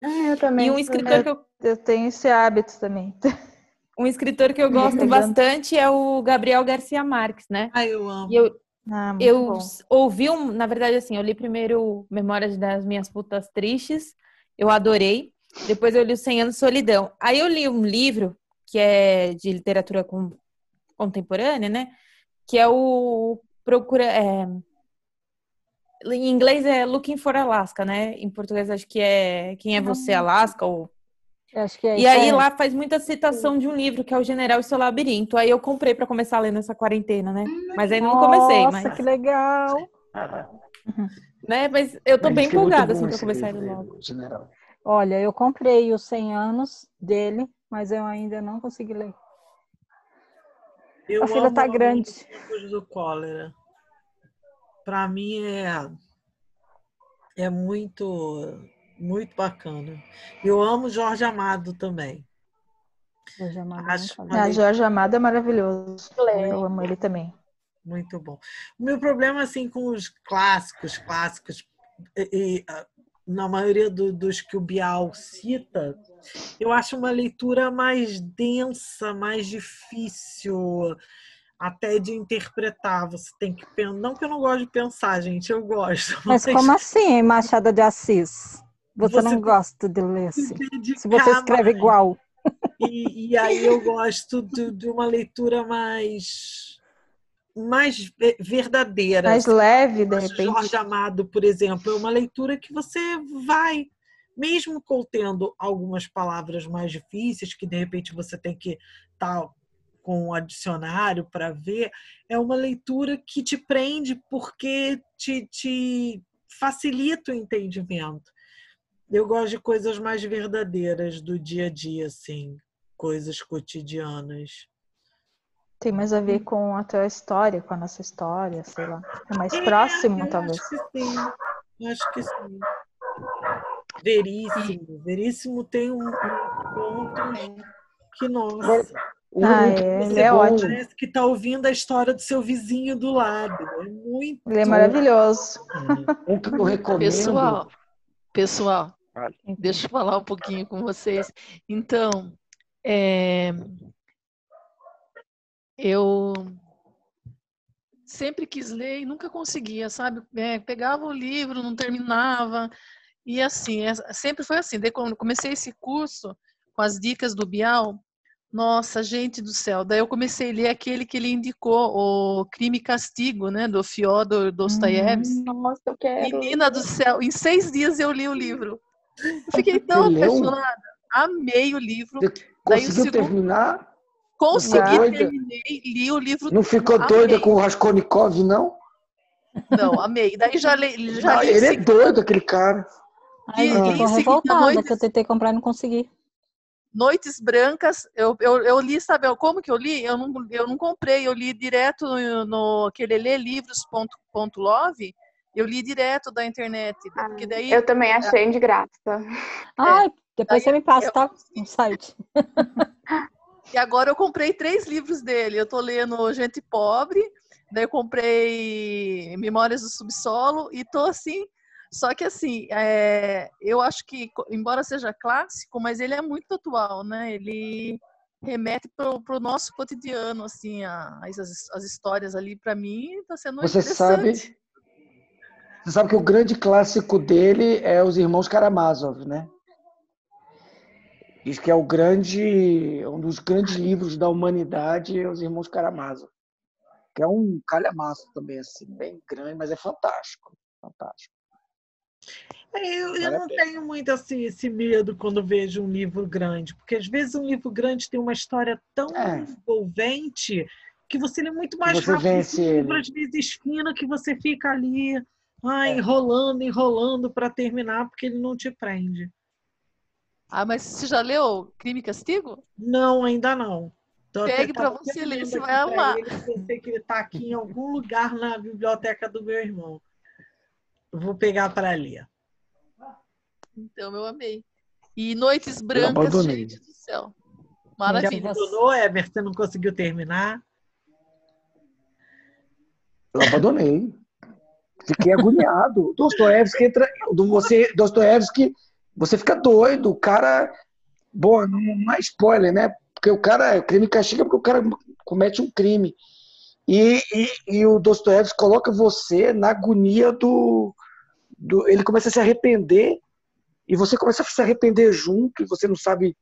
Ah, eu também. E um escritor que eu, Eu tenho esse hábito também. um escritor que eu gosto pegando. bastante é o Gabriel Garcia Marques, né? Ai, eu amo. E eu, Ah, Eu bom. ouvi, um, na verdade, assim, eu li primeiro Memórias das Minhas Putas Tristes, eu adorei. Depois eu li Os 100 Anos de Solidão. Aí eu li um livro que é de literatura com- contemporânea, né? Que é o Procura. é, em inglês é Looking for Alaska, né? Em português acho que é Quem é Você, Alaska? Ou... Acho que é E isso aí aí. lá faz muita citação de um livro que é O General e seu Labirinto. Aí eu comprei pra começar a ler nessa quarentena, né? Mas ainda não comecei, Nossa, mas que legal. né? Mas eu tô Mas bem é empolgada assim pra começar ele logo. General. Olha, eu comprei os 100 anos dele, mas eu ainda não consegui ler. Eu A fila tá grande. do cólera. Para mim é é muito muito bacana. Eu amo Jorge Amado também. Eu já mandei Acho. Ah, leitura Jorge Amado é maravilhoso. Leio. Eu amo ele também. Muito bom. O meu problema assim com os clássicos, clássicos e, ah, na maioria do- dos que o Bial cita, eu acho uma leitura mais densa, mais difícil até de interpretar. Você tem que pensar. Não que eu não gosto de pensar, gente, eu gosto. Mas como assim, Machado de Assis? Você, Você não gosta de ler se Se você escreve mais. igual. E, e aí eu gosto de, de uma leitura mais mais ve- verdadeira. Mais leve, de repente. Jorge Amado, por exemplo, é uma leitura que você vai, mesmo contendo algumas palavras mais difíceis, que de repente você tem que estar com o dicionário para ver, é uma leitura que te prende porque te, te facilita o entendimento. Eu gosto de coisas mais verdadeiras do dia a dia, assim, coisas cotidianas. Tem mais a ver com a tua história, com a nossa história, sei lá. É mais próximo, eu talvez. Acho que sim. Eu Acho que sim. Veríssimo. Veríssimo tem um, um ponto que, nossa. Ah, é, ele é ótimo. Parece que está ouvindo a história do seu vizinho do lado. É muito. Ele é maravilhoso. Um que eu recomendo. Pessoal, pessoal, deixa eu falar um pouquinho com vocês. Então, é, eu sempre quis ler e nunca conseguia, sabe? É, pegava o livro, não terminava. E assim, é- sempre foi assim. Daí, quando comecei esse curso com as dicas do Bial, nossa, gente do céu. Daí eu comecei a ler aquele que ele indicou, o Crime e Castigo, né, do Fyodor Dostoiévski. Nossa, eu quero. Menina do céu, em seis dias eu li o livro. Eu fiquei tão apaixonada. Amei o livro. Você Daí o conseguiu segundo- terminar? Consegui, doida? terminei, li o livro. Não ficou amei. doida com o Raskolnikov, não? Não, amei. Daí já li, já Não, li ele é doido, aquele cara. Ai, E- eu e tô revoltada noites- que eu tentei comprar e não consegui. Noites Brancas, eu, eu, eu li, sabe como que eu li? Eu não, eu não comprei, eu li direto no, no aquele lelivros.love, eu li direto da internet, porque daí... Eu também achei de graça. Ai, depois Daí você me passa, eu- tá? No site. E agora eu comprei três livros dele. Eu tô lendo Gente Pobre, daí eu comprei Memórias do Subsolo e tô assim. Só que assim, é, eu acho que, embora seja clássico, mas ele é muito atual, né? Ele remete pro, pro nosso cotidiano, assim, a- as, as, as histórias ali, para mim, tá sendo Você interessante. sabe, você sabe que o grande clássico dele é Os Irmãos Karamazov, né? Diz que é o grande, um dos grandes livros da humanidade, Os Irmãos Karamazov. Que é um calhamaço também, assim, bem grande, mas é fantástico. Fantástico. É, Eu, eu não tenho muito assim, esse medo quando vejo um livro grande, porque às vezes um livro grande tem uma história tão É. envolvente que você lê muito mais você rápido vence que um livro, às vezes fino, que você fica ali ai, É. enrolando, enrolando para terminar, porque ele não te prende. Ah, mas você já leu Crime e Castigo? Não, ainda não. Pegue para você ler, você vai amar. ele, sei que ele está aqui em algum lugar na biblioteca do meu irmão. Eu Vou pegar para ler. Então, eu amei. E Noites Brancas, gente do céu. Já Maravilha. abandonou, Emerson? Você não conseguiu terminar? Eu abandonei. Fiquei agoniado. Dostoiévski entra. Do você, Dostoiévski, você fica doido. O cara. Bom, não, não é spoiler, né? Porque o cara. Crime e castiga porque o cara comete um crime. E, e, e o Dostoiévski coloca você na agonia do, do. Ele começa a se arrepender. E você começa a se arrepender junto. E você não sabe.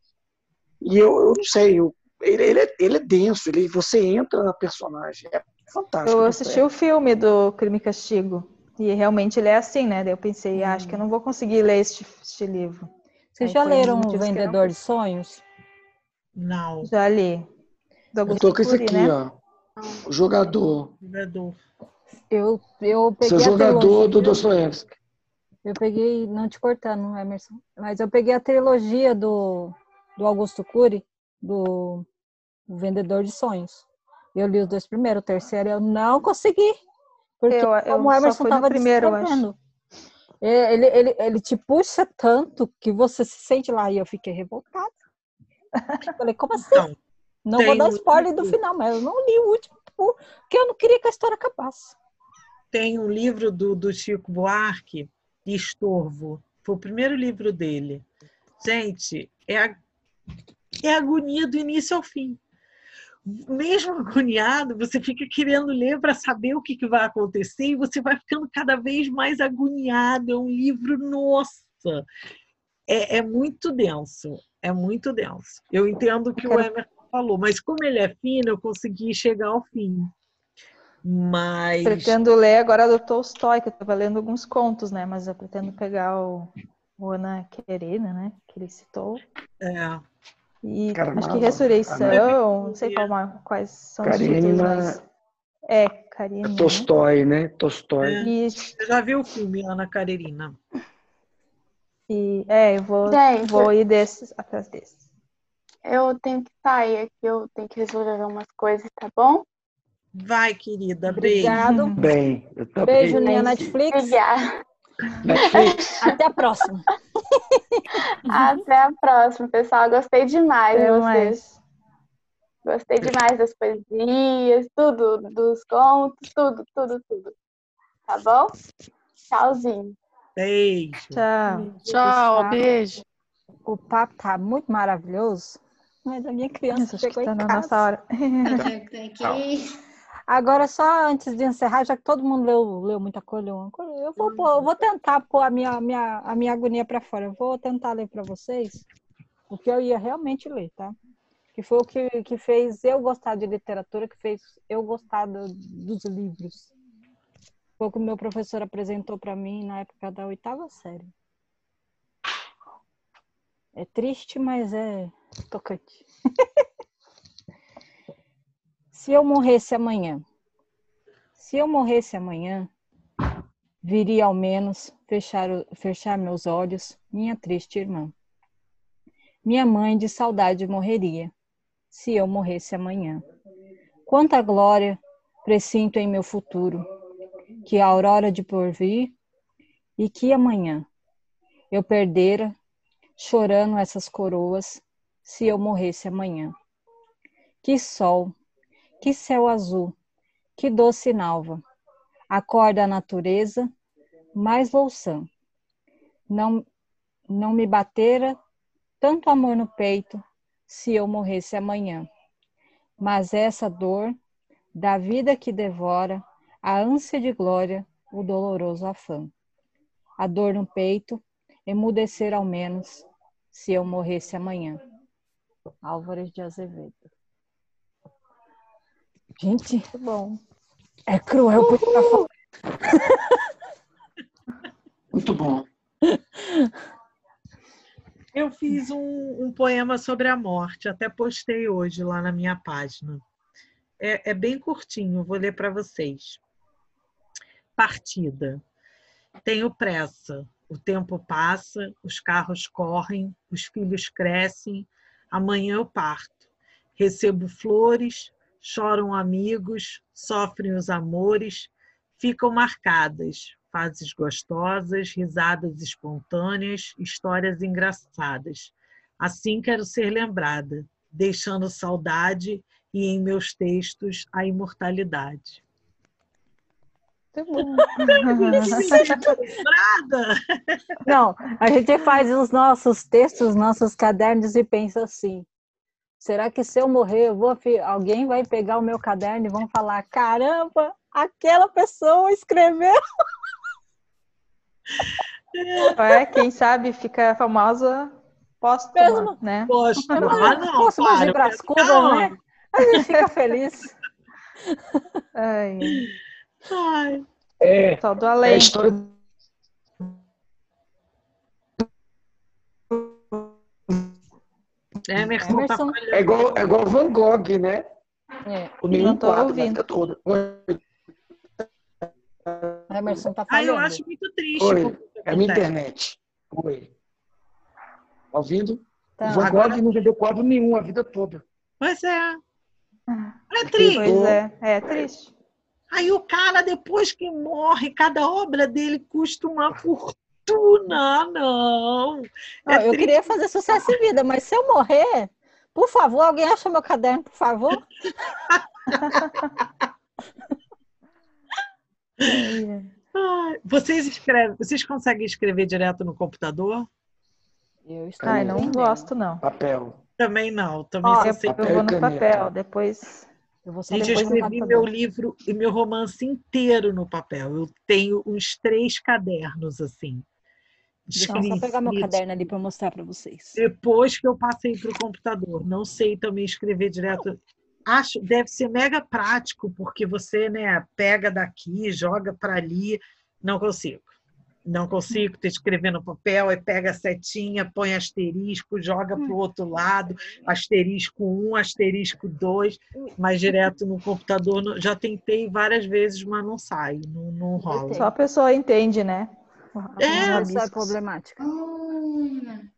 E eu, eu não sei. Eu, ele, ele, é, ele é denso. Ele, você entra na personagem. É fantástico. Eu assisti o filme do Crime e Castigo. E realmente ele é assim, né? Daí eu pensei, ah, acho que eu não vou conseguir ler este, este livro. Vocês Aí já um leram O Vendedor de Sonhos? Não. Já li. Do Eu tô com esse aqui, né? ó. O jogador. Jogador. Eu, eu peguei Seu a jogador do Dostoiévski. Eu peguei, não te cortando, Emerson, mas eu peguei a trilogia do, do Augusto Cury, do Vendedor de Sonhos. Eu li os dois primeiros, o terceiro eu não consegui. Porque Eu- eu como o Emerson estava primeiro, eu acho. descrevendo. É, Ele, ele, ele te puxa tanto que você se sente lá. E eu fiquei revoltada. Falei, como assim? Então, não tem vou dar um spoiler do final, mas eu não li o último, porque eu não queria que a história acabasse. tem um livro do, do Chico Buarque, Estorvo. Foi o primeiro livro dele. Gente, é, a- é agonia do início ao fim. Mesmo agoniado, você fica querendo ler para saber o que, que vai acontecer e você vai ficando cada vez mais agoniado. É um livro, nossa, é, é muito denso. É muito denso. Eu entendo o que o Emerson falou, mas como ele é fino, eu consegui chegar ao fim. Mas. Pretendo ler agora do Tolstói, que eu estava lendo alguns contos, né? Mas eu pretendo pegar o, o Ana Karenina, né? Que ele citou. É. E acho que Ressurreição, não sei qual, quais são os títulos, mas... É, Karenina. né? Tolstói, né? Tolstói. Você já viu o filme Ana Karenina? E, é, eu vou, Gente, vou ir desses, atrás desses. Eu tenho que sair aqui, eu tenho que resolver umas coisas, tá bom? Vai, querida. Beijo. Obrigado. Bem, eu também. Beijo, minha Netflix. Obrigada. Netflix. Até a próxima. Até a próxima, pessoal. Gostei demais de vocês. mais. Gostei demais das poesias, tudo, dos contos, tudo, tudo, tudo. Tá bom? Tchauzinho. Beijo. Tchau. Tchau, beijo. O papo tá muito maravilhoso, mas a minha criança acho que chegou tá em na casa. nossa hora. Tem que... Agora, só antes de encerrar, já que todo mundo leu, leu muita coisa, eu vou, pôr- eu vou tentar pôr a minha, minha, a minha agonia para fora. Eu vou tentar ler para vocês o que eu ia realmente ler, tá? Que foi o que, que fez eu gostar de literatura, que fez eu gostar do- dos livros. Foi o que o meu professor apresentou para mim na época da oitava série. É triste, mas é tocante. Se eu morresse amanhã, se eu morresse amanhã, viria ao menos fechar, fechar meus olhos, minha triste irmã. Minha mãe de saudade morreria, se eu morresse amanhã. Quanta glória presinto em meu futuro, que a aurora de porvir e que amanhã eu perdera, chorando essas coroas, se eu morresse amanhã. Que sol, que céu azul, que doce nalva, acorda a natureza, mais louçã. Não, não me batera tanto amor no peito, se eu morresse amanhã. Mas essa dor da vida que devora, a ânsia de glória, o doloroso afã. A dor no peito, emudecer ao menos, se eu morresse amanhã. Álvares de Azevedo. Gente, Muito bom. é cruel porque tá falando. Muito bom. Eu fiz um, um poema sobre a morte, até postei hoje lá na minha página. É, é bem curtinho, vou ler para vocês. Partida. Tenho pressa. O tempo passa, os carros correm, os filhos crescem. Amanhã eu parto. Recebo flores, choram amigos, sofrem os amores, ficam marcadas fases gostosas, risadas espontâneas, histórias engraçadas. Assim quero ser lembrada, deixando saudade e em meus textos a imortalidade. Muito bom. Lembrada! Não, a gente faz os nossos textos, os nossos cadernos e pensa assim: será que se eu morrer, eu vou, alguém vai pegar o meu caderno e vão falar: caramba, aquela pessoa escreveu? É, quem sabe fica famosa póstuma, Mesmo. né? Eu ah, não, as ficar cubas, né? A gente fica feliz. Ai, Ai, É, todo é a além. história Emerson tá Emerson. falhando. é igual, é igual Van Gogh, né? É, O Não tô a ouvindo. vida toda. Oi, Emerson tá Ah, eu acho muito triste. Oi, é a minha internet. Oi. Tá ouvindo? Tá. O Van Agora- Gogh não vendeu quadro nenhum a vida toda. Pois é. É Pois triste. é, é triste. Aí o cara, depois que morre, cada obra dele custa uma fortuna. Não. Não, É eu triste. queria fazer sucesso em vida, mas se eu morrer, por favor, alguém acha meu caderno, por favor? Vocês escrevem, vocês conseguem escrever direto no computador? Eu estou Ai, não gosto, não. Papel. Também não. Também Ó, Eu, eu vou no caneta. papel, depois. Eu vou Gente, eu escrevi meu livro e meu romance inteiro no papel. Eu tenho uns três cadernos assim. Deixa eu só pegar meu caderno ali para mostrar para vocês. Depois que eu passei para o computador. Não sei também escrever direto. Acho, deve ser mega prático, porque você né, pega daqui, joga para ali. Não consigo. Não consigo ter escrever no papel, aí pega a setinha, põe asterisco, joga para o outro lado, asterisco 1, asterisco 2, mas direto no computador. Já tentei várias vezes, mas não sai, não, não rola. Só a pessoa entende, né? É, é rabiscos. problemática. Hum,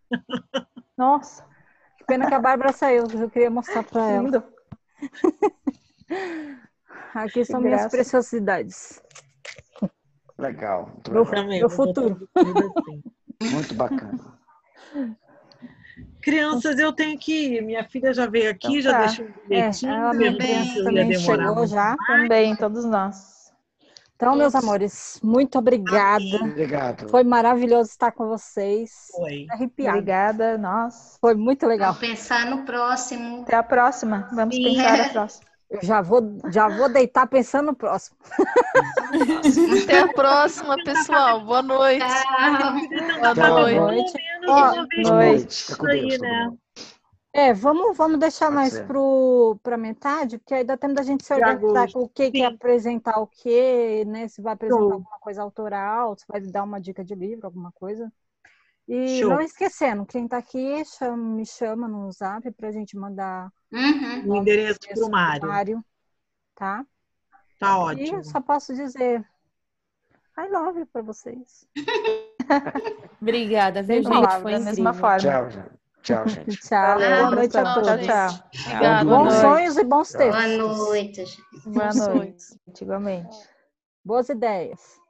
Nossa, Pena que a Bárbara saiu, eu queria mostrar para ela. Aqui são Que minhas graça. preciosidades. Legal. Meu. Também, meu futuro. assim. muito bacana. Crianças, eu tenho que ir. Minha filha já veio aqui, Então já tá. deixou um É, bilhetinho. a minha eu criança pensei que eu ia também chegou já. Também, todos nós. Então, meus amores, muito obrigada. Obrigado. Foi maravilhoso estar com vocês. Foi. Arrepiada. Obrigada, nós. Foi muito legal. Vamos pensar no próximo. Até a próxima. Vamos Sim. pensar a próxima. Eu já vou, já vou deitar pensando no próximo. Até a próxima, pessoal. Boa noite. Tchau. Boa noite. boa noite. Uma vez Boa Noite. noite. Fica com Isso aí, Deus, todo né? mundo. É, vamos, vamos deixar Pode mais pra metade, porque aí dá tempo da gente se organizar com o que, que é apresentar o quê, né? Se vai apresentar Show. alguma coisa autoral, se vai dar uma dica de livro, alguma coisa. E Show. não esquecendo, quem tá aqui, chama- me chama no zap pra gente mandar Uhum. O endereço para o pro Mário. Mário, tá? Tá E ótimo. eu só posso dizer I love you pra vocês. Obrigada, viu, gente? palavras. Foi Da mesma forma. Tchau, gente. Tchau, gente. Tchau, Valeu, boa noite a todos. Tchau, tchau. Obrigada. Boa Bons noite. sonhos e bons Boa tempos. noite. gente. Boa noite. Igualmente. Boas ideias.